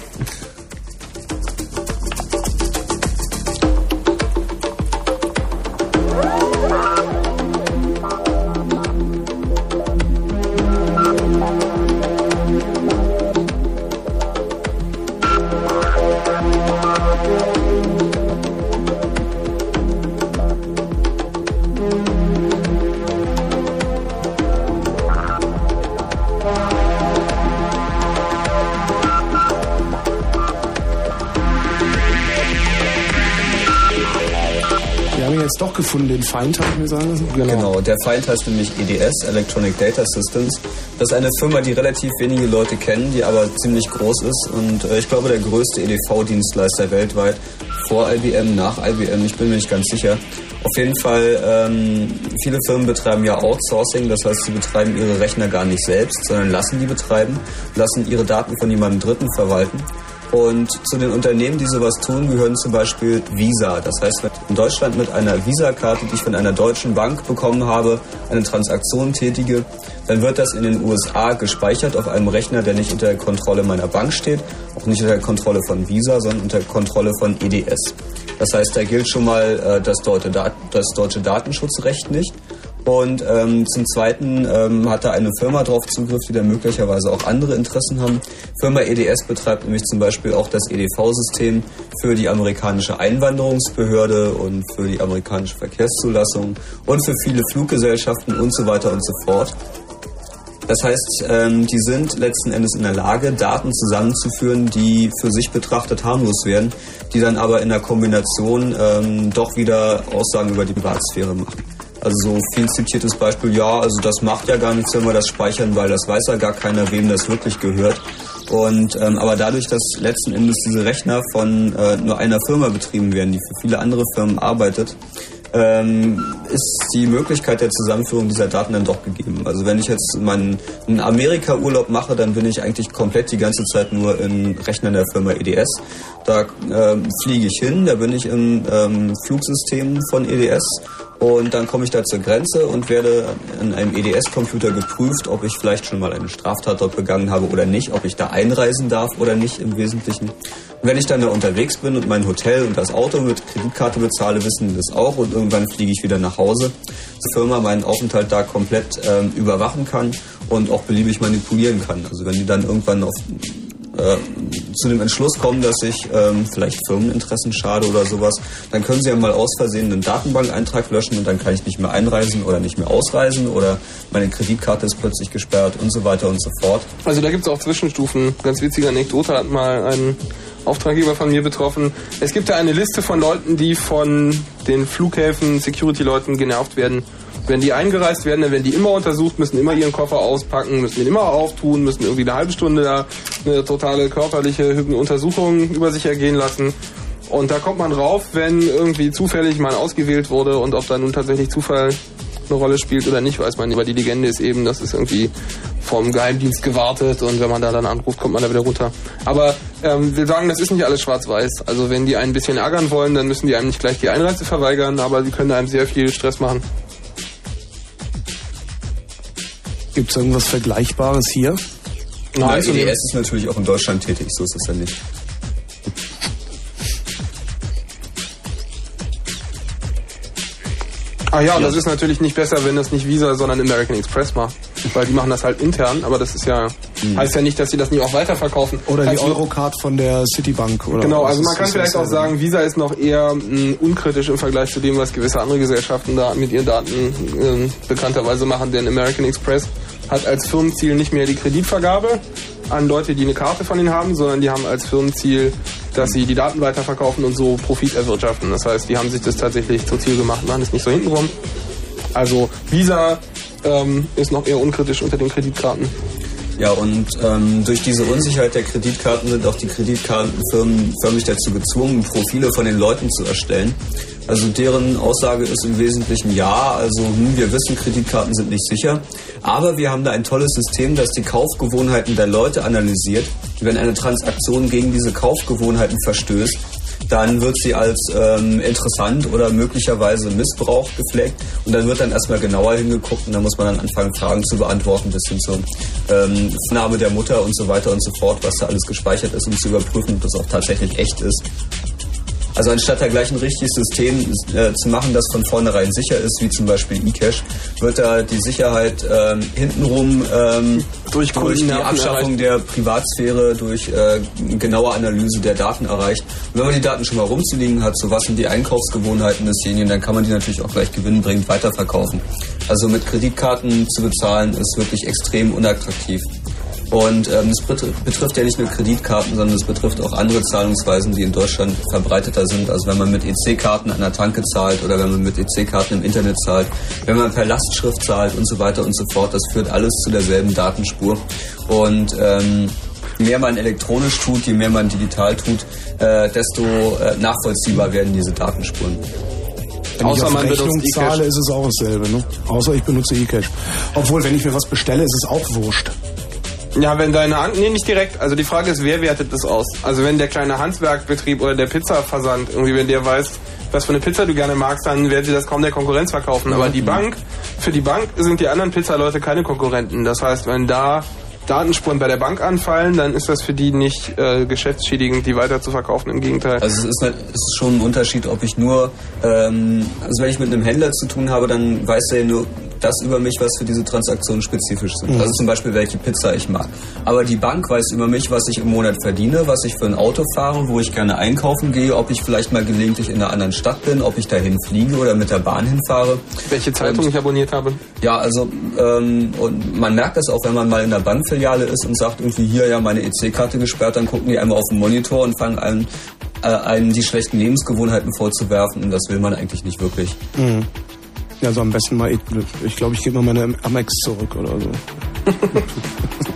gefunden, den Feind, habe ich mir sagen lassen. Genau. der Feind heißt nämlich EDS, Electronic Data Systems. Das ist eine Firma, die relativ wenige Leute kennen, die aber ziemlich groß ist und äh, ich glaube der größte EDV-Dienstleister weltweit. Vor IBM, nach IBM, ich bin mir nicht ganz sicher. Auf jeden Fall, ähm, viele Firmen betreiben ja Outsourcing, das heißt, sie betreiben ihre Rechner gar nicht selbst, sondern lassen die betreiben, lassen ihre Daten von jemandem Dritten verwalten. Und zu den Unternehmen, die sowas tun, gehören zum Beispiel Visa. Das heißt, wenn ich in Deutschland mit einer Visa-Karte, die ich von einer deutschen Bank bekommen habe, eine Transaktion tätige, dann wird das in den USA gespeichert auf einem Rechner, der nicht unter der Kontrolle meiner Bank steht, auch nicht unter der Kontrolle von Visa, sondern unter der Kontrolle von EDS. Das heißt, da gilt schon mal äh, das, deutsche das deutsche Datenschutzrecht nicht. Und ähm, zum Zweiten ähm, hat da eine Firma drauf Zugriff, die da möglicherweise auch andere Interessen haben. Firma EDS betreibt nämlich zum Beispiel auch das EDV-System für die amerikanische Einwanderungsbehörde und für die amerikanische Verkehrszulassung und für viele Fluggesellschaften und so weiter und so fort. Das heißt, ähm, die sind letzten Endes in der Lage, Daten zusammenzuführen, die für sich betrachtet harmlos wären, die dann aber in der Kombination ähm, doch wieder Aussagen über die Privatsphäre machen. Also so viel zitiertes Beispiel, ja, also das macht ja gar nichts, wenn wir das speichern, weil das weiß ja gar keiner, wem das wirklich gehört. Und ähm, aber dadurch, dass letzten Endes diese Rechner von äh, nur einer Firma betrieben werden, die für viele andere Firmen arbeitet, ähm, ist die Möglichkeit der Zusammenführung dieser Daten dann doch gegeben. Also wenn ich jetzt meinen einen Amerika-Urlaub mache, dann bin ich eigentlich komplett die ganze Zeit nur in Rechnern der Firma EDS. Da ähm, fliege ich hin, da bin ich im ähm, Flugsystem von EDS und dann komme ich da zur Grenze und werde in einem EDS-Computer geprüft, ob ich vielleicht schon mal eine Straftat dort begangen habe oder nicht, ob ich da einreisen darf oder nicht im Wesentlichen. Wenn ich dann da unterwegs bin und mein Hotel und das Auto mit Kreditkarte bezahle, wissen die das auch und irgendwann fliege ich wieder nach Hause. Die Firma meinen Aufenthalt da komplett ähm, überwachen kann und auch beliebig manipulieren kann. Also wenn die dann irgendwann auf äh, zu dem Entschluss kommen, dass ich ähm, vielleicht Firmeninteressen schade oder sowas, dann können sie ja mal aus Versehen einen Datenbankeintrag löschen und dann kann ich nicht mehr einreisen oder nicht mehr ausreisen oder meine Kreditkarte ist plötzlich gesperrt und so weiter und so fort. Also da gibt es auch Zwischenstufen. Ganz witzige Anekdote hat mal ein Auftraggeber von mir betroffen. Es gibt da eine Liste von Leuten, die von den Flughäfen, Security-Leuten genervt werden. Wenn die eingereist werden, dann werden die immer untersucht, müssen immer ihren Koffer auspacken, müssen ihn immer auftun, müssen irgendwie eine halbe Stunde da eine totale körperliche Untersuchung über sich ergehen lassen. Und da kommt man rauf, wenn irgendwie zufällig mal ausgewählt wurde und ob da nun tatsächlich Zufall eine Rolle spielt oder nicht, weiß man nicht. Aber die Legende ist eben, das ist irgendwie vom Geheimdienst gewartet und wenn man da dann anruft, kommt man da wieder runter. Aber ähm, wir sagen, das ist nicht alles schwarz-weiß. Also wenn die einen ein bisschen ärgern wollen, dann müssen die einem nicht gleich die Einreise verweigern, aber sie können einem sehr viel Stress machen. Gibt es irgendwas Vergleichbares hier? Na, EDS ist natürlich auch in Deutschland tätig, so ist es ja nicht. Ah ja, und das ist natürlich nicht besser, wenn das nicht Visa, sondern American Express macht. Weil die machen das halt intern, aber das ist ja, heißt ja nicht, dass sie das nicht auch weiterverkaufen. Oder die Heißt nur- Eurocard von der Citibank. Oder Genau, also man kann vielleicht auch sagen, Visa ist noch eher mh, unkritisch im Vergleich zu dem, was gewisse andere Gesellschaften da mit ihren Daten ähm, bekannterweise machen. Denn American Express hat als Firmenziel nicht mehr die Kreditvergabe an Leute, die eine Karte von ihnen haben, sondern die haben als Firmenziel, dass sie die Daten weiterverkaufen und so Profit erwirtschaften. Das heißt, die haben sich das tatsächlich zum Ziel gemacht, machen es nicht so hintenrum. Also Visa ähm, ist noch eher unkritisch unter den Kreditkarten. Ja, und ähm, durch diese Unsicherheit der Kreditkarten sind auch die Kreditkartenfirmen förmlich dazu gezwungen, Profile von den Leuten zu erstellen. Also deren Aussage ist im Wesentlichen ja, also hm, wir wissen, Kreditkarten sind nicht sicher, aber wir haben da ein tolles System, das die Kaufgewohnheiten der Leute analysiert. Wenn eine Transaktion gegen diese Kaufgewohnheiten verstößt, dann wird sie als ähm, interessant oder möglicherweise Missbrauch gefleckt und dann wird dann erstmal genauer hingeguckt und dann muss man dann anfangen, Fragen zu beantworten, bis hin zur ähm, Name der Mutter und so weiter und so fort, was da alles gespeichert ist, um zu überprüfen, ob das auch tatsächlich echt ist. Also anstatt da gleich ein richtiges System äh, zu machen, das von vornherein sicher ist, wie zum Beispiel eCash, wird da die Sicherheit ähm, hintenrum ähm, durch, die Kundennerven Abschaffung der Privatsphäre, durch äh, genaue Analyse der Daten erreicht. Und wenn man die Daten schon mal rumzuliegen hat, so was sind die Einkaufsgewohnheiten desjenigen, dann kann man die natürlich auch gleich gewinnbringend weiterverkaufen. Also mit Kreditkarten zu bezahlen ist wirklich extrem unattraktiv. Und ähm, es betr- betrifft ja nicht nur Kreditkarten, sondern es betrifft auch andere Zahlungsweisen, die in Deutschland verbreiteter sind. Also wenn man mit EC-Karten an der Tanke zahlt oder wenn man mit EC-Karten im Internet zahlt, wenn man per Lastschrift zahlt und so weiter und so fort, das führt alles zu derselben Datenspur. Und ähm, je mehr man elektronisch tut, je mehr man digital tut, äh, desto äh, nachvollziehbar werden diese Datenspuren. Wenn ich auf Rechnung zahle, ist es auch dasselbe. Ne? Außer ich benutze eCash. Obwohl, wenn ich mir was bestelle, ist es auch wurscht. Ja, wenn deine Hand, nee, nicht direkt. Also die Frage ist, wer wertet das aus? Also wenn der kleine Handwerkbetrieb oder der Pizzaversand, irgendwie, wenn der weiß, was für eine Pizza du gerne magst, dann wird dir das kaum der Konkurrenz verkaufen. Aber die Bank, für die Bank sind die anderen Pizzaleute keine Konkurrenten. Das heißt, wenn da Datenspuren bei der Bank anfallen, dann ist das für die nicht äh, geschäftsschädigend, die weiter zu verkaufen. Im Gegenteil. Also es ist, halt- es ist schon ein Unterschied, ob ich nur, ähm, also wenn ich mit einem Händler zu tun habe, dann weiß er nur das über mich, was für diese Transaktionen spezifisch sind. Mhm. Also zum Beispiel, welche Pizza ich mag. Aber die Bank weiß über mich, was ich im Monat verdiene, was ich für ein Auto fahre, wo ich gerne einkaufen gehe, ob ich vielleicht mal gelegentlich in einer anderen Stadt bin, ob ich dahin fliege oder mit der Bahn hinfahre. Welche Zeitung ich abonniert habe? Ja, also ähm, und man merkt das auch, wenn man mal in der Bankfiliale ist und sagt irgendwie hier ja meine EC-Karte gesperrt, dann gucken die einmal auf den Monitor und fangen an, äh, einem die schlechten Lebensgewohnheiten vorzuwerfen und das will man eigentlich nicht wirklich. Mhm. Ja, so am besten mal, ich glaube, ich gebe mal meine Amex zurück oder so.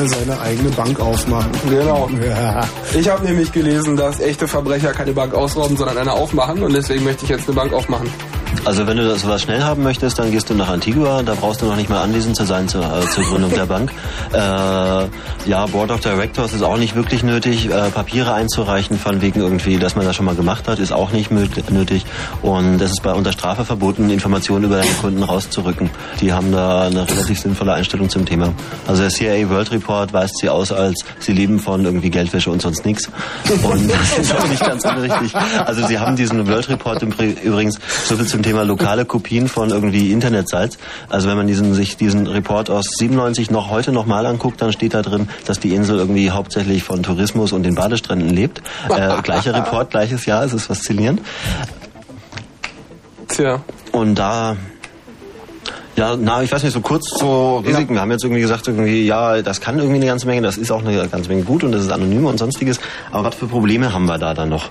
gerne seine eigene Bank aufmachen. Genau. Ja. Ich habe nämlich gelesen, dass echte Verbrecher keine Bank ausrauben, sondern eine aufmachen und deswegen möchte ich jetzt eine Bank aufmachen. Also wenn du das sowas schnell haben möchtest, dann gehst du nach Antigua. Da brauchst du noch nicht mal anwesend zu sein zur, äh, zur Gründung der Bank. Äh, ja, Board of Directors ist auch nicht wirklich nötig. Äh, Papiere einzureichen von wegen irgendwie, dass man das schon mal gemacht hat, ist auch nicht nötig. Und es ist bei unter Strafe verboten, Informationen über deine Kunden rauszurücken. Die haben da eine relativ sinnvolle Einstellung zum Thema. Also der CIA World Report weist sie aus als sie leben von irgendwie Geldwäsche und sonst nichts. Und das ist auch nicht ganz unrichtig. Also sie haben diesen World Report übrigens so viel zum Thema lokale Kopien von irgendwie Internetsites. Also wenn man diesen, sich diesen Report aus 97 noch heute noch mal anguckt, dann steht da drin, dass die Insel irgendwie hauptsächlich von Tourismus und den Badestränden lebt. Äh, gleicher Report, gleiches Jahr, es ist faszinierend. Tja. Und da ja, na, ich weiß nicht, so kurz so Risiken. Wir haben jetzt irgendwie gesagt, irgendwie, ja, das kann irgendwie eine ganze Menge, das ist auch eine ganze Menge gut und das ist anonym und sonstiges. Aber was für Probleme haben wir da dann noch?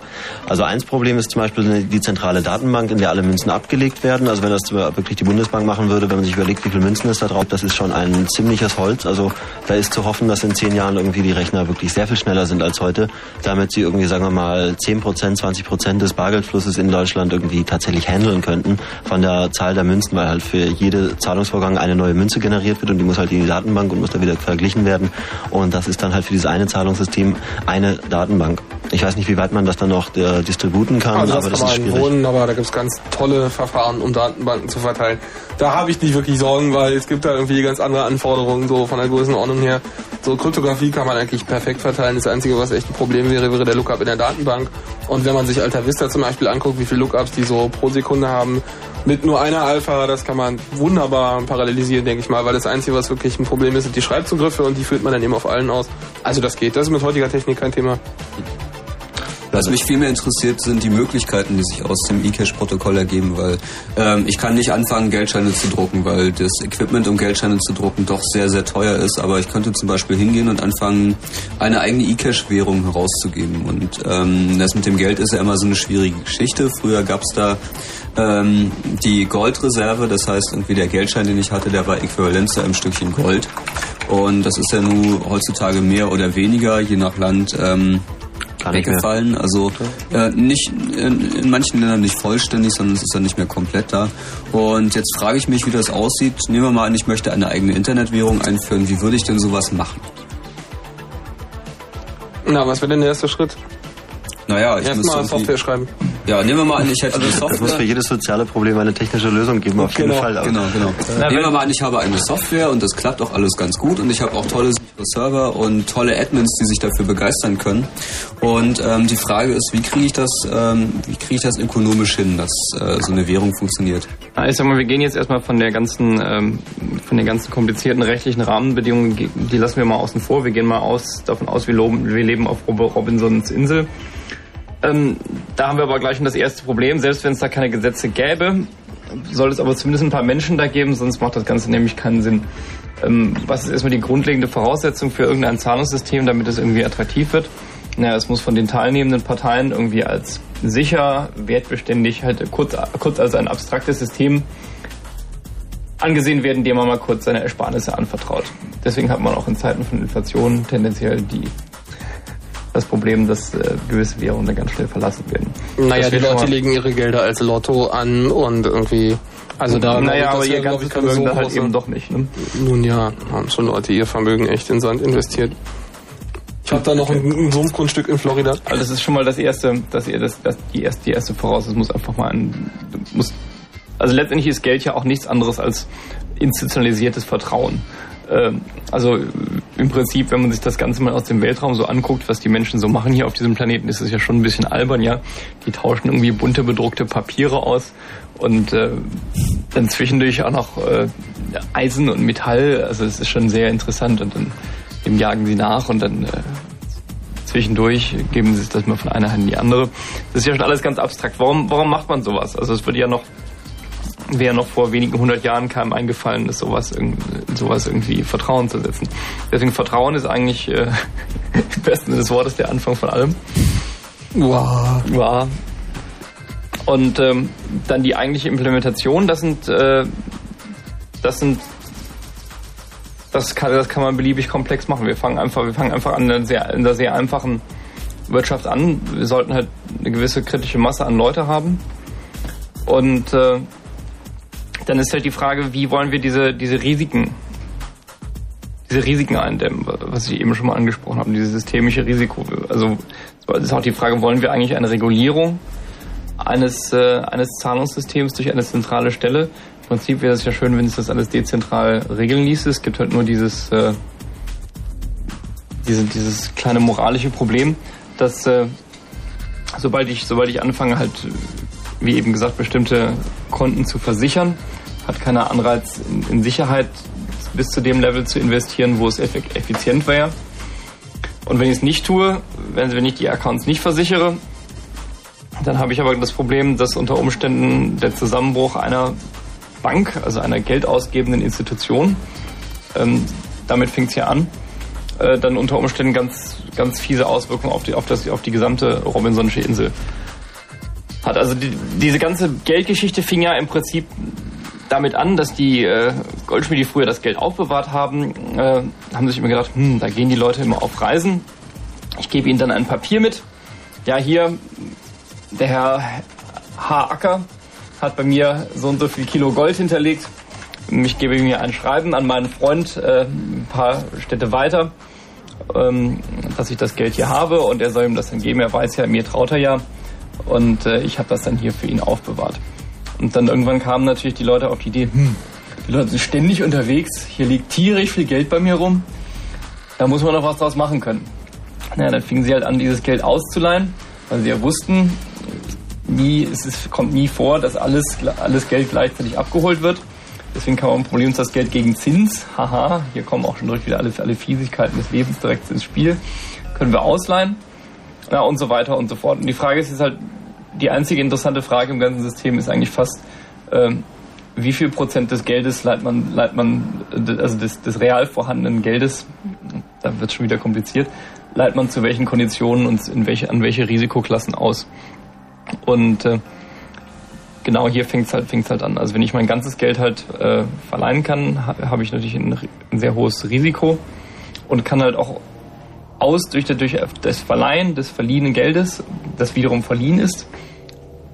Also eins Problem ist zum Beispiel die zentrale Datenbank, in der alle Münzen abgelegt werden. Also wenn das wirklich die Bundesbank machen würde, wenn man sich überlegt, wie viele Münzen ist da drauf, das ist schon ein ziemliches Holz. Also da ist zu hoffen, dass in zehn Jahren irgendwie die Rechner wirklich sehr viel schneller sind als heute, damit sie irgendwie, sagen wir mal, 10 Prozent, 20 Prozent des Bargeldflusses in Deutschland irgendwie tatsächlich handeln könnten von der Zahl der Münzen, weil halt für jede Zahlungsvorgang eine neue Münze generiert wird und die muss halt in die Datenbank und muss da wieder verglichen werden. Und das ist dann halt für dieses eine Zahlungssystem eine Datenbank. Ich weiß nicht, wie weit man das dann noch äh, distributen kann, Also das aber das kann ist man wohnen, aber da gibt's ganz tolle Verfahren, um Datenbanken zu verteilen. Da habe ich nicht wirklich Sorgen, weil es gibt da irgendwie ganz andere Anforderungen, so von der Größenordnung her. So Kryptographie kann man eigentlich perfekt verteilen. Das Einzige, was echt ein Problem wäre, wäre der Lookup in der Datenbank. Und wenn man sich Alta Vista zum Beispiel anguckt, wie viele Lookups die so pro Sekunde haben, mit nur einer Alpha, das kann man wunderbar parallelisieren, denke ich mal, weil das Einzige, was wirklich ein Problem ist, sind die Schreibzugriffe und die führt man dann eben auf allen aus. Also das geht. Das ist mit heutiger Technik kein Thema. Was mich viel mehr interessiert, sind die Möglichkeiten, die sich aus dem eCash-Protokoll ergeben, weil ähm, ich kann nicht anfangen, Geldscheine zu drucken, weil das Equipment, um Geldscheine zu drucken, doch sehr, sehr teuer ist. Aber ich könnte zum Beispiel hingehen und anfangen, eine eigene eCash-Währung herauszugeben. Und ähm, das mit dem Geld ist ja immer so eine schwierige Geschichte. Früher gab es da ähm, die Goldreserve, das heißt irgendwie der Geldschein, den ich hatte, der war äquivalent zu einem Stückchen Gold. Und das ist ja nun heutzutage mehr oder weniger, je nach Land. Ähm, Gar nicht weggefallen. Also äh, nicht in, in manchen Ländern nicht vollständig, sondern es ist dann nicht mehr komplett da. Und jetzt frage ich mich, wie das aussieht. Nehmen wir mal an, ich möchte eine eigene Internetwährung einführen. Wie würde ich denn sowas machen? Na, was wäre denn der erste Schritt? Naja, ich Erstmal müsste irgendwie- Software schreiben. Ja, nehmen wir mal an, ich hätte eine Es muss für Software. jedes soziale Problem eine technische Lösung geben, auf jeden Genau, Fall. Aber- genau, genau. Ja, Nehmen wir mal an, ich habe eine Software und das klappt auch alles ganz gut und ich habe auch tolle Server und tolle Admins, die sich dafür begeistern können. Und ähm, die Frage ist, wie kriege ich das, ähm, wie kriege ich das ökonomisch hin, dass äh, so eine Währung funktioniert? Ich sag mal, wir gehen jetzt erstmal von der ganzen, ähm, von den ganzen komplizierten rechtlichen Rahmenbedingungen, die lassen wir mal außen vor. Wir gehen mal aus, davon aus, wir, loben, wir leben auf Rob- Robinsons Insel. Ähm, da haben wir aber gleich schon das erste Problem. Selbst wenn es da keine Gesetze gäbe, soll es aber zumindest ein paar Menschen da geben, sonst macht das Ganze nämlich keinen Sinn. Ähm, was ist erstmal die grundlegende Voraussetzung für irgendein Zahlungssystem, damit es irgendwie attraktiv wird? Naja, es muss von den teilnehmenden Parteien irgendwie als sicher, wertbeständig, halt kurz, kurz als ein abstraktes System angesehen werden, dem man mal kurz seine Ersparnisse anvertraut. Deswegen hat man auch in Zeiten von Inflation tendenziell die, das Problem, dass äh, gewisse Währungen dann ganz schnell verlassen werden. Naja, die Leute legen ihre Gelder als Lotto an und irgendwie. Also da. Naja, aber ihr ganzes Vermögen so halt eben doch nicht, ne? Nun ja, haben schon Leute ihr Vermögen echt in Sand investiert. Ich habe da noch ein, ein Sumpfgrundstück in Florida. Also das ist schon mal das erste, das, das, das die erste, die erste Voraussetzung muss einfach mal ein, muss, also letztendlich ist Geld ja auch nichts anderes als institutionalisiertes Vertrauen. Ähm, Also im Prinzip, wenn man sich das Ganze mal aus dem Weltraum so anguckt, was die Menschen so machen hier auf diesem Planeten, ist es ja schon ein bisschen albern, ja. Die tauschen irgendwie bunte bedruckte Papiere aus und äh, dann zwischendurch auch noch äh, Eisen und Metall. Also es ist schon sehr interessant und dann dem jagen sie nach und dann äh, zwischendurch geben sie sich das mal von einer Hand in die andere. Das ist ja schon alles ganz abstrakt. Warum, warum macht man sowas? Also es würde ja noch, wäre ja noch vor wenigen hundert Jahren keinem eingefallen, ist sowas, sowas irgendwie Vertrauen zu setzen. Deswegen Vertrauen ist eigentlich äh, im besten Sinne des Wortes der Anfang von allem. Wow. Ja. Und ähm, dann die eigentliche Implementation, das sind, äh, das sind, das kann, das kann man beliebig komplex machen. Wir fangen einfach, wir fangen einfach an in einer sehr, in einer sehr einfachen Wirtschaft an. Wir sollten halt eine gewisse kritische Masse an Leute haben. Und äh, dann ist halt die Frage, wie wollen wir diese, diese Risiken, diese Risiken eindämmen, was ich eben schon mal angesprochen habe, dieses systemische Risiko. Also es ist auch die Frage, wollen wir eigentlich eine Regulierung eines, äh, eines Zahlungssystems durch eine zentrale Stelle? Im Prinzip wäre es ja schön, wenn es das alles dezentral regeln ließe. Es gibt halt nur dieses, äh, diese, dieses kleine moralische Problem, dass äh, sobald ich, sobald ich anfange, halt, wie eben gesagt, bestimmte Konten zu versichern, hat keiner Anreiz, in, in Sicherheit bis zu dem Level zu investieren, wo es effi- effizient wäre. Und wenn ich es nicht tue, wenn, wenn ich die Accounts nicht versichere, dann habe ich aber das Problem, dass unter Umständen der Zusammenbruch einer Bank, also einer geldausgebenden Institution, ähm, damit fängt es ja an, äh, dann unter Umständen ganz, ganz fiese Auswirkungen auf die, auf, das, auf die gesamte Robinsonische Insel hat. Also die, diese ganze Geldgeschichte fing ja im Prinzip damit an, dass die äh, Goldschmiede, früher das Geld aufbewahrt haben, äh, haben sich immer gedacht, hm, da gehen die Leute immer auf Reisen. Ich gebe ihnen dann ein Papier mit. Ja, hier, der Herr H. Acker hat bei mir so und so viel Kilo Gold hinterlegt. Ich gebe mir ein Schreiben an meinen Freund äh, ein paar Städte weiter, ähm, dass ich das Geld hier habe und er soll ihm das dann geben. Er weiß ja, mir traut er ja und äh, ich habe das dann hier für ihn aufbewahrt. Und dann irgendwann kamen natürlich die Leute auf die Idee, hm, die Leute sind ständig unterwegs, hier liegt tierisch viel Geld bei mir rum, da muss man noch was draus machen können. Naja, dann fingen sie halt an, dieses Geld auszuleihen, weil sie ja wussten, nie, es ist, kommt nie vor, dass alles, alles Geld gleichzeitig abgeholt wird. Deswegen kam auch ein Problem, uns das Geld gegen Zins, haha, hier kommen auch schon direkt wieder alle, alle Fiesigkeiten des Lebens direkt ins Spiel, können wir ausleihen, ja, und so weiter und so fort. Und die Frage ist jetzt halt, die einzige interessante Frage im ganzen System ist eigentlich fast, ähm, wie viel Prozent des Geldes leiht man, leiht man also des, des real vorhandenen Geldes, da wird schon wieder kompliziert, leiht man zu welchen Konditionen und in welche, an welche Risikoklassen aus. Und äh, genau hier fängt es halt, fängt's halt an. Also wenn ich mein ganzes Geld halt äh, verleihen kann, ha, habe ich natürlich ein, ein sehr hohes Risiko und kann halt auch aus durch, durch das Verleihen des verliehenen Geldes, das wiederum verliehen ist,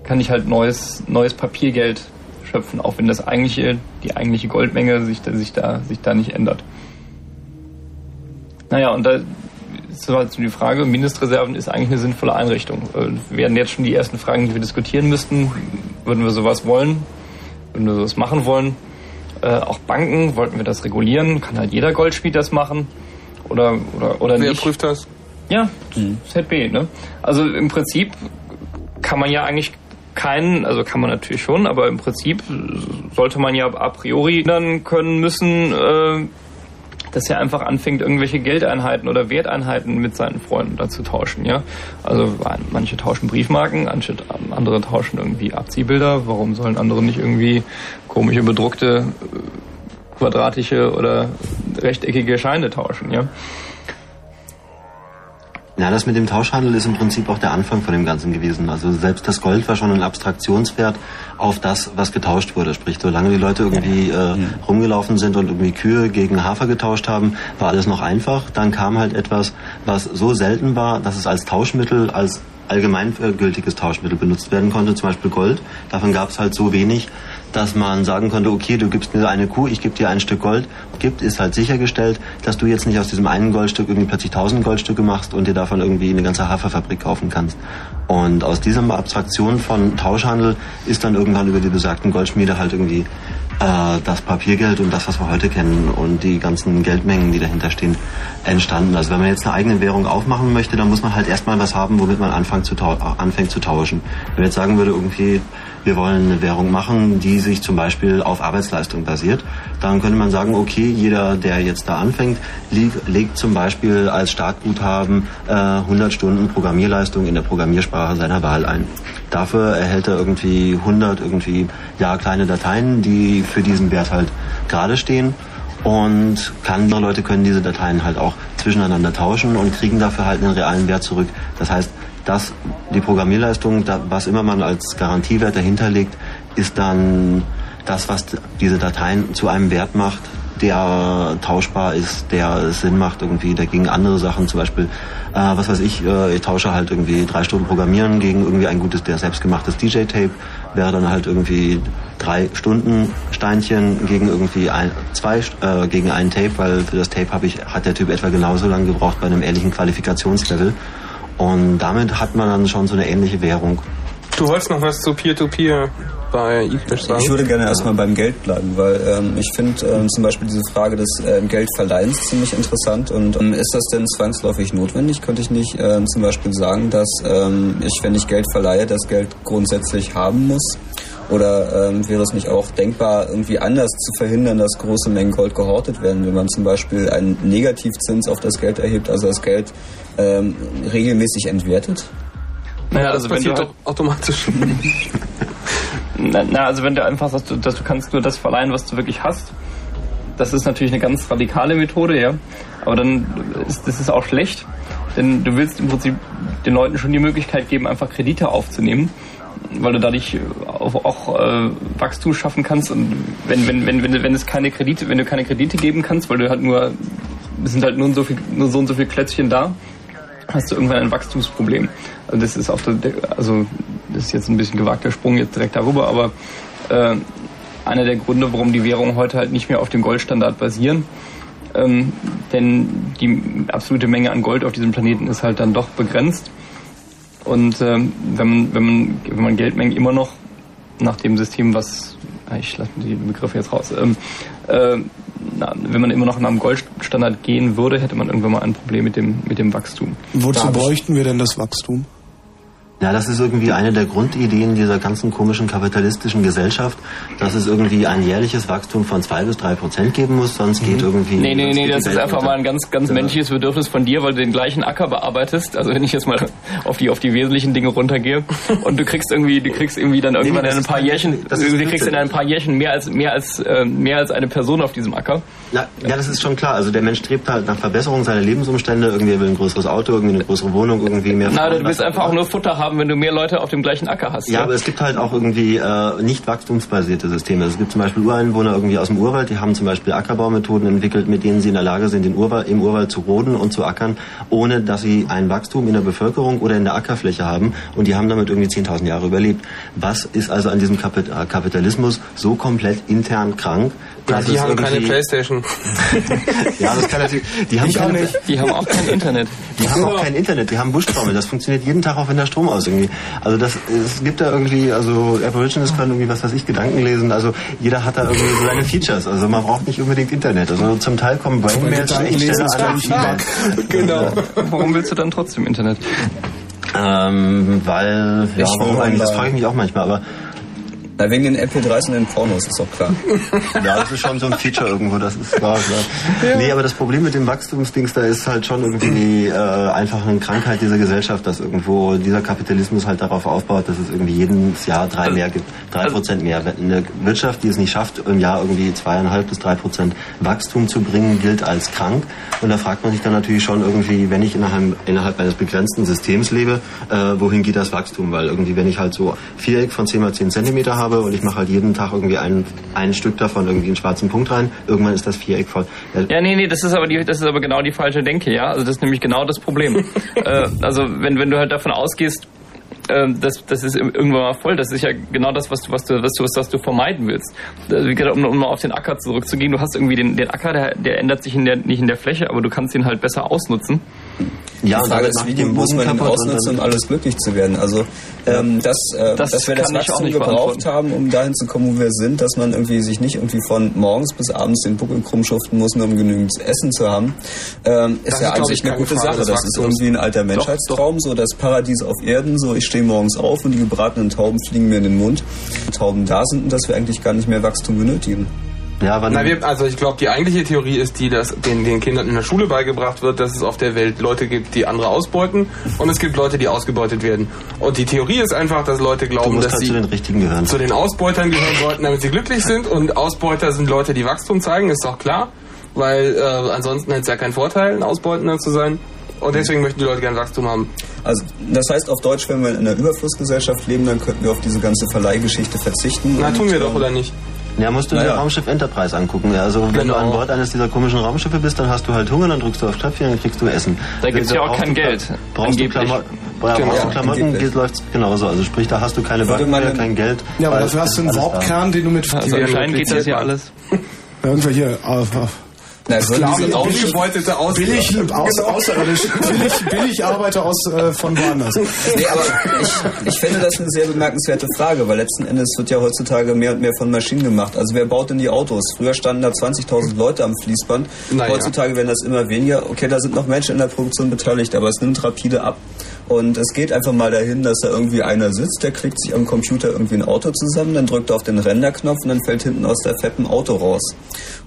kann ich halt neues, neues Papiergeld schöpfen, auch wenn das eigentliche, die eigentliche Goldmenge sich, sich, da, sich da nicht ändert. Naja, und da ist halt so die Frage, Mindestreserven ist eigentlich eine sinnvolle Einrichtung. Äh, wären jetzt schon die ersten Fragen, die wir diskutieren müssten. Würden wir sowas wollen? Würden wir sowas machen wollen? Äh, auch Banken, wollten wir das regulieren? Kann halt jeder Goldschmied das machen? oder oder oder Wer nicht. prüft das? Ja, ZB, ne? Also im Prinzip kann man ja eigentlich keinen, also kann man natürlich schon, aber im Prinzip sollte man ja a priori dann können müssen, äh, dass er einfach anfängt, irgendwelche Geldeinheiten oder Werteinheiten mit seinen Freunden da zu tauschen, ja. Also manche tauschen Briefmarken, andere tauschen irgendwie Abziehbilder. Warum sollen andere nicht irgendwie komische bedruckte äh, quadratische oder rechteckige Scheine tauschen, ja? Ja, das mit dem Tauschhandel ist im Prinzip auch der Anfang von dem Ganzen gewesen. Also selbst das Gold war schon ein Abstraktionswert auf das, was getauscht wurde. Sprich, solange die Leute irgendwie äh, rumgelaufen sind und irgendwie Kühe gegen Hafer getauscht haben, war alles noch einfach. Dann kam halt etwas, was so selten war, dass es als Tauschmittel, als allgemeingültiges Tauschmittel benutzt werden konnte, zum Beispiel Gold. Davon gab es halt so wenig, dass man sagen konnte, okay, du gibst mir eine Kuh, ich gebe dir ein Stück Gold. Gibt, ist halt sichergestellt, dass du jetzt nicht aus diesem einen Goldstück irgendwie plötzlich tausend Goldstücke machst und dir davon irgendwie eine ganze Haferfabrik kaufen kannst. Und aus dieser Abstraktion von Tauschhandel ist dann irgendwann über die besagten Goldschmiede halt irgendwie äh, das Papiergeld und das, was wir heute kennen und die ganzen Geldmengen, die dahinter stehen, entstanden. Also wenn man jetzt eine eigene Währung aufmachen möchte, dann muss man halt erstmal was haben, womit man anfängt zu, anfängt zu tauschen. Wenn man jetzt sagen würde, irgendwie, wir wollen eine Währung machen, die sich zum Beispiel auf Arbeitsleistung basiert, dann könnte man sagen, okay, jeder, der jetzt da anfängt, legt, zum Beispiel als Startguthaben äh, 100 Stunden Programmierleistung in der Programmiersprache seiner Wahl ein. Dafür erhält er irgendwie 100 irgendwie ja kleine Dateien, die für diesen Wert halt gerade stehen und andere Leute können diese Dateien halt auch zwischeneinander tauschen und kriegen dafür halt einen realen Wert zurück. Das heißt, dass die Programmierleistung, da, was immer man als Garantiewert dahinter legt, ist dann das, was diese Dateien zu einem Wert macht, der tauschbar ist, der Sinn macht irgendwie dagegen andere Sachen, zum Beispiel, äh, was weiß ich, äh, ich tausche halt irgendwie drei Stunden Programmieren gegen irgendwie ein gutes, der selbstgemachtes DJ-Tape, wäre dann halt irgendwie drei Stunden Steinchen gegen irgendwie ein, zwei, äh, gegen ein Tape, weil für das Tape habe ich, hat der Typ etwa genauso lange gebraucht bei einem ähnlichen Qualifikationslevel. Und damit hat man dann schon so eine ähnliche Währung. Du wolltest noch was zu Peer-to-Peer bei eCash sagen? Ich würde gerne erstmal beim Geld bleiben, weil ähm, ich finde ähm, zum Beispiel diese Frage des ähm, Geldverleihens ziemlich interessant. Und ähm, ist das denn zwangsläufig notwendig? Könnte ich nicht ähm, zum Beispiel sagen, dass ähm, ich, wenn ich Geld verleihe, das Geld grundsätzlich haben muss? Oder ähm, wäre es nicht auch denkbar, irgendwie anders zu verhindern, dass große Mengen Gold gehortet werden, wenn man zum Beispiel einen Negativzins auf das Geld erhebt, also das Geld ähm, regelmäßig entwertet? Naja, das also wenn passiert du doch automatisch. Na, na, also wenn du einfach sagst, du- dass du kannst nur das verleihen, was du wirklich hast, das ist natürlich eine ganz radikale Methode, ja. Aber dann ist das ist auch schlecht, denn du willst im Prinzip den Leuten schon die Möglichkeit geben, einfach Kredite aufzunehmen, weil du dadurch auch, auch äh, Wachstum schaffen kannst und wenn wenn wenn wenn wenn es keine Kredite, wenn du keine Kredite geben kannst, weil du halt nur es sind halt nur so viel nur so und so viel Klötzchen da, hast du irgendwann ein Wachstumsproblem. Also das ist auf der, also das ist jetzt ein bisschen gewagter Sprung jetzt direkt darüber, aber äh, einer der Gründe, warum die Währungen heute halt nicht mehr auf dem Goldstandard basieren. Ähm, denn die absolute Menge an Gold auf diesem Planeten ist halt dann doch begrenzt. Und ähm, wenn, man, wenn, man, wenn man Geldmengen immer noch nach dem System, was ah, ich lasse die Begriffe jetzt raus, ähm, äh, na, wenn man immer noch nach dem Goldstandard gehen würde, hätte man irgendwann mal ein Problem mit dem, mit dem Wachstum. Wozu bräuchten wir denn das Wachstum? Ja, das ist irgendwie eine der Grundideen dieser ganzen komischen kapitalistischen Gesellschaft, dass es irgendwie ein jährliches Wachstum von zwei bis drei Prozent geben muss, sonst geht irgendwie. Nee, nee, nee, das ist Welt einfach unter. mal ein ganz, ganz menschliches Bedürfnis von dir, weil du den gleichen Acker bearbeitest. Also wenn ich jetzt mal auf die, auf die wesentlichen Dinge runtergehe und du kriegst irgendwie, du kriegst irgendwie dann irgendwann Nee, in ein paar ist- Jährchen, ist du kriegst in ein paar Jährchen mehr als, mehr als, äh, mehr als eine Person auf diesem Acker. Ja, ja, das ist schon klar. Also der Mensch strebt halt nach Verbesserung seiner Lebensumstände. Irgendwie er will ein größeres Auto, irgendwie eine größere Wohnung, irgendwie mehr. Na, du was- einfach auch nur Futter haben, wenn du mehr Leute auf dem gleichen Acker hast. Ja, aber es gibt halt auch irgendwie äh, nicht wachstumsbasierte Systeme. Es gibt zum Beispiel Ureinwohner irgendwie aus dem Urwald, die haben zum Beispiel Ackerbaumethoden entwickelt, mit denen sie in der Lage sind, den Urwald, im Urwald zu roden und zu ackern, ohne dass sie ein Wachstum in der Bevölkerung oder in der Ackerfläche haben. Und die haben damit irgendwie 10.000 Jahre überlebt. Was ist also an diesem äh, Kapitalismus so komplett intern krank, Na, die haben keine Playstation. Ja, das kann natürlich. Die haben Ich auch keine, nicht. Die haben auch kein Internet. Die haben auch kein Internet, die haben Buschtrommel. Das funktioniert jeden Tag auch wenn der Strom aus irgendwie. Also das es gibt da irgendwie, also Aborigines können irgendwie was weiß ich, Gedanken lesen. Also jeder hat da irgendwie so seine Features. Also man braucht nicht unbedingt Internet. Also zum Teil kommen Brainmails an Gedanken echt lesen an. Genau. Warum willst du dann trotzdem Internet? Ähm, weil, ja, Ich warum eigentlich? Das frage ich mich auch manchmal, aber Na, wegen den MP3s und den Pornos, ist doch klar. Ja, das ist schon so ein Feature irgendwo, das ist klar. klar. Nee, aber das Problem mit dem Wachstumsdings da ist halt schon irgendwie äh, einfach eine Krankheit dieser Gesellschaft, dass irgendwo dieser Kapitalismus halt darauf aufbaut, dass es irgendwie jedes Jahr drei mehr gibt, drei Prozent mehr. Wenn Eine Wirtschaft, die es nicht schafft, im Jahr irgendwie zweieinhalb bis drei Prozent Wachstum zu bringen, gilt als krank. Und da fragt man sich dann natürlich schon irgendwie, wenn ich innerhalb, innerhalb eines begrenzten Systems lebe, äh, wohin geht das Wachstum? Weil irgendwie, wenn ich halt so Viereck von 10 mal 10 Zentimeter habe und ich mache halt jeden Tag irgendwie ein, ein Stück davon irgendwie einen schwarzen Punkt rein, irgendwann ist das Viereck voll. Ja, nee, nee, das ist aber die, das ist aber genau die falsche Denke, ja. Also das ist nämlich genau das Problem. äh, also wenn, wenn du halt davon ausgehst, ähm, das, das ist irgendwann mal voll. Das ist ja genau das, was du, was du, was du, was du vermeiden willst. Also um, um mal auf den Acker zurückzugehen, du hast irgendwie den, den Acker, der, der ändert sich in der, nicht in der Fläche, aber du kannst ihn halt besser ausnutzen. Ja, die und Frage damit ist, macht wie den muss man und ausnutzen, um alles glücklich zu werden? Also, ähm, dass, äh, Das dass wir das Wachstum gebraucht haben, um dahin zu kommen, wo wir sind, dass man irgendwie sich nicht irgendwie von morgens bis abends den Buckel krumm schuften muss, nur um genügend Essen zu haben, ähm, ist ja ist, eigentlich ich, eine gute Frage. Sache. Das ist irgendwie ein alter Menschheitstraum, so das Paradies auf Erden, so ich stehe morgens auf und die gebratenen Tauben fliegen mir in den Mund, Tauben da sind und dass wir eigentlich gar nicht mehr Wachstum benötigen. Ja, wann Na, wir, also ich glaube, die eigentliche Theorie ist die, dass den, den Kindern in der Schule beigebracht wird, dass es auf der Welt Leute gibt, die andere ausbeuten und es gibt Leute, die ausgebeutet werden. Und die Theorie ist einfach, dass Leute glauben, dass halt sie zu den Richtigen gehören. zu den Ausbeutern gehören sollten, damit sie glücklich sind. Und Ausbeuter sind Leute, die Wachstum zeigen, ist doch klar. Weil äh, ansonsten hätte es ja keinen Vorteil, ein Ausbeutender zu sein. Und deswegen möchten die Leute gern Wachstum haben. Also das heißt auf Deutsch, wenn wir in einer Überflussgesellschaft leben, dann könnten wir auf diese ganze Verleihgeschichte verzichten. Na, tun wir doch, ähm, oder nicht? Ja, musst du Naja. dir Raumschiff Enterprise angucken. Ja, also wenn Genau. du an Bord eines dieser komischen Raumschiffe bist, dann hast du halt Hunger, dann drückst du auf Knöpfchen, dann kriegst du Essen. Da gibt's ja auch Brauchst kein Geld, Brauchst du. Klamotten, ja, Genau. brauchst du Ja, Klamotten, geht, läuft's genauso. Also sprich, da hast du keine mehr, denn- kein Geld. Ja, aber dafür es hast du einen. Warpkern, den du mit Also anscheinend geht das ja alles. Ja, irgendwer hier. Auf, auf. Na, würde diese Raumschiff- Ausgebeutete aus Billig, aus, außerirdisch, billig, billig Arbeiter aus, äh, von woanders. Nee, aber ich, ich finde das eine sehr bemerkenswerte Frage, weil letzten Endes wird ja heutzutage mehr und mehr von Maschinen gemacht. Also wer baut denn die Autos? Früher standen da 20.000 Leute am Fließband. Naja. Heutzutage werden das immer weniger. Okay, da sind noch Menschen in der Produktion beteiligt, aber es nimmt rapide ab. Und es geht einfach mal dahin, dass da irgendwie einer sitzt, der klickt sich am Computer irgendwie ein Auto zusammen, dann drückt er auf den Renderknopf und dann fällt hinten aus der Fett ein Auto raus.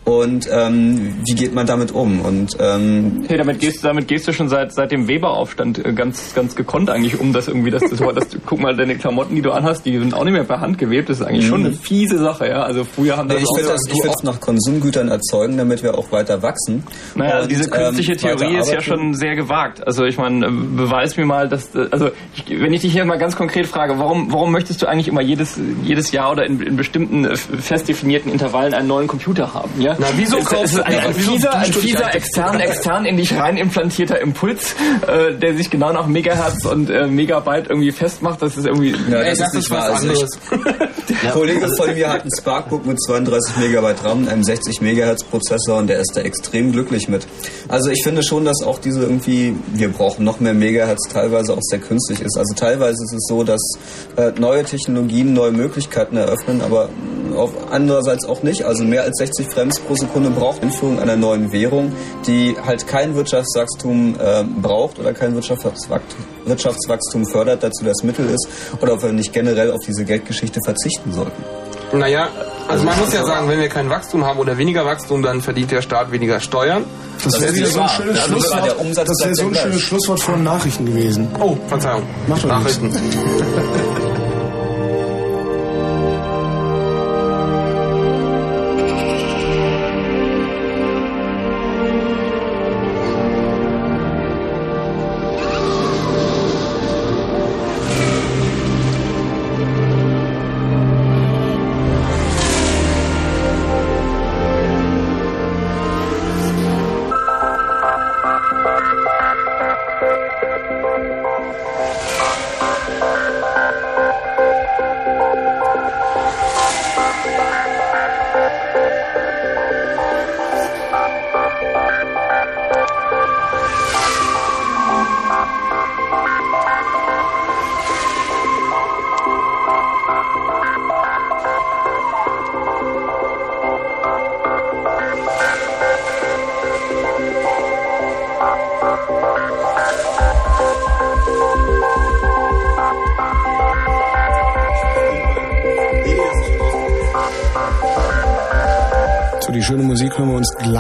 Und ähm, wie geht man damit um? Und ähm, Hey, damit gehst, damit gehst du schon seit, seit dem Weberaufstand äh, ganz, ganz gekonnt eigentlich um, dass irgendwie das, das, das guck mal, deine Klamotten, die du anhast, die sind auch nicht mehr per Hand gewebt. Das ist eigentlich schon eine fiese Sache, ja. Also früher haben das Nee, ich auch will so- das, ich will das nach Konsumgütern erzeugen, damit wir auch weiter wachsen. Naja, also Und, diese künstliche ähm, Theorie ist ja schon sehr gewagt. Also ich meine, äh, beweis mir mal, dass äh, also ich, wenn ich dich hier mal ganz konkret frage, warum warum möchtest du eigentlich immer jedes jedes Jahr oder in, in bestimmten äh, fest definierten Intervallen einen neuen Computer haben? Ja? Na, wieso es, kaufst es du- ist ein, ein fieser, ein fieser extern extern in dich rein implantierter Impuls, äh, der sich genau nach Megahertz und äh, Megabyte irgendwie festmacht. Das ist irgendwie Ja, das, das ist nicht wahr. Also ein Kollege von mir hat ein Sparkbook mit 32 Megabyte RAM und einem 60 Megahertz Prozessor und der ist da extrem glücklich mit. Also ich finde schon, dass auch diese irgendwie, wir brauchen noch mehr Megahertz, teilweise auch sehr künstlich ist. Also teilweise ist es so, dass äh, neue Technologien neue Möglichkeiten eröffnen, aber mh, auf andererseits auch nicht. Also mehr als 60 Frames pro Sekunde braucht Einführung einer neuen Währung, die halt kein Wirtschaftswachstum äh, braucht oder kein Wirtschaftswachstum, Wirtschaftswachstum fördert, dazu das Mittel ist, oder ob wir nicht generell auf diese Geldgeschichte verzichten sollten. Naja, also man muss ja sagen, wenn wir kein Wachstum haben oder weniger Wachstum, dann verdient der Staat weniger Steuern. Das wäre ist wieder nicht so ein schönes Schlusswort. Das wäre so ein schönes. Schlusswort von Nachrichten gewesen. Oh, Verzeihung. Macht doch nichts. Nachrichten.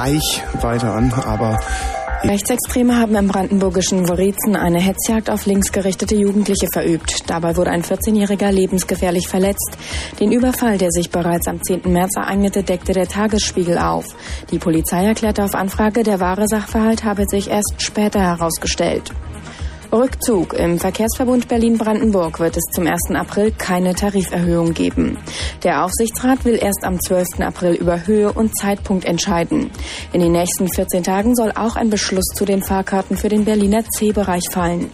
gleich weiter an, aber Rechtsextreme haben im brandenburgischen Worizen eine Hetzjagd auf linksgerichtete Jugendliche verübt. Dabei wurde ein 14-Jähriger lebensgefährlich verletzt. Den Überfall, der sich bereits am 10. März ereignete, deckte der Tagesspiegel auf. Die Polizei erklärte auf Anfrage, der wahre Sachverhalt habe sich erst später herausgestellt. Rückzug. Im Verkehrsverbund Berlin-Brandenburg wird es zum 1. April keine Tariferhöhung geben. Der Aufsichtsrat will erst am 12. April über Höhe und Zeitpunkt entscheiden. In den nächsten 14 Tagen soll auch ein Beschluss zu den Fahrkarten für den Berliner C-Bereich fallen.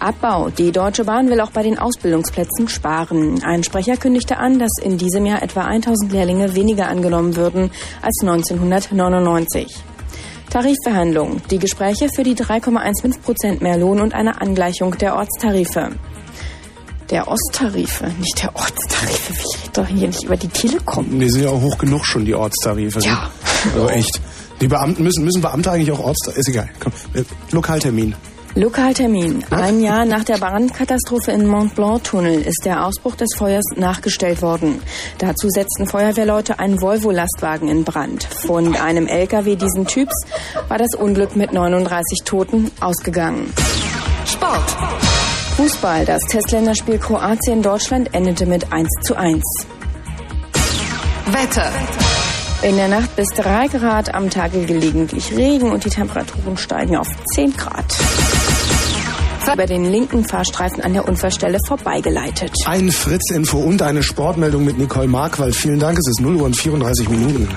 Abbau. Die Deutsche Bahn will auch bei den Ausbildungsplätzen sparen. Ein Sprecher kündigte an, dass in diesem Jahr etwa 1000 Lehrlinge weniger angenommen würden als 1999. Tarifverhandlungen. Die Gespräche für die 3,15 Prozent mehr Lohn und eine Angleichung der Ortstarife. Der Osttarife, nicht der Ortstarife. Ich rede doch hier nicht über die Telekom. die sind ja auch hoch genug schon, die Ortstarife. Ja. Also echt. Die Beamten müssen, müssen Beamte eigentlich auch Ortstarife, ist egal. Komm, äh, Lokaltermin. Lokaltermin. Ein Jahr nach der Brandkatastrophe im Mont Blanc-Tunnel ist der Ausbruch des Feuers nachgestellt worden. Dazu setzten Feuerwehrleute einen Volvo-Lastwagen in Brand. Von einem LKW diesen Typs war das Unglück mit 39 Toten ausgegangen. Sport. Fußball. Das Testländerspiel Kroatien-Deutschland endete mit 1 zu 1. Wetter. In der Nacht bis 3 Grad, am Tage gelegentlich Regen und die Temperaturen steigen auf 10 Grad. Über den linken Fahrstreifen an der Unfallstelle vorbeigeleitet. Ein Fritz-Info und eine Sportmeldung mit Nicole Markwald. Vielen Dank, es ist 0 Uhr und 34 Minuten.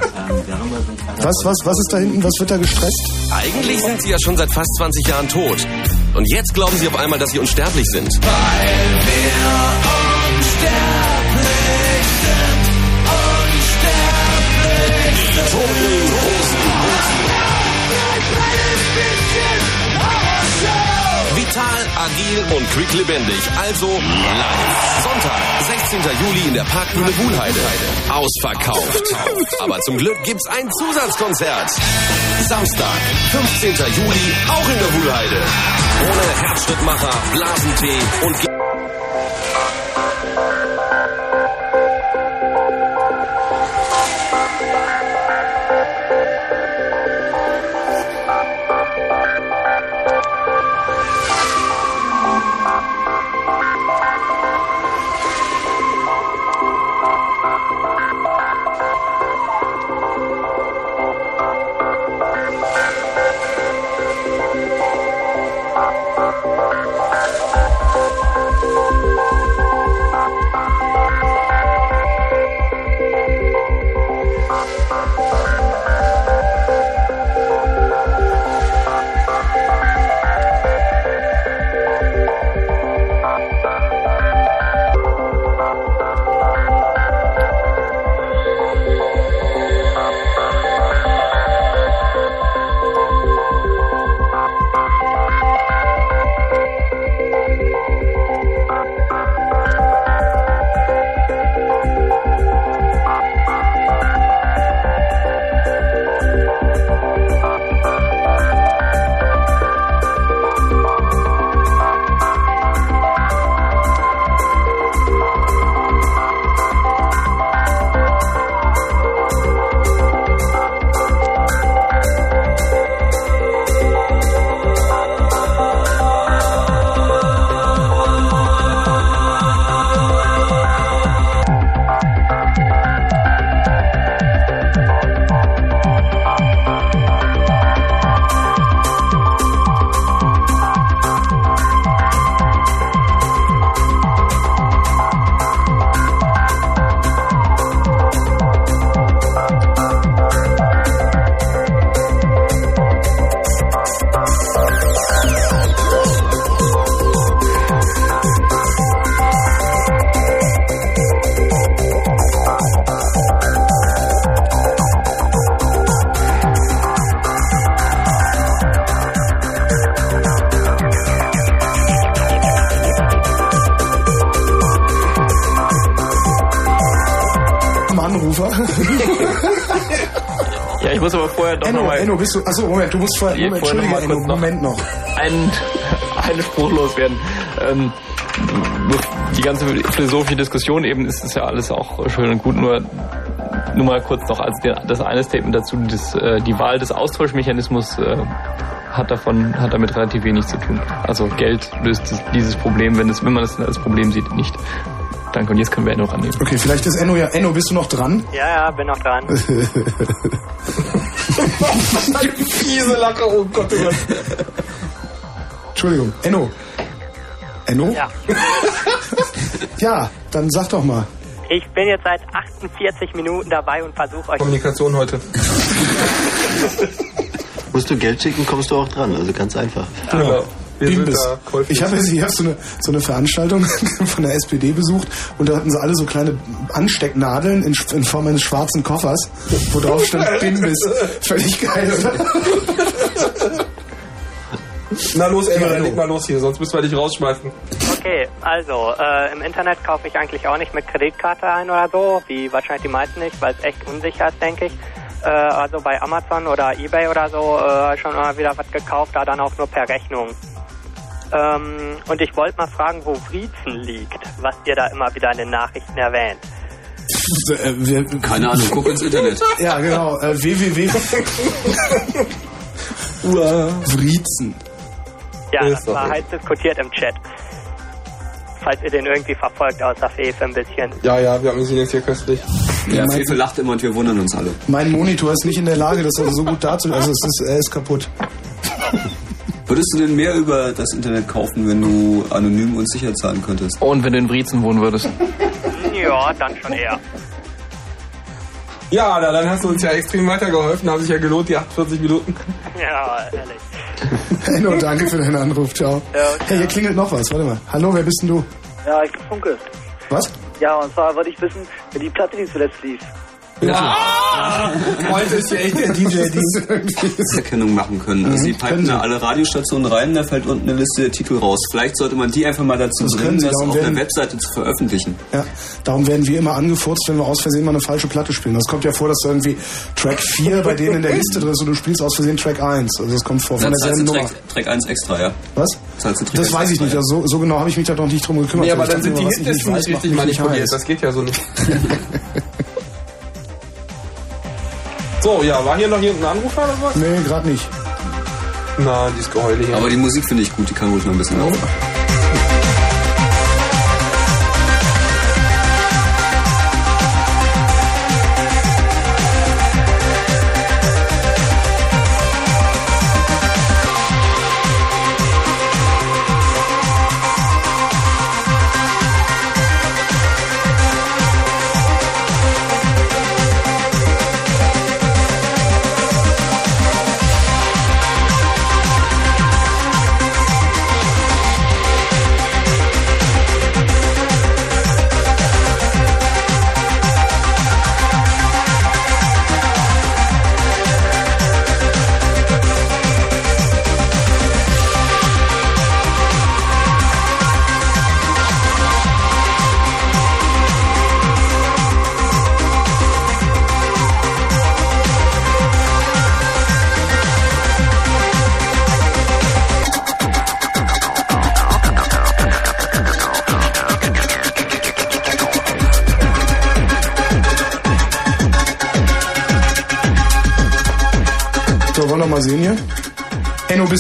Was, was, was ist da hinten? Was wird da gestresst? Eigentlich sind sie ja schon seit fast 20 Jahren tot. Und jetzt glauben sie auf einmal, dass sie unsterblich sind. Weil wir unsterblich agil und quick lebendig. Also live. Sonntag, 16. Juli in der Parkbühne Wuhlheide. Ausverkauft. Aber zum Glück gibt's ein Zusatzkonzert. Samstag, 15. Juli, auch in der Wuhlheide. Ohne Herzschrittmacher, Blasentee und... Bist du. Achso, Moment, du musst vorher. Moment, vorher noch Entschuldige, mal kurz Moment noch. einen, einen Spruch loswerden. Ähm, die ganze philosophische Diskussion eben ist es ja alles auch schön und gut, nur nur mal kurz noch, der, das eine Statement dazu, das, äh, die Wahl des Austauschmechanismus äh, hat davon, hat damit relativ wenig zu tun. Also Geld löst das, dieses Problem, wenn, es, wenn man es als Problem sieht, nicht. Danke, und jetzt können wir Enno rannehmen. Okay, vielleicht ist Enno ja. Enno, bist du noch dran? Ja, ja, bin noch dran. Fiese Lache, oh Gott, oh Gott. Entschuldigung, Enno. Enno? Ja. Ja, dann sag doch mal. Ich bin jetzt seit 48 Minuten dabei und versuche euch. Kommunikation heute. Musst du Geld schicken, kommst du auch dran. Also ganz einfach. Genau. Wir sind Bimbis. da käuflich. Ich habe jetzt hab so, eine, so eine Veranstaltung von der SPD besucht und da hatten sie alle so kleine Anstecknadeln in, in Form eines schwarzen Koffers, wo drauf stand Bimbis. Völlig geil, oder? Na los, dann leg mal los hier, sonst müssen wir dich rausschmeißen. Okay, also äh, im Internet kaufe ich eigentlich auch nicht mit Kreditkarte ein oder so, wie wahrscheinlich die meisten nicht, weil es echt unsicher ist, denke ich. Äh, also bei Amazon oder Ebay oder so äh, schon mal wieder was gekauft, da dann auch nur per Rechnung. Ähm, und ich wollte mal fragen, wo Wriezen liegt, was ihr da immer wieder in den Nachrichten erwähnt. Äh, wir, Keine Ahnung, guck ins Internet. Ja, genau. Äh, www. Wriezen. Ja, das war heiß diskutiert im Chat. Falls ihr den irgendwie verfolgt, außer Fefe ein bisschen. Ja, ja, wir haben ihn jetzt hier köstlich. Ja, Fefe lacht immer und wir wundern uns alle. Mein Monitor ist nicht in der Lage, das so gut darzustellen. Also es ist, er ist kaputt. Würdest du denn mehr über das Internet kaufen, wenn du anonym und sicher zahlen könntest? Und wenn du in Briezen wohnen würdest. Ja, dann schon eher. Ja, na, dann hast du uns ja extrem weitergeholfen, haben sich ja gelohnt, die 48 Minuten. Ja, ehrlich. Enno, danke für deinen Anruf. Ciao. Ja, Hey, hier klingelt noch was. Warte mal. Hallo, wer bist denn du? Ja, ich bin Funke. Was? Ja, und zwar wollte ich wissen, wer die Platte, die zuletzt lief. Ja. Heute ist hier echt der DJ-Dienst. Erkennung machen können. Also sie peipen da alle Radiostationen rein, da fällt unten eine Liste der Titel raus. Vielleicht sollte man die einfach mal dazu Das bringen, sie, das auf der Webseite zu veröffentlichen. Ja, darum werden wir immer angefurzt, wenn wir aus Versehen mal eine falsche Platte spielen. Das kommt ja vor, dass da irgendwie Track 4 bei denen in der Liste drin ist und du spielst aus Versehen Track 1. Also das kommt vor von Dann derselben du Nummer. Track, Track 1 extra, ja? Was? Du Das 1 weiß ich nicht. ja. Also so, so genau habe ich mich da noch nicht drum gekümmert. Nee, aber Ich dann sind die Hitlisten nicht richtig manipuliert. Das geht ja so nicht. so, ja, war hier noch irgendein Anrufer oder was? Nee, gerade nicht. Na, die ist Geheule hier. Aber die Musik finde ich gut, die kann ruhig noch ein bisschen laufen.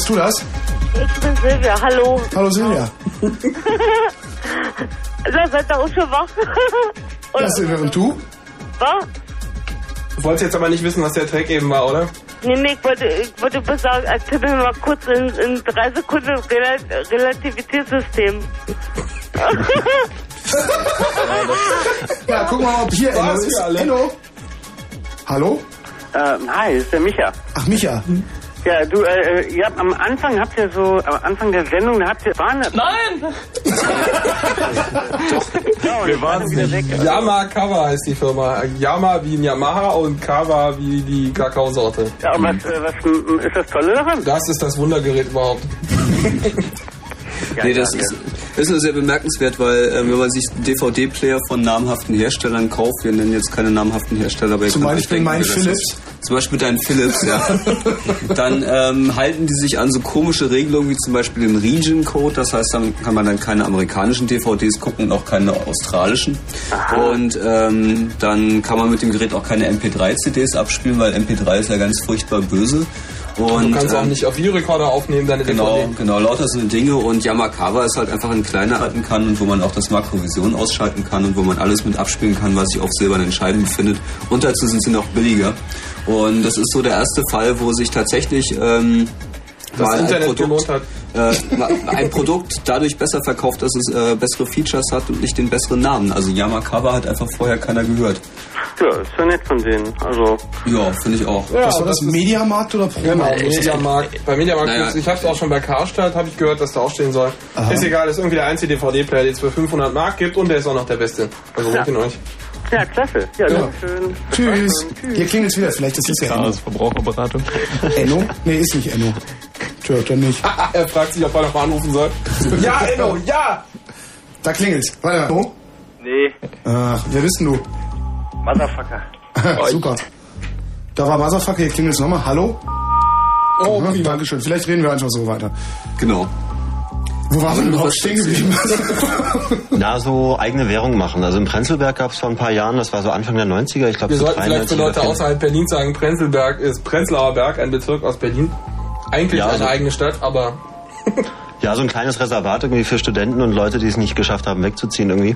Bist du das? Ich bin Silvia, hallo. Hallo Silvia. Na, seid ihr auch schon wach? Ja, Silvia, und du? Was? Du wolltest jetzt aber nicht wissen, was der Track eben war, oder? Nee, nee, ich wollte, ich wollte bloß sagen, erzähl mir mal kurz in, in drei Sekunden Rel Relativitätssystem. Ja, guck mal, ob hier Enno ist. Enno? Hallo? Ähm, hi, ist der Micha. Ach, Micha. Ja, du, äh, ihr habt am Anfang habt ihr so, am Anfang der Sendung, da habt ihr, war eine, Nein! ja, und Wir ich war dann wieder weg. Yama Kawa heißt die Firma. Yama wie ein Yamaha und Kawa wie die Kakaosorte. Ja, und was, äh, was ist das Tolle daran? Das ist das Wundergerät überhaupt. Ja, Nee, das ja, ist, ist nur sehr bemerkenswert, weil ähm, wenn man sich DVD-Player von namhaften Herstellern kauft, wir nennen jetzt keine namhaften Hersteller, aber Zum Beispiel denken, mein wer das Philips. ist. Zum Beispiel dein Philips, ja. dann ähm, halten die sich an so komische Regelungen wie zum Beispiel den Region-Code. Das heißt, dann kann man dann keine amerikanischen DVDs gucken und auch keine australischen. Und ähm, dann kann man mit dem Gerät auch keine MP3-CDs abspielen, weil MP3 ist ja ganz furchtbar böse. Und, du kannst auch ähm, nicht auf Videorekorder aufnehmen, deine Genau, DVD. genau, lauter so Dinge und Yamakava ist halt einfach ein kleiner halten kann und wo man auch das Makrovision ausschalten kann und wo man alles mit abspielen kann, was sich auf silbernen Scheiben befindet. Und dazu sind sie noch billiger. Und das ist so der erste Fall, wo sich tatsächlich ähm, Das mal ein Internet Produkt, gelohnt äh, ein Produkt dadurch besser verkauft, dass es äh, bessere Features hat und nicht den besseren Namen. Also Yamakava hat einfach vorher keiner gehört. Ja, ist ja nett von denen. Also. Ja, finde ich auch. Ja, Was war das? Mediamarkt oder Pro? Genau, Mediamarkt. Bei Mediamarkt, Naja. ich habe es auch schon bei Karstadt, habe ich gehört, dass da auch stehen soll. Aha. Ist egal, ist irgendwie der einzige DVD-Player, den es für 500 Mark gibt und der ist auch noch der beste. Also holt ihn euch. Ja, klasse. Ja, Ja. danke schön. Tschüss. Hier klingelt's wieder. Vielleicht ist es ja Enno. Verbraucherberatung. Enno? Nee, ist nicht Enno. Tja, dann nicht. er fragt sich, ob er noch mal anrufen soll. ja, Enno, ja! Da klingelt's. Warte mal. Oh? Nee, Ach, wer bist denn du? Motherfucker. Super. Da war Motherfucker, hier klingelt's nochmal. Hallo? Oh, Aha, Dankeschön. Vielleicht reden wir einfach so weiter. Genau. Wo waren wir denn überhaupt stehen geblieben? Na, so eigene Währung machen. Also in Prenzlberg gab es vor ein paar Jahren, das war so Anfang der 90er, ich glaube Wir so sollten vielleicht für 93 oder Leute 94. außerhalb Berlins sagen, Prenzlberg ist Prenzlauer Berg, ein Bezirk aus Berlin. Eigentlich Ja, eine so- eigene Stadt, aber Ja, so ein kleines Reservat irgendwie für Studenten und Leute, die es nicht geschafft haben, wegzuziehen irgendwie.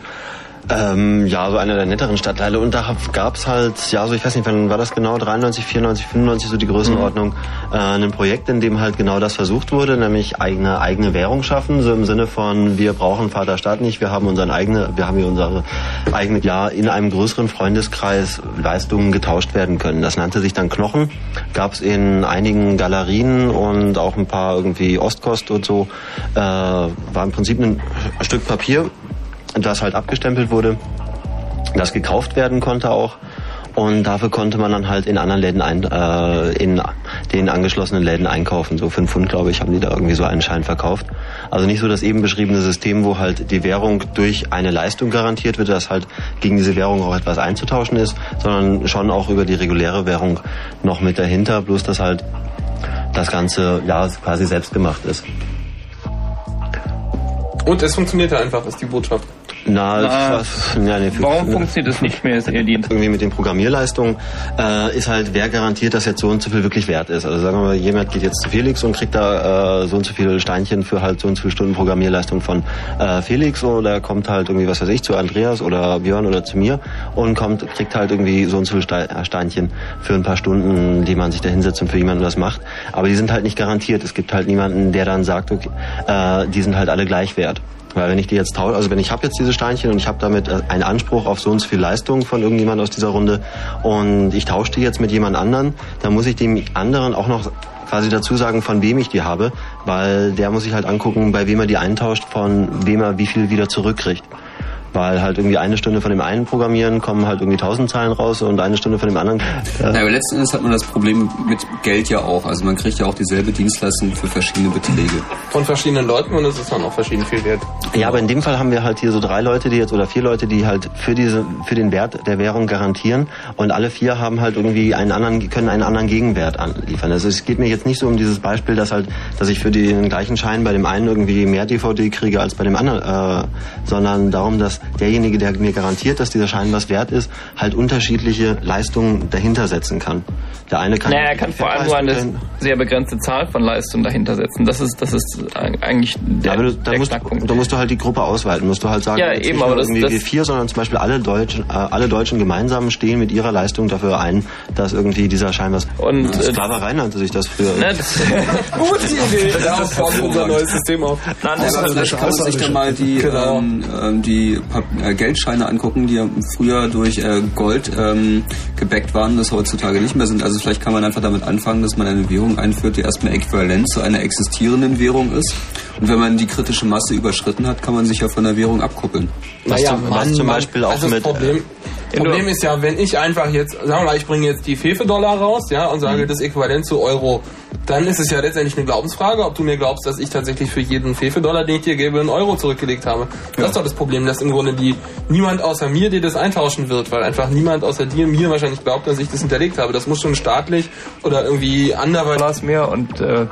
Ähm, ja, so einer der netteren Stadtteile. Und da gab's halt, ja, so ich weiß nicht, wann war das genau, 93, 94, 95, so die Größenordnung, äh, ein Projekt, in dem halt genau das versucht wurde, nämlich eigene eigene Währung schaffen, so im Sinne von, wir brauchen Vaterstaat nicht, wir haben unseren eigene, wir haben hier unsere eigene, ja, in einem größeren Freundeskreis Leistungen getauscht werden können. Das nannte sich dann Knochen, gab's in einigen Galerien und auch ein paar irgendwie Ostkost und so, äh, war im Prinzip ein Stück Papier, das halt abgestempelt wurde, das gekauft werden konnte auch. Und dafür konnte man dann halt in anderen Läden ein, äh, in den angeschlossenen Läden einkaufen. So einen Pfund, glaube ich, haben die da irgendwie so einen Schein verkauft. Also nicht so das eben beschriebene System, wo halt die Währung durch eine Leistung garantiert wird, dass halt gegen diese Währung auch etwas einzutauschen ist, sondern schon auch über die reguläre Währung noch mit dahinter, bloß dass halt das Ganze ja quasi selbst gemacht ist. Und es funktioniert ja einfach, ist die Botschaft. Na, Na, was, ja, nee, für, Warum funktioniert das nicht mehr, ist eher die irgendwie mit den Programmierleistungen äh, ist halt, wer garantiert, dass jetzt so und so viel wirklich wert ist. Also sagen wir mal, jemand geht jetzt zu Felix und kriegt da äh, so und so viele Steinchen für halt so und so viele Stunden Programmierleistung von äh, Felix oder kommt halt irgendwie, was weiß ich, zu Andreas oder Björn oder zu mir und kommt, kriegt halt irgendwie so und so viele äh, Steinchen für ein paar Stunden, die man sich da hinsetzt und für jemanden was macht. Aber die sind halt nicht garantiert. Es gibt halt niemanden, der dann sagt, okay, äh, die sind halt alle gleich wert. Weil wenn ich die jetzt tausche, also wenn ich habe jetzt diese Steinchen und ich habe damit äh, einen Anspruch auf so und so viel Leistung von irgendjemand aus dieser Runde und ich tausche die jetzt mit jemand anderen, dann muss ich dem anderen auch noch quasi dazu sagen, von wem ich die habe, weil der muss sich halt angucken, bei wem er die eintauscht, von wem er wie viel wieder zurückkriegt. Weil halt irgendwie eine Stunde von dem einen Programmieren kommen halt irgendwie tausend Zeilen raus und eine Stunde von dem anderen. Äh, Ja, aber letzten Endes hat man das Problem mit Geld ja auch. Also man kriegt ja auch dieselbe Dienstleistung für verschiedene Beträge. Von verschiedenen Leuten und es ist dann auch verschieden viel wert. Ja, aber in dem Fall haben wir halt hier so drei Leute, die jetzt oder vier Leute, die halt für diese für den Wert der Währung garantieren und alle vier haben halt irgendwie einen anderen können einen anderen Gegenwert anliefern. Also es geht mir jetzt nicht so um dieses Beispiel, dass halt dass ich für den gleichen Schein bei dem einen irgendwie mehr DVD kriege als bei dem anderen, äh, sondern darum, dass derjenige, der mir garantiert, dass dieser Schein was wert ist, halt unterschiedliche Leistungen dahinter setzen kann. Der eine kann Naja, er kann vor allem nur eine sehr begrenzte Zahl von Leistungen dahinter setzen. Das ist, das ist eigentlich der, Ja, du, da, der musst, Knackpunkt. da musst du halt die Gruppe ausweiten. Musst du halt sagen, Ja, jetzt eben, nicht aber nur das- irgendwie das- wir vier, sondern zum Beispiel alle Deutschen, äh, alle Deutschen gemeinsam stehen mit ihrer Leistung dafür ein, dass irgendwie dieser Schein was. Und, Ja, äh, Sklaverei nannte sich das früher. Ne, das, Gute Idee. Ja, bauen wir unser neues System auf. Nein, das aber ist vielleicht kann man sich dann mal die, Genau. ähm, ähm, die Geldscheine angucken, die ja früher durch äh, Gold ähm, gebackt waren, das heutzutage nicht mehr sind. Also vielleicht kann man einfach damit anfangen, dass man eine Währung einführt, die erstmal äquivalent zu einer existierenden Währung ist. Und wenn man die kritische Masse überschritten hat, kann man sich ja von der Währung abkuppeln. Was Naja, zum, was zum Mann. Beispiel auch also mit. Das Problem, Problem ist ja, wenn ich einfach jetzt, sagen wir mal, ich bringe jetzt die Fefe-Dollar raus, ja, und Mhm. sage, das ist äquivalent zu Euro dann ist es ja letztendlich eine Glaubensfrage, ob du mir glaubst, dass ich tatsächlich für jeden Fefe-Dollar, den ich dir gebe, einen Euro zurückgelegt habe. Das ist doch das Problem, dass im Grunde die niemand außer mir dir das eintauschen wird, weil einfach niemand außer dir mir wahrscheinlich glaubt, dass ich das hinterlegt habe. Das muss schon staatlich oder irgendwie anderweitig mehr und äh,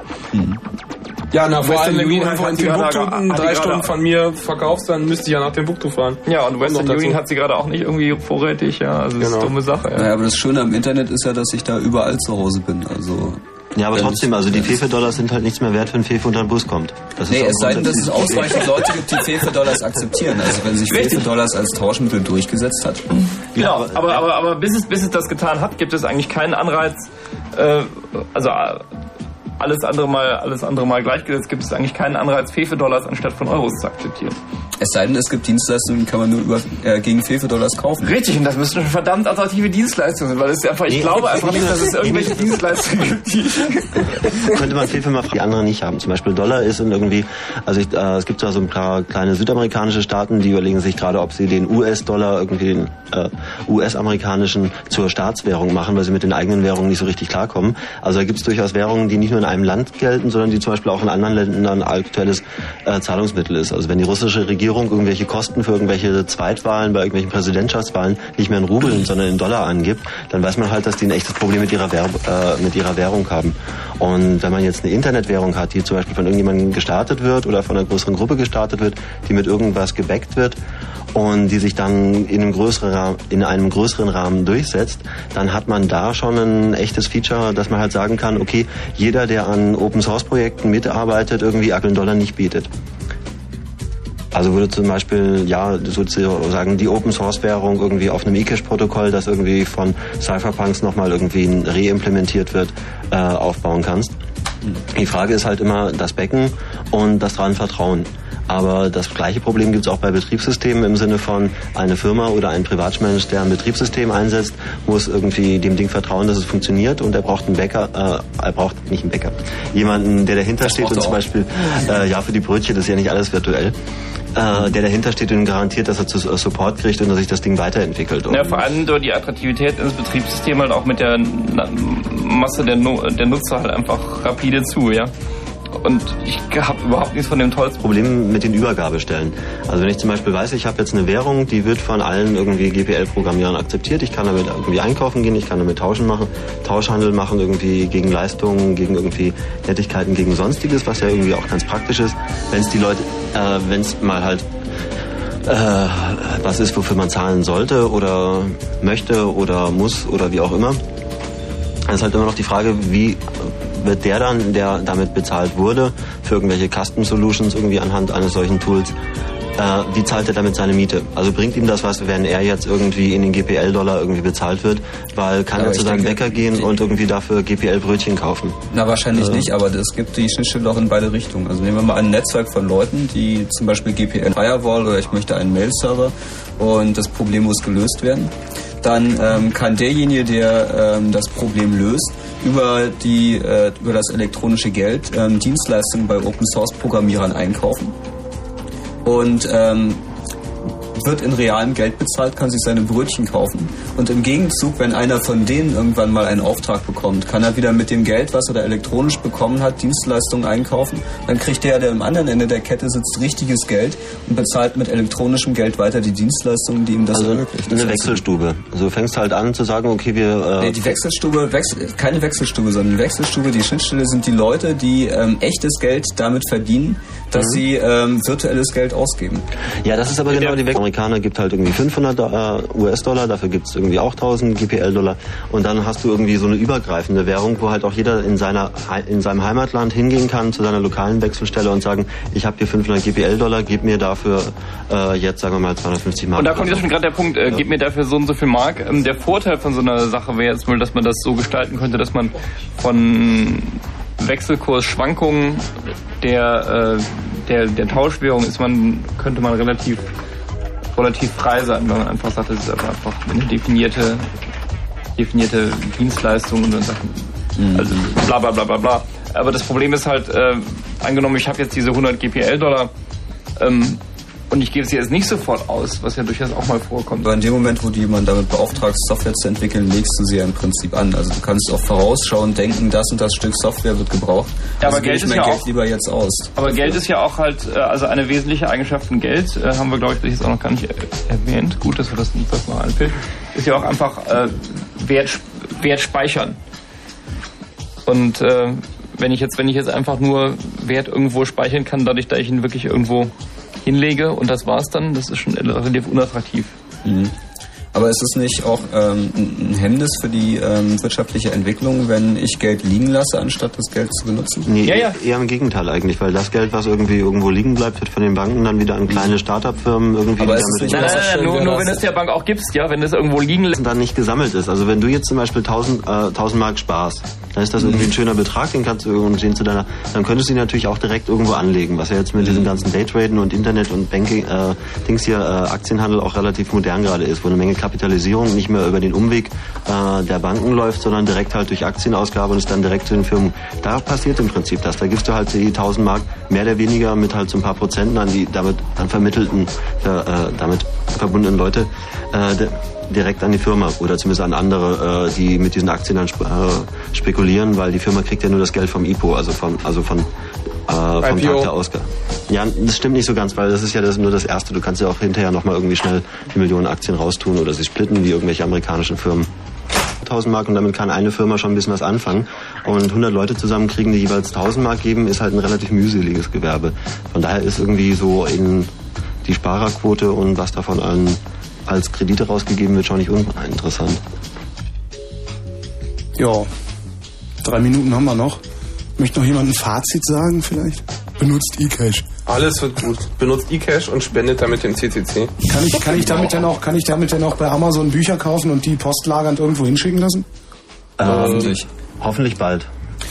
ja, na, vor Western allem, wenn du hat in Timbuktu drei Stunden von mir verkaufst, dann müsste ich ja nach Timbuktu fahren. Ja, und Western. Union hat sie gerade auch nicht irgendwie vorrätig, ja. Also das ist eine dumme Sache. Ja. Naja, aber das Schöne am Internet ist ja, dass ich da überall zu Hause bin. Also Ja, aber trotzdem, also die Fefe-Dollars sind halt nichts mehr wert, wenn Fefe unter den Bus kommt. Das ist Nee, es sei denn, dass es ausreichend Leute gibt, die Fefe-Dollars akzeptieren. Also wenn sich Fefe-Dollars als Tauschmittel durchgesetzt hat. Genau, aber, aber, aber bis, es, bis es das getan hat, gibt es eigentlich keinen Anreiz, äh, also alles andere mal alles andere mal gleichgesetzt, gibt es eigentlich keinen Anreiz, Fefe-Dollars anstatt von Euros zu akzeptieren. Es sei denn, es gibt Dienstleistungen, die kann man nur über, äh, gegen Fefe-Dollars kaufen. Richtig, und das müsste eine verdammt attraktive Dienstleistung sein, weil es einfach, ich Nee, glaube einfach nicht, dass es irgendwelche. Dienstleistungen gibt, die könnte man Fefe mal die anderen nicht haben. Zum Beispiel Dollar ist in irgendwie, also ich, äh, es gibt zwar so ein paar kleine südamerikanische Staaten, die überlegen sich gerade, ob sie den US-Dollar irgendwie den äh, US-amerikanischen zur Staatswährung machen, weil sie mit den eigenen Währungen nicht so richtig klarkommen. Also da gibt es durchaus Währungen, die nicht nur in einem Land gelten, sondern die zum Beispiel auch in anderen Ländern aktuelles äh, Zahlungsmittel ist. Also wenn die russische Regierung irgendwelche Kosten für irgendwelche Zweitwahlen bei irgendwelchen Präsidentschaftswahlen nicht mehr in Rubeln, sondern in Dollar angibt, dann weiß man halt, dass die ein echtes Problem mit ihrer, Werb äh, mit ihrer Währung haben. Und wenn man jetzt eine Internetwährung hat, die zum Beispiel von irgendjemandem gestartet wird oder von einer größeren Gruppe gestartet wird, die mit irgendwas gebackt wird und die sich dann in einem größeren, Ra- in einem größeren Rahmen durchsetzt, dann hat man da schon ein echtes Feature, dass man halt sagen kann, okay, jeder, der an Open Source Projekten mitarbeitet, irgendwie aktuellen Dollar nicht bietet. Also würde zum Beispiel, ja, sozusagen die Open Source Währung irgendwie auf einem eCash-Protokoll, das irgendwie von Cypherpunks nochmal irgendwie reimplementiert wird, äh, aufbauen kannst. Die Frage ist halt immer das Becken und das dran Vertrauen. Aber das gleiche Problem gibt es auch bei Betriebssystemen im Sinne von eine Firma oder ein Privatmensch, der ein Betriebssystem einsetzt, muss irgendwie dem Ding vertrauen, dass es funktioniert und er braucht einen Bäcker, äh, er braucht nicht einen Bäcker, jemanden, der dahinter Das steht und zum. Beispiel, äh, ja, für die Brötchen das ist ja nicht alles virtuell, äh, der dahinter steht und garantiert, dass er zu äh, Support kriegt und dass sich das Ding weiterentwickelt. Ja, Und- vor allem durch die Attraktivität ins Betriebssystem halt auch mit der Masse der, Nu- der Nutzer halt einfach rapide zu, ja. Und ich habe überhaupt nichts von dem tollsten Problem mit den Übergabestellen. Also wenn ich zum Beispiel weiß, ich habe jetzt eine Währung, die wird von allen irgendwie GPL-Programmierern akzeptiert, ich kann damit irgendwie einkaufen gehen, ich kann damit tauschen machen, Tauschhandel machen irgendwie gegen Leistungen, gegen irgendwie Nettigkeiten, gegen sonstiges, was ja irgendwie auch ganz praktisch ist, wenn es die Leute, äh, wenn es mal halt äh, was ist, wofür man zahlen sollte oder möchte oder muss oder wie auch immer. Es ist halt immer noch die Frage, wie wird der dann, der damit bezahlt wurde, für irgendwelche Custom Solutions irgendwie anhand eines solchen Tools, äh, wie zahlt er damit seine Miete? Also bringt ihm das was, wenn er jetzt irgendwie in den GPL-Dollar irgendwie bezahlt wird? Weil kann Aber er zu seinem denke, Bäcker gehen und irgendwie dafür GPL-Brötchen kaufen? Na, wahrscheinlich Also- nicht, aber es gibt die Schnittstelle auch in beide Richtungen. Also nehmen wir mal ein Netzwerk von Leuten, die zum Beispiel GPL Firewall oder ich möchte einen Mail-Server und das Problem muss gelöst werden. Dann ähm, kann derjenige, der ähm, das Problem löst, über, die, äh, über das elektronische Geld ähm, Dienstleistungen bei Open-Source-Programmierern einkaufen. Und ähm, wird in realem Geld bezahlt, kann sich seine Brötchen kaufen. Und im Gegenzug, wenn einer von denen irgendwann mal einen Auftrag bekommt, kann er wieder mit dem Geld, was er da elektronisch bekommen hat, Dienstleistungen einkaufen. Dann kriegt der, der am anderen Ende der Kette sitzt, richtiges Geld und bezahlt mit elektronischem Geld weiter die Dienstleistungen, die ihm das Also ermöglicht. eine Wechselstube. Also du fängst halt an zu sagen, okay, wir... Äh, Nee, die Wechselstube, Wechsel, keine Wechselstube, sondern die Wechselstube, die Schnittstelle sind die Leute, die ähm, echtes Geld damit verdienen, dass Mhm. sie ähm, virtuelles Geld ausgeben. Ja, das ist aber genau die Weg. Amerikaner gibt halt irgendwie 500 äh, US-Dollar, dafür gibt's irgendwie auch 1000 GPL-Dollar und dann hast du irgendwie so eine übergreifende Währung, wo halt auch jeder in seiner in seinem Heimatland hingehen kann zu seiner lokalen Wechselstelle und sagen, ich habe hier 500 GPL-Dollar, gib mir dafür äh, jetzt sagen wir mal 250 Mark. Und da kommt jetzt schon gerade der Punkt, äh, gib mir dafür so und so viel Mark. Ähm, der Vorteil von so einer Sache wäre jetzt mal, dass man das so gestalten könnte, dass man von Wechselkursschwankungen der, äh, der, der Tauschwährung ist man, könnte man relativ, relativ frei sein, wenn man einfach sagt, das ist einfach eine definierte, definierte Dienstleistung und dann sagt, also bla bla bla bla bla. Aber das Problem ist halt, äh, angenommen, ich habe jetzt diese 100 GPL-Dollar, ähm, und ich gebe sie jetzt nicht sofort aus, was ja durchaus auch mal vorkommt. Aber in dem Moment, wo du jemanden damit beauftragst, Software zu entwickeln, legst du sie ja im Prinzip an. Also du kannst auch vorausschauen, denken, das und das Stück Software wird gebraucht. Ja, also aber Geld ich ist mein ja Geld auch- lieber jetzt aus. Aber Geld ist ja auch halt, äh, also eine wesentliche Eigenschaft von Geld, äh, haben wir, glaube ich, jetzt auch noch gar nicht äh, erwähnt. Gut, dass wir das nicht das mal anfällt. Ist ja auch einfach äh, Wert, Wert speichern. Und äh, wenn ich jetzt, wenn ich jetzt einfach nur Wert irgendwo speichern kann, dadurch, dass ich ihn wirklich irgendwo hinlege und das war's dann, das ist schon relativ unattraktiv. Mhm. Aber ist es nicht auch ähm, ein Hemmnis für die ähm, wirtschaftliche Entwicklung, wenn ich Geld liegen lasse, anstatt das Geld zu benutzen? Nee, eher im Gegenteil eigentlich, weil das Geld, was irgendwie irgendwo liegen bleibt, wird von den Banken dann wieder an kleine Start-up-Firmen irgendwie Aber ist nicht Nein, nein, nein, nur, nur wenn es der Bank auch gibst, ja, wenn es irgendwo liegen lässt. dann nicht gesammelt ist. Also wenn du jetzt zum Beispiel 1000, äh, 1000 Mark sparst, dann ist das irgendwie ein schöner Betrag, den kannst du irgendwie zu deiner, dann könntest du ihn natürlich auch direkt irgendwo anlegen, was ja jetzt mit diesem ganzen Daytraden und Internet und Banking, äh, Dings hier, äh, Aktienhandel auch relativ modern gerade ist, wo eine Menge Kapitalisierung nicht mehr über den Umweg äh, der Banken läuft, sondern direkt halt durch Aktienausgabe und es dann direkt zu den Firmen. Da passiert im Prinzip das. Da gibst du halt die 1000 Mark mehr oder weniger mit halt so ein paar Prozenten an die damit dann vermittelten, äh, damit verbundenen Leute. Äh, direkt an die Firma oder zumindest an andere, äh, die mit diesen Aktien dann sp äh, spekulieren, weil die Firma kriegt ja nur das Geld vom IPO, also von also von äh, vom Tag IPO. der Ausgabe. Ja, das stimmt nicht so ganz, weil das ist ja das, nur das Erste. Du kannst ja auch hinterher nochmal irgendwie schnell die Millionen Aktien raustun oder sie splitten, wie irgendwelche amerikanischen Firmen. 1000 Mark und damit kann eine Firma schon ein bisschen was anfangen. Und 100 Leute zusammenkriegen, die jeweils 1000 Mark geben, ist halt ein relativ mühseliges Gewerbe. Von daher ist irgendwie so in die Sparerquote und was davon an als Kredite rausgegeben wird, schon nicht uninteressant. Ja, drei Minuten haben wir noch. Möchte noch jemand ein Fazit sagen vielleicht? Benutzt eCash. Alles wird gut. Benutzt eCash und spendet damit dem CCC. Kann ich, kann ich damit denn auch, kann ich damit denn auch bei Amazon Bücher kaufen und die postlagernd irgendwo hinschicken lassen? hoffentlich. Hoffentlich bald.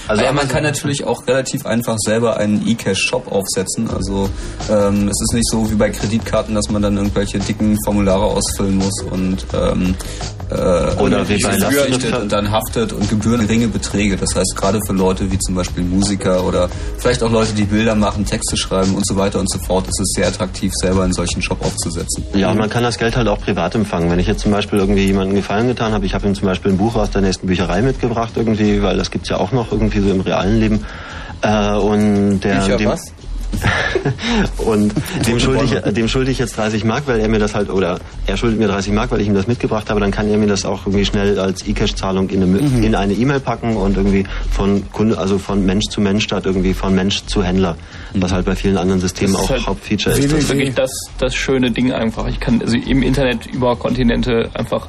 Also ja, man kann natürlich auch relativ einfach selber einen eCash-Shop aufsetzen. Also ähm, es ist nicht so wie bei Kreditkarten, dass man dann irgendwelche dicken Formulare ausfüllen muss und ähm, äh, Oder Lastschrift- und dann haftet und Gebühren geringe Beträge. Das heißt gerade für Leute wie zum Beispiel Musiker oder vielleicht auch Leute, die Bilder machen, Texte schreiben und so weiter und so fort, ist es sehr attraktiv, selber einen solchen Shop aufzusetzen. Ja, und man kann das Geld halt auch privat empfangen. Wenn ich jetzt zum Beispiel irgendwie jemandem Gefallen getan habe, ich habe ihm zum Beispiel ein Buch aus der nächsten Bücherei mitgebracht irgendwie, weil das gibt's ja auch noch irgendwie so im realen Leben. Äh, und der, Bücher dem, was? und dem schulde, ich, dem schulde ich jetzt 30 Mark, weil er mir das halt, oder er schuldet mir 30 Mark, weil ich ihm das mitgebracht habe, dann kann er mir das auch irgendwie schnell als E-Cash-Zahlung in eine Mhm. in eine E-Mail packen und irgendwie von Kunde, also von Mensch zu Mensch statt irgendwie von Mensch zu Händler, was halt bei vielen anderen Systemen Das ist auch halt Hauptfeature Das ist. ist wirklich das, das schöne Ding einfach. Ich kann also im Internet über Kontinente einfach,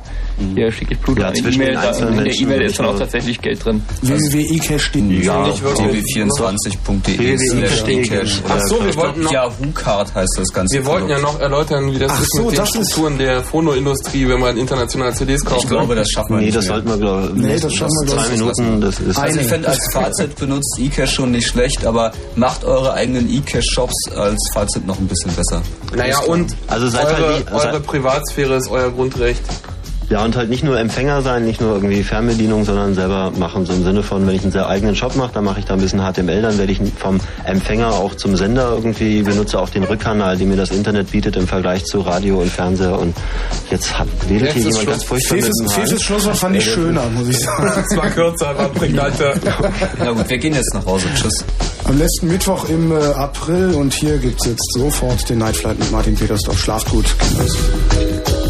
hier schicke ich Blut Ja, an eine zwischen E-Mail, in der E-Mail ist dann auch tatsächlich Geld drin. www.ecash.de. Ja, nicht wirklich. db24.de slash eCash. Ach so, wir wollten noch- Yahoo-Card heißt das Ganze. Wir wollten ja noch erläutern, wie das ist mit den das ist- Strukturen der Phonoindustrie, wenn man international CDs kauft. Ich glaube, das schaffen wir Nee, nicht das mehr. sollten wir, glaube ich, Nee, das schaffen wir, glaub zwei ich, Minuten, das ist... Also ich fände als Fazit benutzt eCash schon nicht schlecht, aber macht eure eigenen eCash-Shops als Fazit noch ein bisschen besser. Naja, und Also seid eure, halt die- eure Privatsphäre ist euer Grundrecht. Ja, und halt nicht nur Empfänger sein, nicht nur irgendwie Fernbedienung, sondern selber machen. So im Sinne von, wenn ich einen sehr eigenen Shop mache, dann mache ich da ein bisschen HTML, dann werde ich vom Empfänger auch zum Sender irgendwie, benutze auch den Rückkanal, den mir das Internet bietet im Vergleich zu Radio und Fernseher. Und jetzt hat, wedelt hier jemand ganz furchtbar mit Fefes, dem. Fefes Schlusswort fand ich Ey, schöner, muss ich sagen. Es war kürzer, war prägnanter. Na gut, wir gehen jetzt nach Hause. Tschüss. Am letzten Mittwoch im äh, April und hier gibt's jetzt sofort den Nightflight mit Martin Petersdorf. Schlaft gut. Kinders.